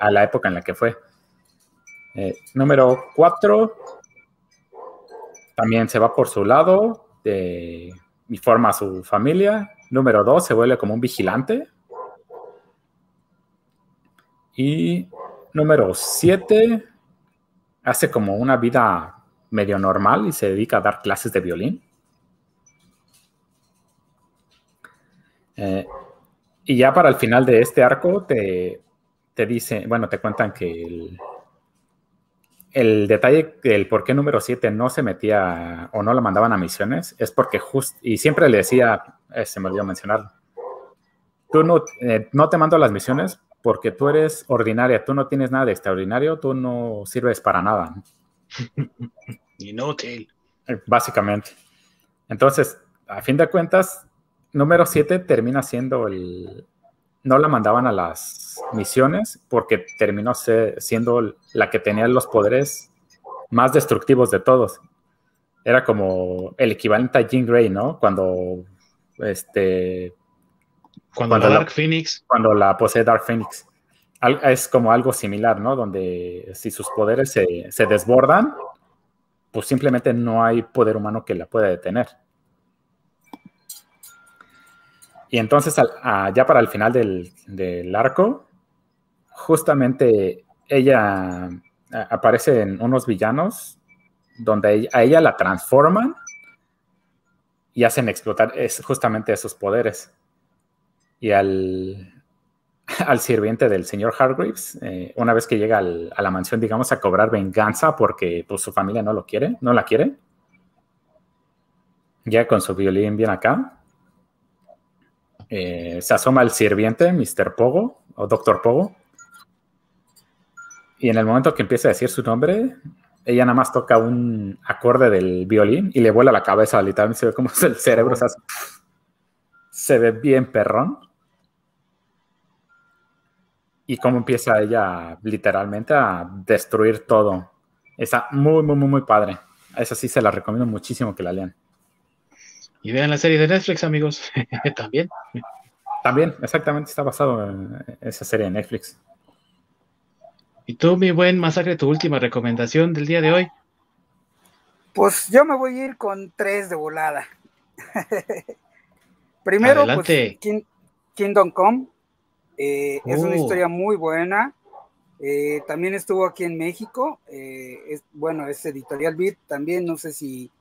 S3: a la época en la que fue. Eh, número cuatro también se va por su lado y forma su familia. Número dos, se vuelve como un vigilante. Y número siete, hace como una vida medio normal y se dedica a dar clases de violín. Eh, y ya para el final de este arco te, te dice, bueno, te cuentan que el, el detalle del por qué número 7 no se metía o no lo mandaban a misiones es porque justo, y siempre le decía, eh, se me olvidó mencionar, tú no, eh, no te mando a las misiones porque tú eres ordinaria, tú no tienes nada de extraordinario, tú no sirves para nada.
S1: Tail.
S3: Eh, básicamente. Entonces, a fin de cuentas, número 7 termina siendo el, no la mandaban a las misiones porque terminó siendo la que tenía los poderes más destructivos de todos. Era como el equivalente a Jean Grey, ¿no? Cuando este
S1: cuando, la Dark Phoenix
S3: cuando la posee Dark Phoenix. Es como algo similar, ¿no? Donde si sus poderes se, se desbordan, pues simplemente no hay poder humano que la pueda detener. Y entonces, ya para el final del, arco, justamente ella aparece en unos villanos donde a ella la transforman y hacen explotar es justamente esos poderes. Y al, al sirviente del señor Hargreaves, eh, una vez que llega a la mansión, digamos, a cobrar venganza porque pues, su familia no lo quiere, no la quiere, ya con su violín bien acá, eh, se asoma el sirviente, Mr. Pogo o Doctor Pogo. Y en el momento que empieza a decir su nombre, ella nada más toca un acorde del violín y le vuela la cabeza, literalmente se ve como el cerebro se, ve bien perrón. Y cómo empieza ella literalmente a destruir todo. Está muy, muy, muy, muy padre. Esa sí se la recomiendo muchísimo que la lean.
S1: Y vean la serie de Netflix, amigos. También.
S3: También, exactamente, está basado en esa serie de Netflix.
S1: ¿Y tú, mi buen masacre, tu última recomendación del día de hoy?
S2: Pues yo me voy a ir con tres de volada. Primero, pues, Kingdom Come. Eh, es una uh. historia muy buena. Eh, también estuvo aquí en México. Eh, es, bueno, es Editorial Beat. También no sé si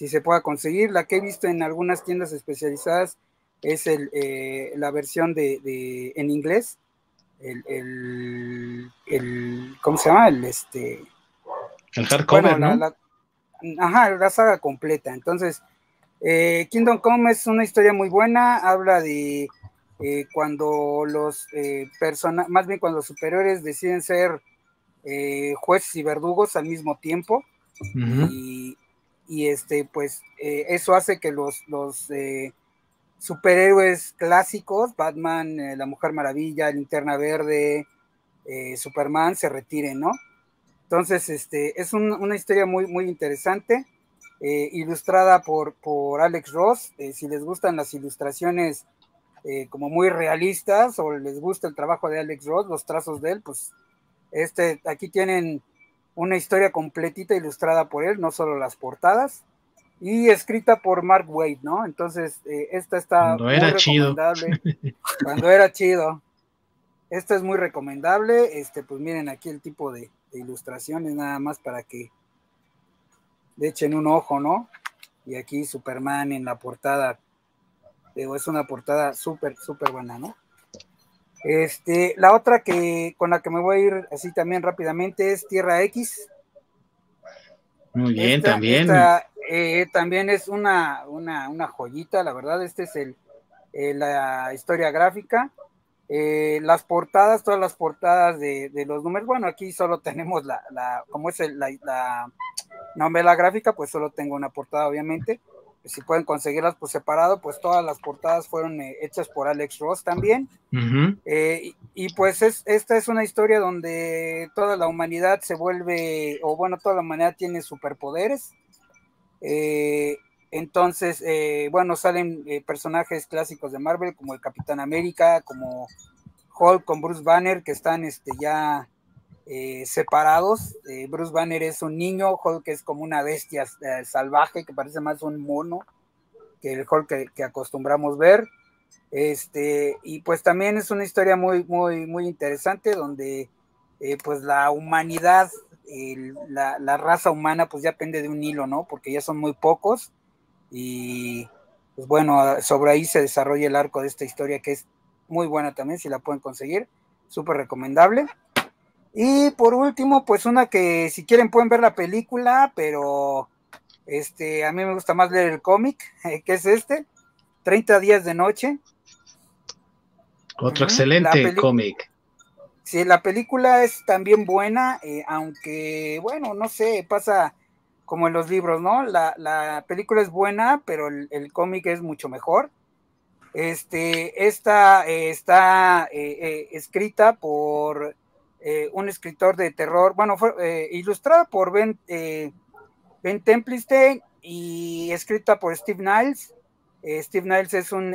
S2: si se pueda conseguir. La que he visto en algunas tiendas especializadas es el, eh, la versión de, en inglés, el, el, ¿cómo se llama? El este
S1: el hardcover, ¿no?
S2: La, ajá, la saga completa. Entonces, eh, Kingdom Come es una historia muy buena, habla de eh, cuando los eh, personas, más bien cuando los superiores deciden ser eh, jueces y verdugos al mismo tiempo. y, este, pues eso hace que los, los superhéroes clásicos, Batman, la Mujer Maravilla, Linterna Verde, Superman, se retiren, ¿no? Entonces, este, es una historia muy, muy interesante, ilustrada por, por Alex Ross. si les gustan las ilustraciones eh, como muy realistas o les gusta el trabajo de Alex Ross, los trazos de él, pues este, aquí tienen una historia completita ilustrada por él, no solo las portadas, y escrita por Mark Wade, ¿no? Entonces, eh, esta está
S1: cuando muy era recomendable.
S2: Chido. Cuando era chido. Esta es muy recomendable. Este, pues miren aquí el tipo de, de ilustraciones, nada más para que le echen un ojo, ¿no? Y aquí Superman en la portada es una portada súper, súper buena, ¿no? Este, la otra que con la que me voy a ir así también rápidamente es Tierra X.
S1: Muy bien, también.
S2: Eh, también es una, una, joyita, la verdad. Este es el, eh, la historia gráfica. Eh, las portadas, todas las portadas de, los números. Bueno, aquí solo tenemos la, la como es el, la, la novela gráfica, pues solo tengo una portada, obviamente si pueden conseguirlas por separado, pues todas las portadas fueron eh, hechas por Alex Ross también. Eh, y, pues es, esta es una historia donde toda la humanidad se vuelve, o bueno, toda la humanidad tiene superpoderes. Eh, entonces, bueno, salen personajes clásicos de Marvel como el Capitán América, como Hulk con Bruce Banner, que están este, ya eh, separados. Eh, Bruce Banner es un niño, Hulk es como una bestia eh, salvaje que parece más un mono que el Hulk que, acostumbramos ver. Este, y pues también es una historia muy, muy, muy interesante donde pues la humanidad, la, la, raza humana pues ya pende de un hilo, ¿no? Porque ya son muy pocos y pues bueno, sobre ahí se desarrolla el arco de esta historia que es muy buena también, si la pueden conseguir, súper recomendable. Y por último, pues una que si quieren pueden ver la película, pero este, a mí me gusta más leer el cómic, que es este, 30 días de noche.
S1: Otro excelente cómic.
S2: Sí, la película es también buena, eh, aunque, bueno, no sé, pasa como en los libros, ¿no? La, película es buena, pero el, cómic es mucho mejor. Este, esta eh, está eh, escrita por eh, un escritor de terror, bueno, fue eh, ilustrada por Ben, eh, ben Templestein y escrita por Steve Niles. Steve Niles es un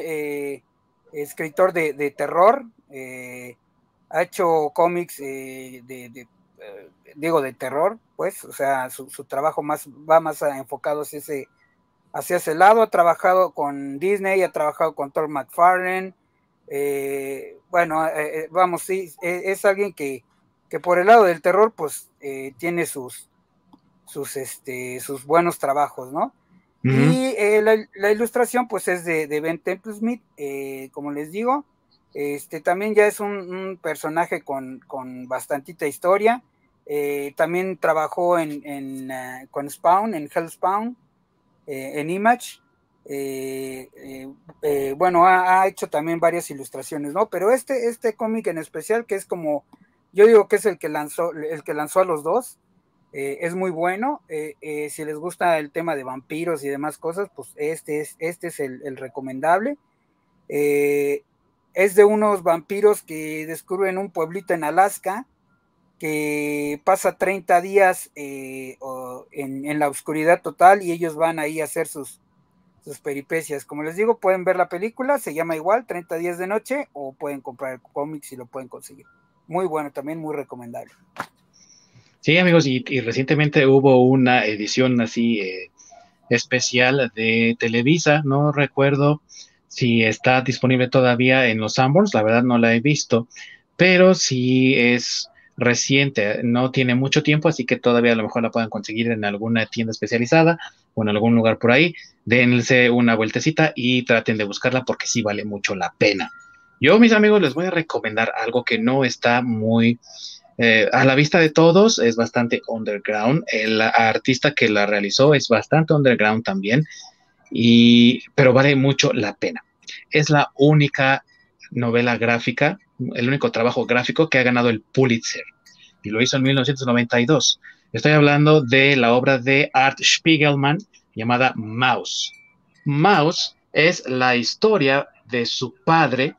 S2: escritor de, terror, ha hecho cómics de, digo, de terror, pues, o sea, su, trabajo más va más enfocado hacia ese, hacia ese lado, ha trabajado con Disney, ha trabajado con Thor McFarlane, bueno, vamos, sí, es alguien que, que por el lado del terror, pues eh, tiene sus, sus, este, sus buenos trabajos, ¿no? Y eh, la, ilustración, pues es de, Ben Temple Smith, eh, como les digo. Este, también ya es un, personaje con, con, bastantita historia. también trabajó en, en con Spawn, en Hellspawn, en Image. bueno, ha, ha, hecho también varias ilustraciones, ¿no? Pero este, este cómic en especial, que es como yo digo que es el que lanzó, el que lanzó a los dos. Eh, es muy bueno. Eh, eh, si les gusta el tema de vampiros y demás cosas, pues este es, este es el, recomendable. es de unos vampiros que descubren un pueblito en Alaska que pasa 30 días en, la oscuridad total y ellos van ahí a hacer sus, sus peripecias. Como les digo, pueden ver la película, se llama igual, 30 días de noche, o pueden comprar el cómic si lo pueden conseguir muy bueno, también muy recomendable.
S1: Sí, amigos, y, recientemente hubo una edición así eh, especial de Televisa, no recuerdo si está disponible todavía en los Sanborns, la verdad no la he visto, pero si es reciente, no tiene mucho tiempo, así que todavía a lo mejor la pueden conseguir en alguna tienda especializada o en algún lugar por ahí. Dense una vueltecita y traten de buscarla porque sí vale mucho la pena. Yo, mis amigos, les voy a recomendar algo que no está muy eh, a la vista de todos, es bastante underground. El artista que la realizó es bastante underground también, y, pero vale mucho la pena. Es la única novela gráfica, el único trabajo gráfico que ha ganado el Pulitzer. Y lo hizo en 1992. Estoy hablando de la obra de Art Spiegelman llamada Mouse. Mouse es la historia de su padre,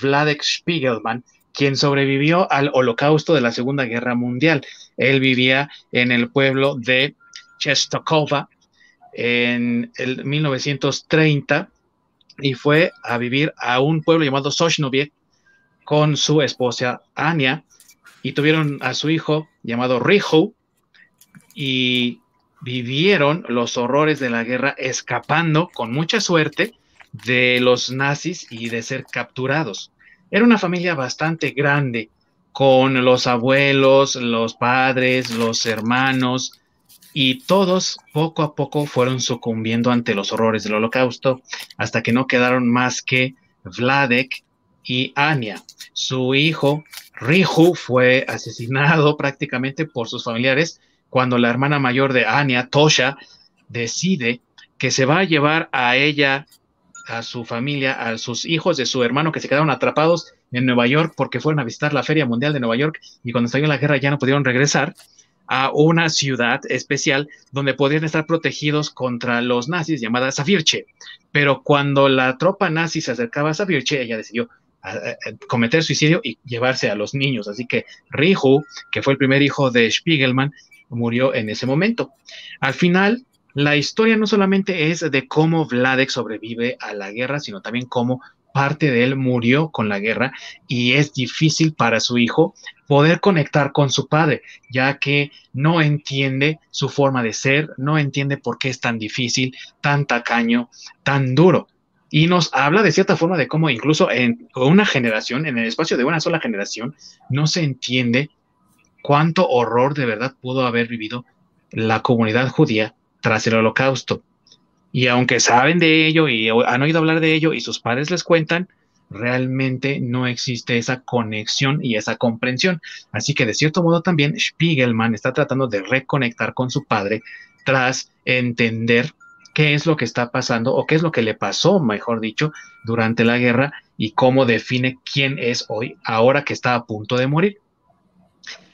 S1: Vladek Spiegelman, quien sobrevivió al holocausto de la Segunda Guerra Mundial. Él vivía en el pueblo de Chestokova en el 1930 y fue a vivir a un pueblo llamado Sochnoviec con su esposa Anya y tuvieron a su hijo llamado Rijo y vivieron los horrores de la guerra escapando con mucha suerte de los nazis y de ser capturados. Era una familia bastante grande, con los abuelos, los padres, los hermanos, y todos poco a poco fueron sucumbiendo ante los horrores del holocausto, hasta que no quedaron más que Vladek y Anya. Su hijo, Riju, fue asesinado prácticamente por sus familiares cuando la hermana mayor de Anya, Tosha, decide que se va a llevar a ella a su familia, a sus hijos de su hermano que se quedaron atrapados en Nueva York porque fueron a visitar la Feria Mundial de Nueva York y cuando estalló la guerra ya no pudieron regresar a una ciudad especial donde podrían estar protegidos contra los nazis llamada Savirche. Pero cuando la tropa nazi se acercaba a Savirche, ella decidió cometer suicidio y llevarse a los niños. Así que Riju, que fue el primer hijo de Spiegelman, murió en ese momento. Al final, la historia no solamente es de cómo Vladek sobrevive a la guerra, sino también cómo parte de él murió con la guerra y es difícil para su hijo poder conectar con su padre, ya que no entiende su forma de ser, no entiende por qué es tan difícil, tan tacaño, tan duro. Y nos habla de cierta forma de cómo incluso en una generación, en el espacio de una sola generación, no se entiende cuánto horror de verdad pudo haber vivido la comunidad judía tras el holocausto. Y aunque saben de ello y han oído hablar de ello y sus padres les cuentan, realmente no existe esa conexión y esa comprensión. Así que de cierto modo también Spiegelman está tratando de reconectar con su padre tras entender qué es lo que está pasando o qué es lo que le pasó, mejor dicho, durante la guerra y cómo define quién es hoy, ahora que está a punto de morir.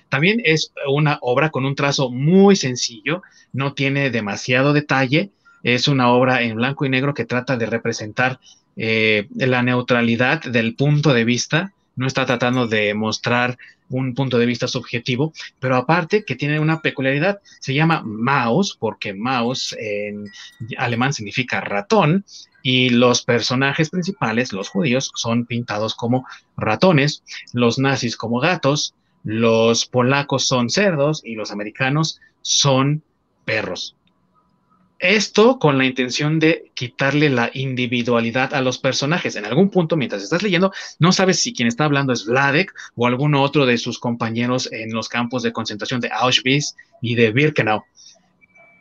S1: También es una obra con un trazo muy sencillo, no tiene demasiado detalle, es una obra en blanco y negro que trata de representar eh, la neutralidad del punto de vista, no está tratando de mostrar un punto de vista subjetivo, pero aparte que tiene una peculiaridad, se llama Maus, porque Maus en alemán significa ratón, y los personajes principales, los judíos, son pintados como ratones, los nazis como gatos, los polacos son cerdos y los americanos son perros. Esto con la intención de quitarle la individualidad a los personajes. En algún punto, mientras estás leyendo, no sabes si quien está hablando es Vladek o alguno otro de sus compañeros en los campos de concentración de Auschwitz y de Birkenau.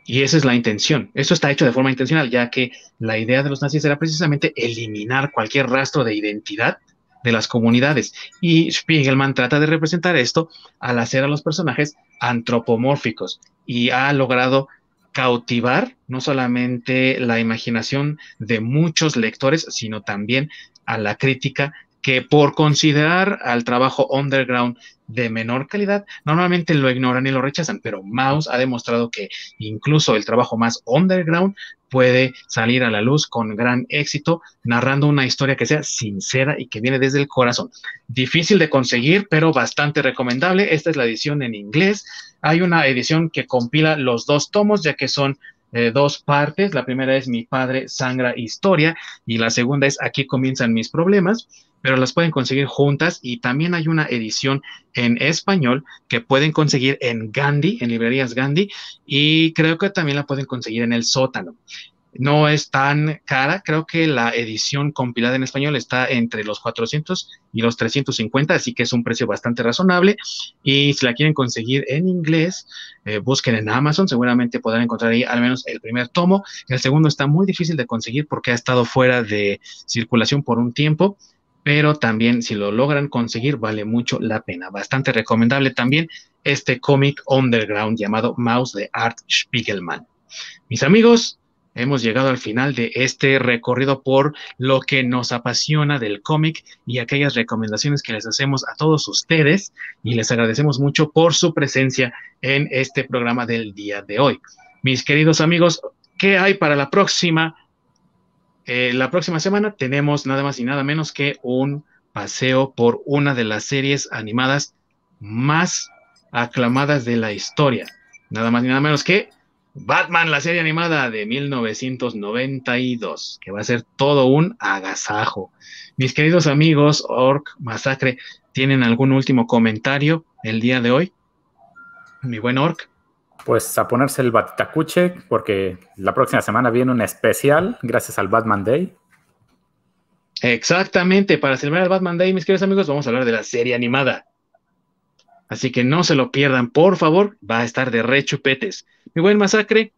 S1: Y esa es la intención. Esto está hecho de forma intencional, ya que la idea de los nazis era precisamente eliminar cualquier rastro de identidad de las comunidades. Y Spiegelman trata de representar esto al hacer a los personajes antropomórficos y ha logrado cautivar no solamente la imaginación de muchos lectores, sino también a la crítica que por considerar al trabajo underground de menor calidad, normalmente lo ignoran y lo rechazan, pero Mouse ha demostrado que incluso el trabajo más underground puede salir a la luz con gran éxito, narrando una historia que sea sincera y que viene desde el corazón. Difícil de conseguir, pero bastante recomendable. Esta es la edición en inglés. Hay una edición que compila los dos tomos, ya que son eh, dos partes. La primera es Mi padre sangra historia y la segunda es Aquí comienzan mis problemas, pero las pueden conseguir juntas y también hay una edición en español que pueden conseguir en Gandhi, en librerías Gandhi, y creo que también la pueden conseguir en el sótano no es tan cara. Creo que la edición compilada en español está entre los 400 y los 350, así que es un precio bastante razonable. Y si la quieren conseguir en inglés, eh, busquen en Amazon, seguramente podrán encontrar ahí al menos el primer tomo. El segundo está muy difícil de conseguir porque ha estado fuera de circulación por un tiempo. Pero también si lo logran conseguir vale mucho la pena. Bastante recomendable también este cómic underground llamado Mouse de Art Spiegelman. Mis amigos, hemos llegado al final de este recorrido por lo que nos apasiona del cómic y aquellas recomendaciones que les hacemos a todos ustedes y les agradecemos mucho por su presencia en este programa del día de hoy. Mis queridos amigos, ¿qué hay para la próxima? Eh, la próxima semana tenemos nada más y nada menos que un paseo por una de las series animadas más aclamadas de la historia. Nada más y nada menos que Batman, la serie animada de 1992, que va a ser todo un agasajo. Mis queridos amigos, Orc, Masacre, ¿tienen algún último comentario el día de hoy? Mi buen Orc.
S3: Pues a ponerse el batitacuche, porque la próxima semana viene un especial, gracias al Batman Day.
S1: Exactamente, para celebrar el Batman Day, mis queridos amigos, vamos a hablar de la serie animada. Así que no se lo pierdan, por favor, va a estar de rechupetes. Mi buen masacre.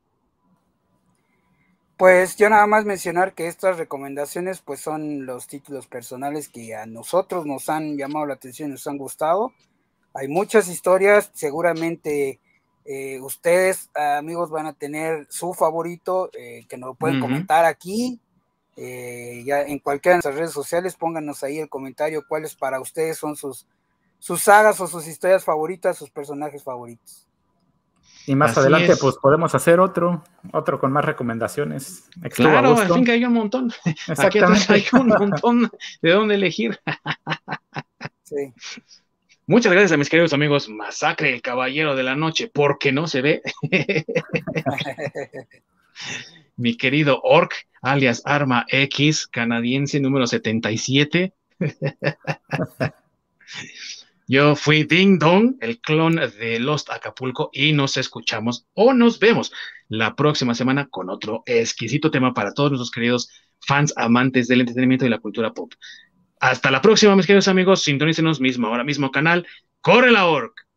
S2: Pues yo nada más mencionar que estas recomendaciones pues son los títulos personales que a nosotros nos han llamado la atención, nos han gustado. Hay muchas historias, seguramente eh, ustedes amigos van a tener su favorito eh, que nos lo pueden comentar aquí. Eh, ya en cualquiera de nuestras redes sociales pónganos ahí el comentario cuáles para ustedes son sus sus sagas o sus historias favoritas, sus personajes favoritos.
S3: Y más adelante, pues podemos hacer otro, otro con más recomendaciones.
S1: claro, al fin que hay un montón. Exactamente. hay un montón de dónde elegir. sí. Muchas gracias a mis queridos amigos. Masacre, el caballero de la noche, porque no se ve. Mi querido Orc, alias Arma X, canadiense número 77. Yo fui Ding Dong, el clon de Lost Acapulco, y nos escuchamos o nos vemos la próxima semana con otro exquisito tema para todos nuestros queridos fans amantes del entretenimiento y la cultura pop. Hasta la próxima, mis queridos amigos. Sintonícenos mismo, ahora mismo canal. ¡Corre la orc!